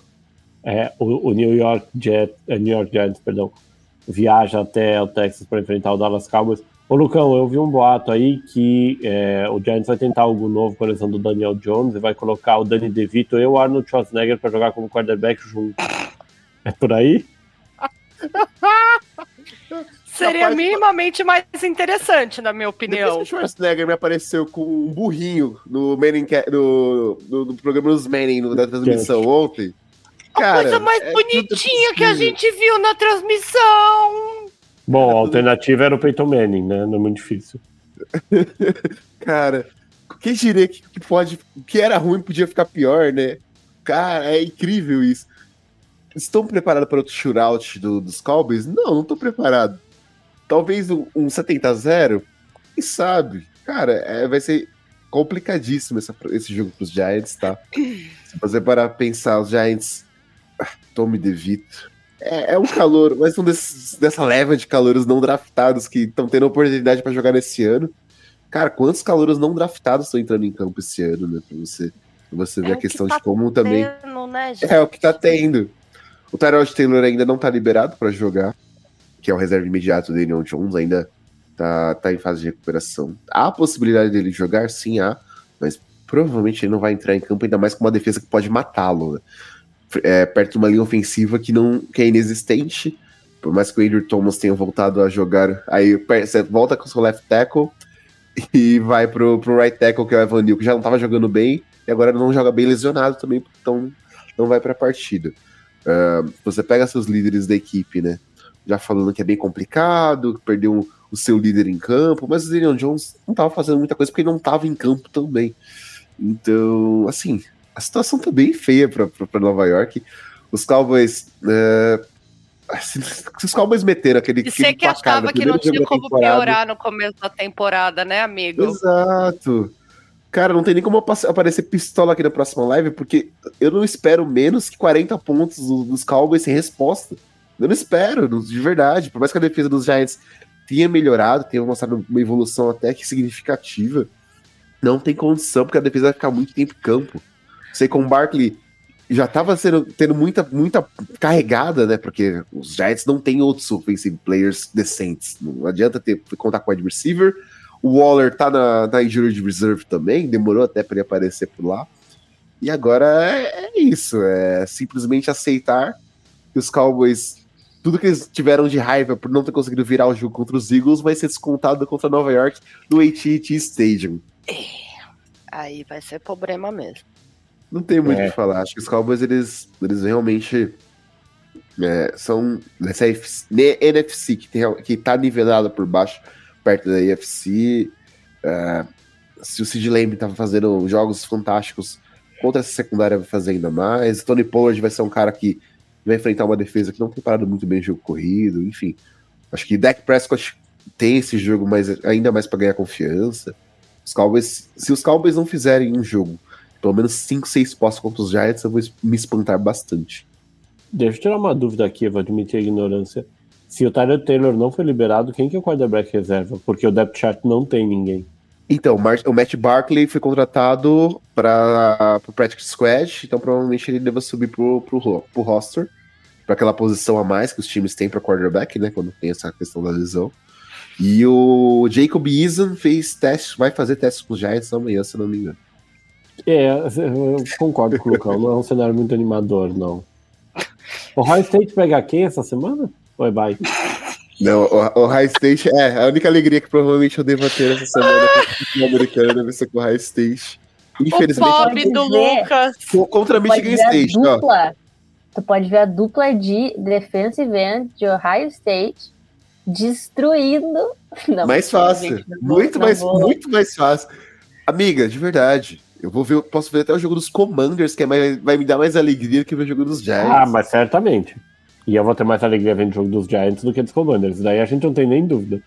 É, o, o, New York Jet, uh, New York Giants, perdão, viaja até o Texas para enfrentar o Dallas Cowboys. Ô Lucão, eu vi um boato aí que é, o Giants vai tentar algo novo com a lesão do Daniel Jones e vai colocar o Danny DeVito e o Arnold Schwarzenegger para jogar como quarterback junto. É por aí? Seria minimamente mais interessante, na minha opinião. Depois que o Schwarzenegger me apareceu com um burrinho no, Manning, no, no, no programa dos Manning, no, da transmissão ontem. Cara, a coisa mais é bonitinha que a gente viu na transmissão. Bom, a alternativa era o Peyton Manning, né? Não é muito difícil. Cara, quem diria que, que pode. que era ruim podia ficar pior, né? Cara, é incrível isso. Estão preparados para outro shootout do, dos Cowboys? Não, não estou preparado. Talvez um, um 70 a 0? Quem sabe? Cara, é, vai ser complicadíssimo essa, esse jogo para os Giants, tá? Se você parar pensar, os Giants. Ah, Tommy DeVito, é, é um calor, mas um desses, dessa leva de calouros não draftados que estão tendo oportunidade para jogar nesse ano. Cara, quantos calouros não draftados estão entrando em campo esse ano, né? Pra você, pra você ver é a questão que tá de como tendo, também. Né, é o que tá tendo. O Tyrod Taylor ainda não tá liberado para jogar, que é o reserva imediato dele, Daniel Jones, ainda tá, tá em fase de recuperação. Há a possibilidade dele jogar? Sim, há, mas provavelmente ele não vai entrar em campo, ainda mais com uma defesa que pode matá-lo. Né? É, perto de uma linha ofensiva que não que é inexistente. Por mais que o Andrew Thomas tenha voltado a jogar, aí você volta com o seu left tackle e vai pro, pro right tackle, que é o Evan Neal, que já não estava jogando bem, e agora não joga bem lesionado também, então não vai para a partida. Uh, você pega seus líderes da equipe, né? Já falando que é bem complicado, perdeu o seu líder em campo, mas o Daniel Jones não estava fazendo muita coisa porque ele não estava em campo também. Então, assim, a situação tá bem feia para Nova York. Os Cowboys. É, assim, se os Cowboys meteram aquele. E você que achava que não tinha como piorar no começo da temporada, né, amigo? Exato. Cara, não tem nem como aparecer pistola aqui na próxima live, porque eu não espero menos que 40 pontos dos Cowboys sem resposta. Eu não espero, de verdade. Por mais que a defesa dos Giants tenha melhorado, tenha mostrado uma evolução até que significativa, não tem condição, porque a defesa vai ficar muito tempo em campo. Saquon Barkley já estava tendo muita, muita carregada, né? Porque os Giants não têm outros offensive players decentes. Não adianta ter, contar com o wide receiver. O Waller tá na, na injury reserve também, demorou até para ele aparecer por lá. E agora é, é, isso, é simplesmente aceitar que os Cowboys tudo que eles tiveram de raiva por não ter conseguido virar o jogo contra os Eagles vai ser descontado contra Nova York no AT&T Stadium. É, aí vai ser problema mesmo. Não tem muito o É. que falar. Acho que os Cowboys, eles, eles realmente é, são nessa NFC, NFC que, tem, que tá nivelada por baixo, perto da AFC. é, se o Sid Lamb tava fazendo jogos fantásticos contra essa secundária, vai fazer ainda mais. Tony Pollard vai ser um cara que vai enfrentar uma defesa que não tem parado muito bem o jogo corrido, enfim. Acho que Dak Prescott tem esse jogo mais, ainda mais para ganhar confiança. Os Cowboys, se os Cowboys não fizerem um jogo, pelo menos 5, 6 postos contra os Giants, eu vou me espantar bastante. Deixa eu tirar uma dúvida aqui, eu vou admitir a ignorância. Se o Tyler Taylor não foi liberado, quem que é o quarterback reserva? Porque o depth chart não tem ninguém. Então, o o Matt Barkley foi contratado para o Practice Squad, então provavelmente ele deva subir ro- pro roster, para aquela posição a mais que os times têm para quarterback, né, quando tem essa questão da lesão. E o Jacob Eason fez teste, vai fazer testes com os Giants amanhã, se não me engano. É, eu concordo com o Lucão, não é um cenário muito animador, não. O High State pega quem essa semana? Oi, bye. Não, o, o High State, é, a única alegria que provavelmente eu devo ter essa semana com o futebol americano deve ser com o High State. Infelizmente, o pobre do. Lucas. co- contra Tu Michigan State, ó. dupla. Tu pode ver a dupla de defensive end de Ohio State destruindo. Não, mais fácil. gente, não muito, não mais, vou- muito mais fácil. Amiga, de verdade. Eu vou ver, posso ver até o jogo dos Commanders, que é mais- vai me dar mais alegria que ver o jogo dos Giants. Ah, mas certamente. E eu vou ter mais alegria vendo o jogo dos Giants do que dos Commanders. Daí a gente não tem nem dúvida.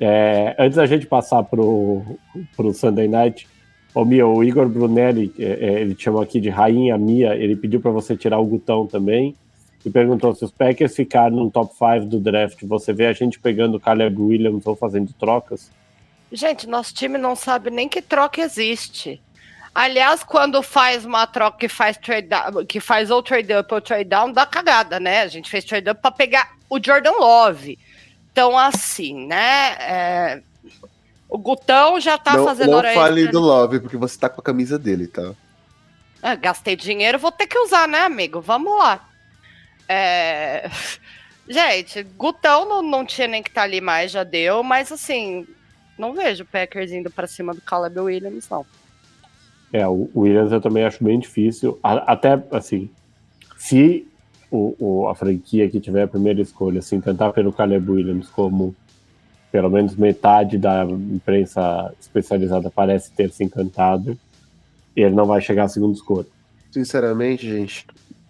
É, antes da gente passar pro, pro Sunday Night, ô Mia, o Igor Brunelli, é, é, ele te chamou aqui de Rainha Mia, ele pediu para você tirar o Gutão também e perguntou se os Packers ficarem no top 5 do draft, você vê a gente pegando o Caleb Williams ou fazendo trocas? Gente, nosso time não sabe nem que troca existe. Aliás, quando faz uma troca que faz trade down- que faz ou trade up ou trade down, dá cagada, né? A gente fez trade up para pegar o Jordan Love. Então, assim, né? é, O Gutão já tá não fazendo não hora fale extra. do Love, porque você tá com a camisa dele, tá? Ah, gastei dinheiro, vou ter que usar, né, amigo? Vamos lá. É, Gente, Gutão não, não tinha nem que estar ali mais, já deu, mas assim, não vejo o Packers indo pra cima do Caleb Williams, não. É, o Williams eu também acho bem difícil. Até, assim, se o, o- a franquia que tiver a primeira escolha se encantar pelo Caleb Williams como pelo menos metade da imprensa especializada parece ter se encantado, ele não vai chegar à segunda escolha. Sinceramente, gente,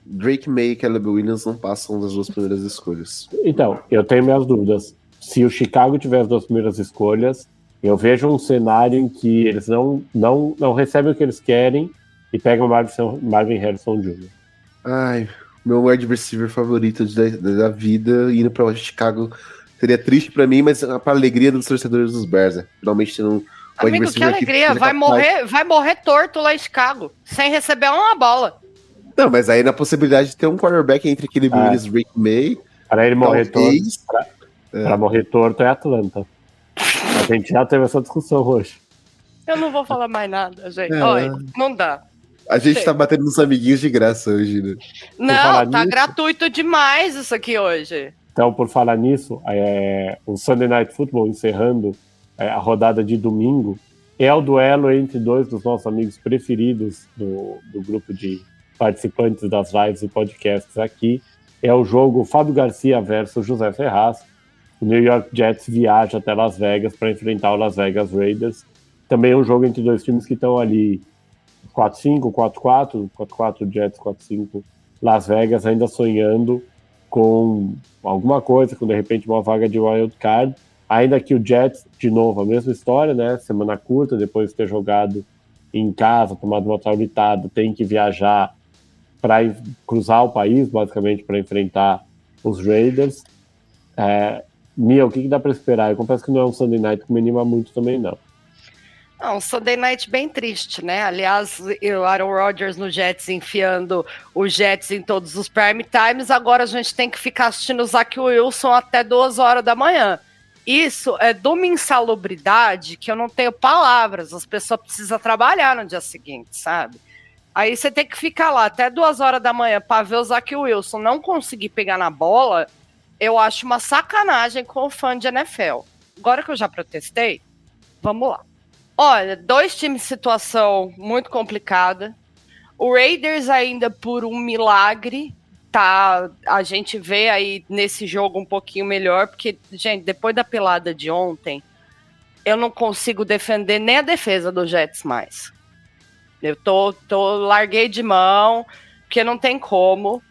Drake May e Caleb Williams não passam das duas primeiras escolhas. Então, eu tenho minhas dúvidas. Se o Chicago tiver as duas primeiras escolhas, eu vejo um cenário em que eles não, não, não recebem o que eles querem e pegam o Marvin, Marvin Harrison Jr. Ai, meu wide receiver favorito da, da vida indo pra Chicago seria triste pra mim, mas pra alegria dos torcedores dos Bears, né? Finalmente tendo um wide Amigo, que receiver alegria, vai capaz- morrer, vai morrer torto lá em Chicago, sem receber uma bola. Não, mas aí na possibilidade de ter um quarterback entre Caleb Ah. Williams e Drake May, Para ele morrer torto, talvez... Pra morrer torto é Atlanta. A gente já teve essa discussão hoje. Eu não vou falar mais nada, gente. É. Olha, não dá. A gente Sei. tá batendo nos amiguinhos de graça hoje, né? Não, tá nisso- gratuito demais isso aqui hoje. Então, por falar nisso, é, o Sunday Night Football encerrando é, a rodada de domingo é o duelo entre dois dos nossos amigos preferidos do, do grupo de participantes das lives e podcasts aqui. É o jogo Fábio Garcia versus José Ferraz. O New York Jets viaja até Las Vegas para enfrentar o Las Vegas Raiders. Também é um jogo entre dois times que estão ali 4-5, 4-4, 4-4 Jets, 4-5 Las Vegas, ainda sonhando com alguma coisa, com de repente uma vaga de wild card. Ainda que o Jets, de novo, a mesma história, né? Semana curta, depois de ter jogado em casa, tomado uma traulitada, tem que viajar para cruzar o país, basicamente, para enfrentar os Raiders. É, Mia, o que, que dá para esperar? Eu confesso que não é um Sunday Night que me anima muito também, não. Não, um Sunday Night bem triste, né? Aliás, o Aaron Rodgers no Jets enfiando os Jets em todos os prime times. Agora a gente tem que ficar assistindo o Zach Wilson até duas horas da manhã. Isso é de uma insalubridade que eu não tenho palavras. As pessoas precisam trabalhar no dia seguinte, sabe? Aí você tem que ficar lá até duas horas da manhã para ver o Zach Wilson não conseguir pegar na bola. Eu acho uma sacanagem com o fã de NFL. Agora que eu já protestei, vamos lá. Olha, dois times situação muito complicada. O Raiders ainda por um milagre tá, a gente vê aí nesse jogo um pouquinho melhor, porque gente, depois da pelada de ontem, eu não consigo defender nem a defesa do Jets mais. Eu tô, tô larguei de mão, porque não tem como.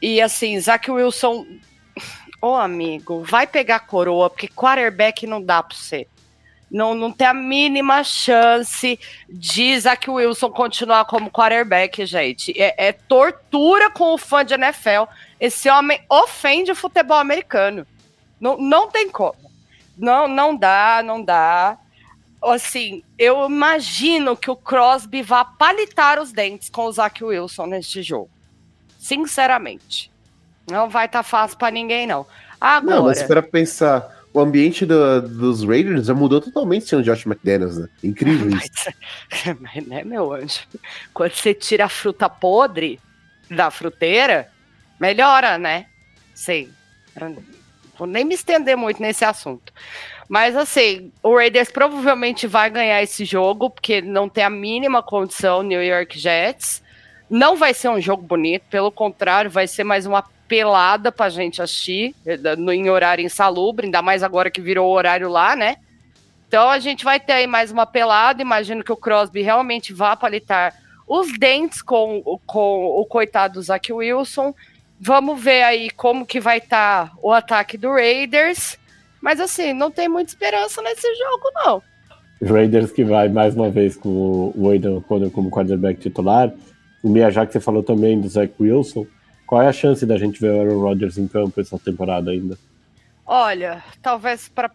E assim, Zach Wilson, ô amigo, vai pegar coroa, porque quarterback não dá para você. Não, não tem a mínima chance de Zach Wilson continuar como quarterback, gente. É, é tortura com o fã de NFL. Esse homem ofende o futebol americano. Não, não tem como. Não, não dá, não dá. Assim, eu imagino que o Crosby vá palitar os dentes com o Zach Wilson neste jogo. Sinceramente. Não vai estar tá fácil para ninguém, não. Agora, não, mas para pensar, o ambiente do, dos Raiders já mudou totalmente sem o Josh McDaniels, né? Incrível isso. Mas, mas, né, meu anjo? Quando você tira a fruta podre da fruteira, melhora, né? Sim. Vou nem me estender muito nesse assunto. Mas assim, o Raiders provavelmente vai ganhar esse jogo, porque não tem a mínima condição New York Jets. Não vai ser um jogo bonito, pelo contrário, vai ser mais uma pelada pra gente assistir, eh, em horário insalubre, ainda mais agora que virou horário lá, né? Então a gente vai ter aí mais uma pelada. Imagino que o Crosby realmente vá palitar os dentes com, com o coitado Zach Wilson. Vamos ver aí como que vai estar tá o ataque do Raiders. Mas assim, não tem muita esperança nesse jogo, não. Raiders que vai mais uma vez com o Aidan O'Connor como quarterback titular. O Mia, já que você falou também do Zach Wilson, qual é a chance da gente ver o Aaron Rodgers em campo essa temporada ainda? Olha, talvez para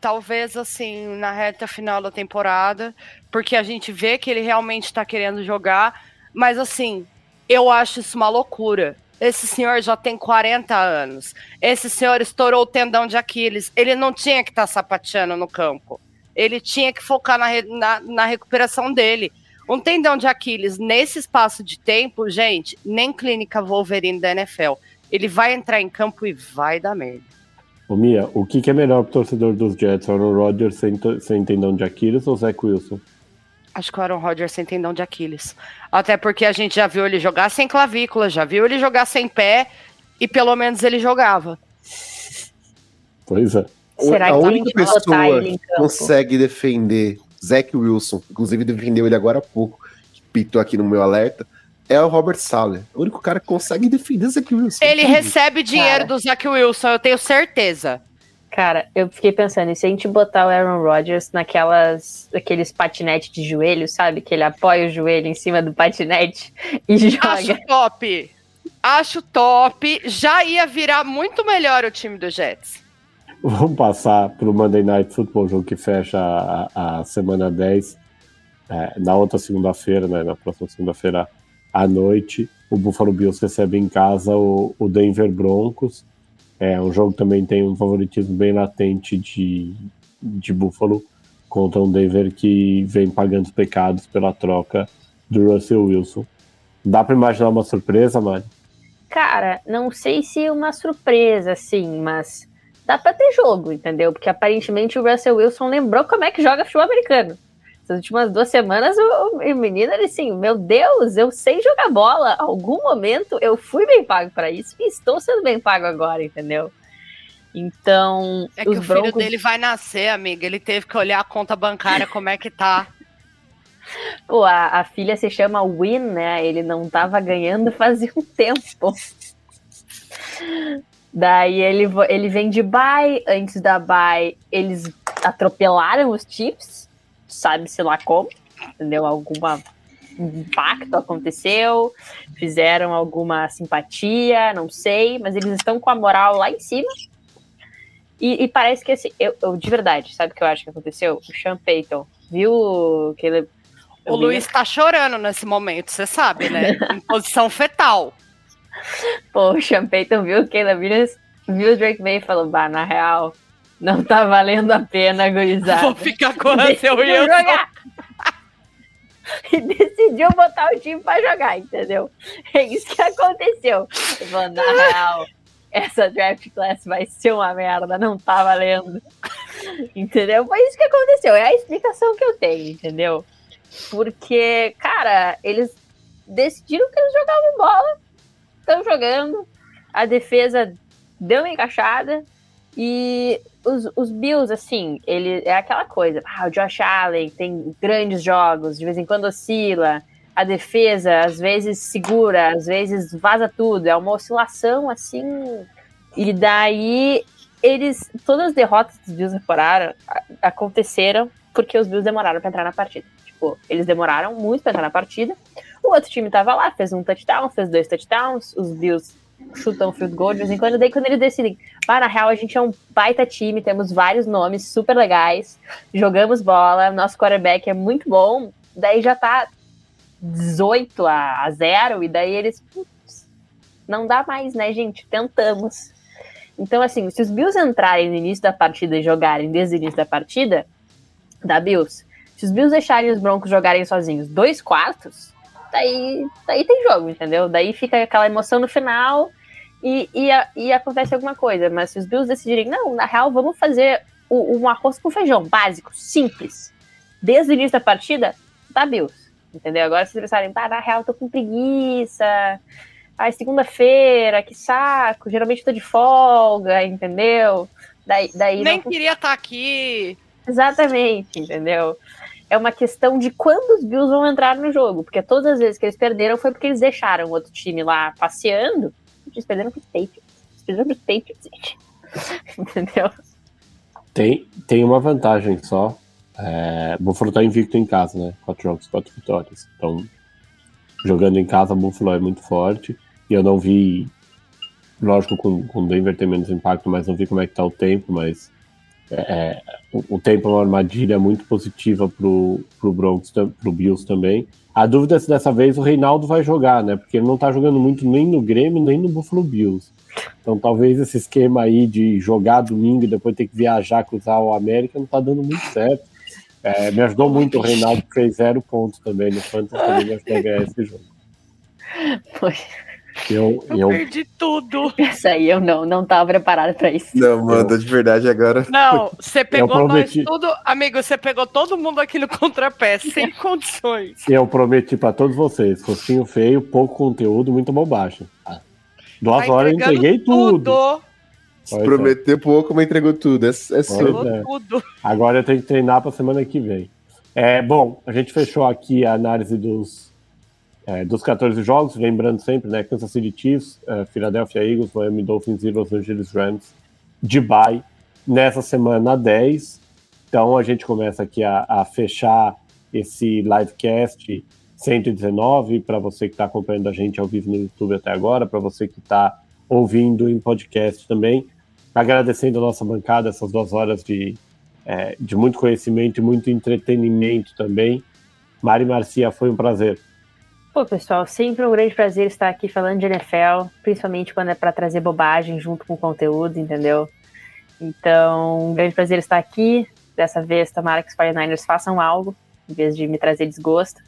talvez assim na reta final da temporada, porque a gente vê que ele realmente está querendo jogar, mas assim, eu acho isso uma loucura. Esse senhor já tem 40 anos. Esse senhor estourou o tendão de Aquiles. Ele não tinha que estar tá sapateando no campo. Ele tinha que focar na, na, na recuperação dele. Um tendão de Aquiles nesse espaço de tempo, gente, nem clínica Wolverine da NFL. Ele vai entrar em campo e vai dar merda. Ô Mia, o que, que é melhor pro torcedor dos Jets? Aaron Rodgers sem, sem tendão de Aquiles ou Zach Wilson? Acho que o Aaron Rodgers sem tendão de Aquiles. Até porque a gente já viu ele jogar sem clavícula, já viu ele jogar sem pé e pelo menos ele jogava. Pois é. Será a única pessoa que consegue defender Zach Wilson, inclusive defendeu ele agora há pouco, que pitou aqui no meu alerta, é o Robert Sala. O único cara que consegue defender Zach Wilson. Ele recebe dinheiro cara. do Zach Wilson, eu tenho certeza. Cara, eu fiquei pensando, e se a gente botar o Aaron Rodgers naquelas, aqueles patinetes de joelho, sabe? Que ele apoia o joelho em cima do patinete e joga. Acho top. Acho top. Já ia virar muito melhor o time do Jets. Vamos passar para o Monday Night Football, jogo que fecha a, a semana 10. É, na outra segunda-feira, né, na próxima segunda-feira à noite, o Buffalo Bills recebe em casa o, o Denver Broncos. É um jogo que também tem um favoritismo bem latente de, de Buffalo contra um Denver que vem pagando os pecados pela troca do Russell Wilson. Dá para imaginar uma surpresa, Mari? Cara, não sei se uma surpresa, sim, mas dá para ter jogo, entendeu? Porque aparentemente o Russell Wilson lembrou como é que joga futebol americano. Essas últimas duas semanas, o, o menino era assim: meu Deus, eu sei jogar bola. Algum momento eu fui bem pago para isso e estou sendo bem pago agora, entendeu? Então. É que o filho dele vai nascer, amiga. Ele teve que olhar a conta bancária, como é que tá. Pô, a, a filha se chama Win, né? Ele não tava ganhando fazia um tempo. Daí ele, ele vem de bye, antes da bye eles atropelaram os Chiefs, sabe-se lá como, entendeu? Alguma impacto aconteceu, fizeram alguma simpatia, não sei, mas eles estão com a moral lá em cima. E, e parece que assim, eu, eu, de verdade, sabe o que eu acho que aconteceu? O Sean Payton viu que ele. O Luiz tá chorando nesse momento, você sabe, né? em posição fetal. Pô, o Sean Payton viu o Caleb Williams, viu o Drake May e falou, bah, na real, não tá valendo a pena, gurizada. Vou ficar com o seu jogar. e decidiu botar o time pra jogar, entendeu? É isso que aconteceu. Falou, na real, essa draft class vai ser uma merda, não tá valendo. entendeu? Foi isso que aconteceu, é a explicação que eu tenho, entendeu? Porque, cara, eles decidiram que eles jogavam bola, estão jogando, a defesa deu uma encaixada e os, os Bills, assim, ele é aquela coisa. Ah, o Josh Allen tem grandes jogos, de vez em quando oscila. A defesa, às vezes, segura, às vezes vaza tudo. É uma oscilação, assim. E daí, eles. Todas as derrotas dos Bills temporada aconteceram porque os Bills demoraram para entrar na partida. Tipo, eles demoraram muito para entrar na partida. O outro time tava lá, fez um touchdown, fez dois touchdowns. Os Bills chutam field goal de vez em quando. Daí, quando eles decidem, ah, na real, a gente é um baita time, temos vários nomes super legais, jogamos bola, nosso quarterback é muito bom. Daí já tá 18 a, 0, e daí eles, putz, não dá mais, né, gente? Tentamos. Então, assim, se os Bills entrarem no início da partida e jogarem desde o início da partida, da Bills, se os Bills deixarem os Broncos jogarem sozinhos dois quartos, daí, daí tem jogo, entendeu? Daí fica aquela emoção no final e, e, e acontece alguma coisa. Mas se os Bills decidirem, não, na real, vamos fazer o, um arroz com feijão básico, simples, desde o início da partida, tá Bills. Entendeu? Agora se eles pensarem, ah, na real, tô com preguiça. Ai, segunda-feira, que saco. Geralmente tô de folga, entendeu? Daí, daí Nem não... queria estar tá aqui. Exatamente, entendeu? É uma questão de quando os Bills vão entrar no jogo, porque todas as vezes que eles perderam foi porque eles deixaram outro time lá passeando. Eles perderam para os Patriots. Eles perderam os Patriots, gente. Entendeu? Tem, tem uma vantagem só. É, Buffalo tá invicto em casa, né? Quatro jogos, quatro vitórias. Então, jogando em casa, Buffalo é muito forte. E eu não vi, lógico, com, com Denver tem menos impacto, mas não vi como é que tá o tempo, mas é, o, o, tempo é uma armadilha muito positiva pro, pro Broncos, pro Bills também. A dúvida é se dessa vez o Reinaldo vai jogar, né? Porque ele não tá jogando muito nem no Grêmio, nem no Buffalo Bills. Então talvez esse esquema aí de jogar domingo e depois ter que viajar, cruzar o América, não tá dando muito certo. É, me ajudou muito o Reinaldo, que fez zero pontos também no Fantasy, também me ajudou a ganhar esse jogo. Foi. Eu, eu, eu, perdi tudo. Isso aí eu não, não tava preparado pra isso. Não, manda, de verdade agora. Não, você pegou nós tudo. Amigo, você pegou todo mundo aqui no contrapé, sem condições. Eu prometi pra todos vocês: rostinho feio, pouco conteúdo, muito bobagem. Duas tá horas eu entreguei tudo. tudo. Se prometer pouco, mas entregou tudo. É, é seu. É. Tudo. Agora eu tenho que treinar pra semana que vem. É, bom, a gente fechou aqui a análise dos é, dos 14 jogos, lembrando sempre, né, Kansas City Chiefs, uh, Philadelphia Eagles, Miami Dolphins e Los Angeles Rams de bye nessa semana 10. Então a gente começa aqui a, a fechar esse livecast 119 para você que está acompanhando a gente ao vivo no YouTube até agora, para você que está ouvindo em podcast também. Agradecendo a nossa bancada, essas duas horas de, é, de muito conhecimento e muito entretenimento também. Mari Marcia, foi um prazer. Pô, pessoal, sempre um grande prazer estar aqui falando de NFL, principalmente quando é para trazer bobagem junto com o conteúdo, entendeu? Então, um grande prazer estar aqui. Dessa vez, tomara que os 49ers façam algo, em vez de me trazer desgosto.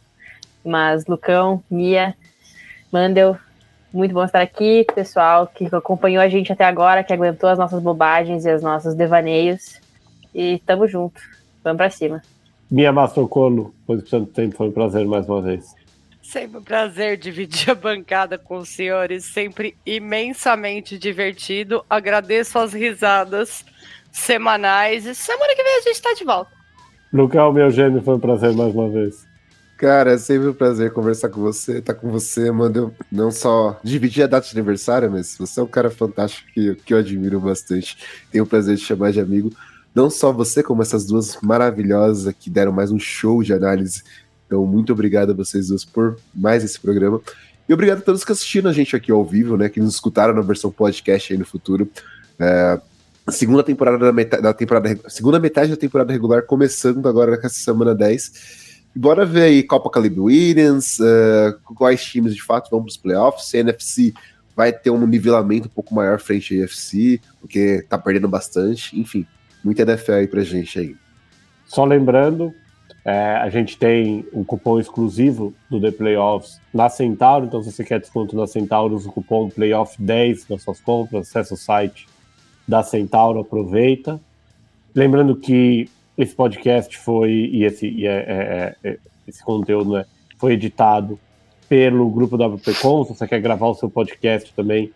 Mas, Lucão, Mia, Mandel, muito bom estar aqui. Pessoal que acompanhou a gente até agora, que aguentou as nossas bobagens e os nossos devaneios. E tamo junto. Vamos pra cima. Mia Mastrocolo, de tanto tempo, foi um prazer mais uma vez. Sempre um prazer dividir a bancada com os senhores, sempre imensamente divertido. Agradeço as risadas semanais e semana que vem a gente está de volta. Lucão, meu gêmeo, foi um prazer mais uma vez. Cara, é sempre um prazer conversar com você, estar tá com você, mano. Não só dividir a data de aniversário, mas você é um cara fantástico que, que eu admiro bastante. Tenho o prazer de chamar de amigo. Não só você, como essas duas maravilhosas que deram mais um show de análise então, muito obrigado a vocês dois por mais esse programa. E obrigado a todos que assistiram a gente aqui ao vivo, né? Que nos escutaram na versão podcast aí no futuro. É, segunda temporada da, metade, da temporada. Segunda metade da temporada regular começando agora nessa semana 10. E bora ver aí Copa Caleb Williams, uh, quais times de fato vão para os playoffs. Se a NFC vai ter um nivelamento um pouco maior frente à UFC, porque tá perdendo bastante. Enfim, muita NFL aí pra gente aí. Só lembrando, É, a gente tem um cupom exclusivo do The Playoffs na Centauro, então se você quer desconto na Centauro, usa o cupom PLAYOFF10 nas suas compras, acessa o site da Centauro, aproveita. Lembrando que esse podcast foi, e esse, e é, é, é, esse conteúdo né, foi editado pelo Grupo WPcom, se você quer gravar o seu podcast também,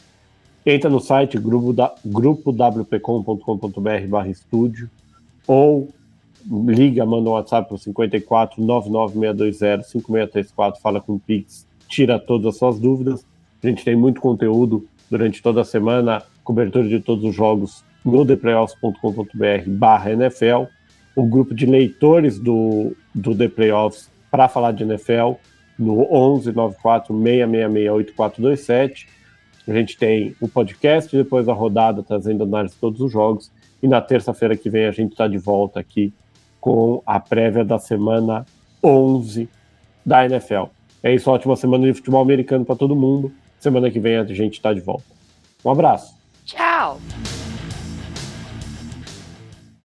entra no site grupo da, grupowpcom.com.br barra estúdio ou liga, manda um WhatsApp para 54 99620 5634, fala com o Pix, tira todas as suas dúvidas. A gente tem muito conteúdo durante toda a semana, cobertura de todos os jogos no theplayoffs.com.br barra NFL, o grupo de leitores do, do The Playoffs para falar de NFL no 11 94 666 8427. A gente tem o podcast, depois a rodada trazendo análise de todos os jogos. E na terça-feira que vem a gente está de volta aqui com a prévia da semana 11 da NFL. É isso, ótima semana de futebol americano para todo mundo. Semana que vem a gente está de volta. Um abraço. Tchau.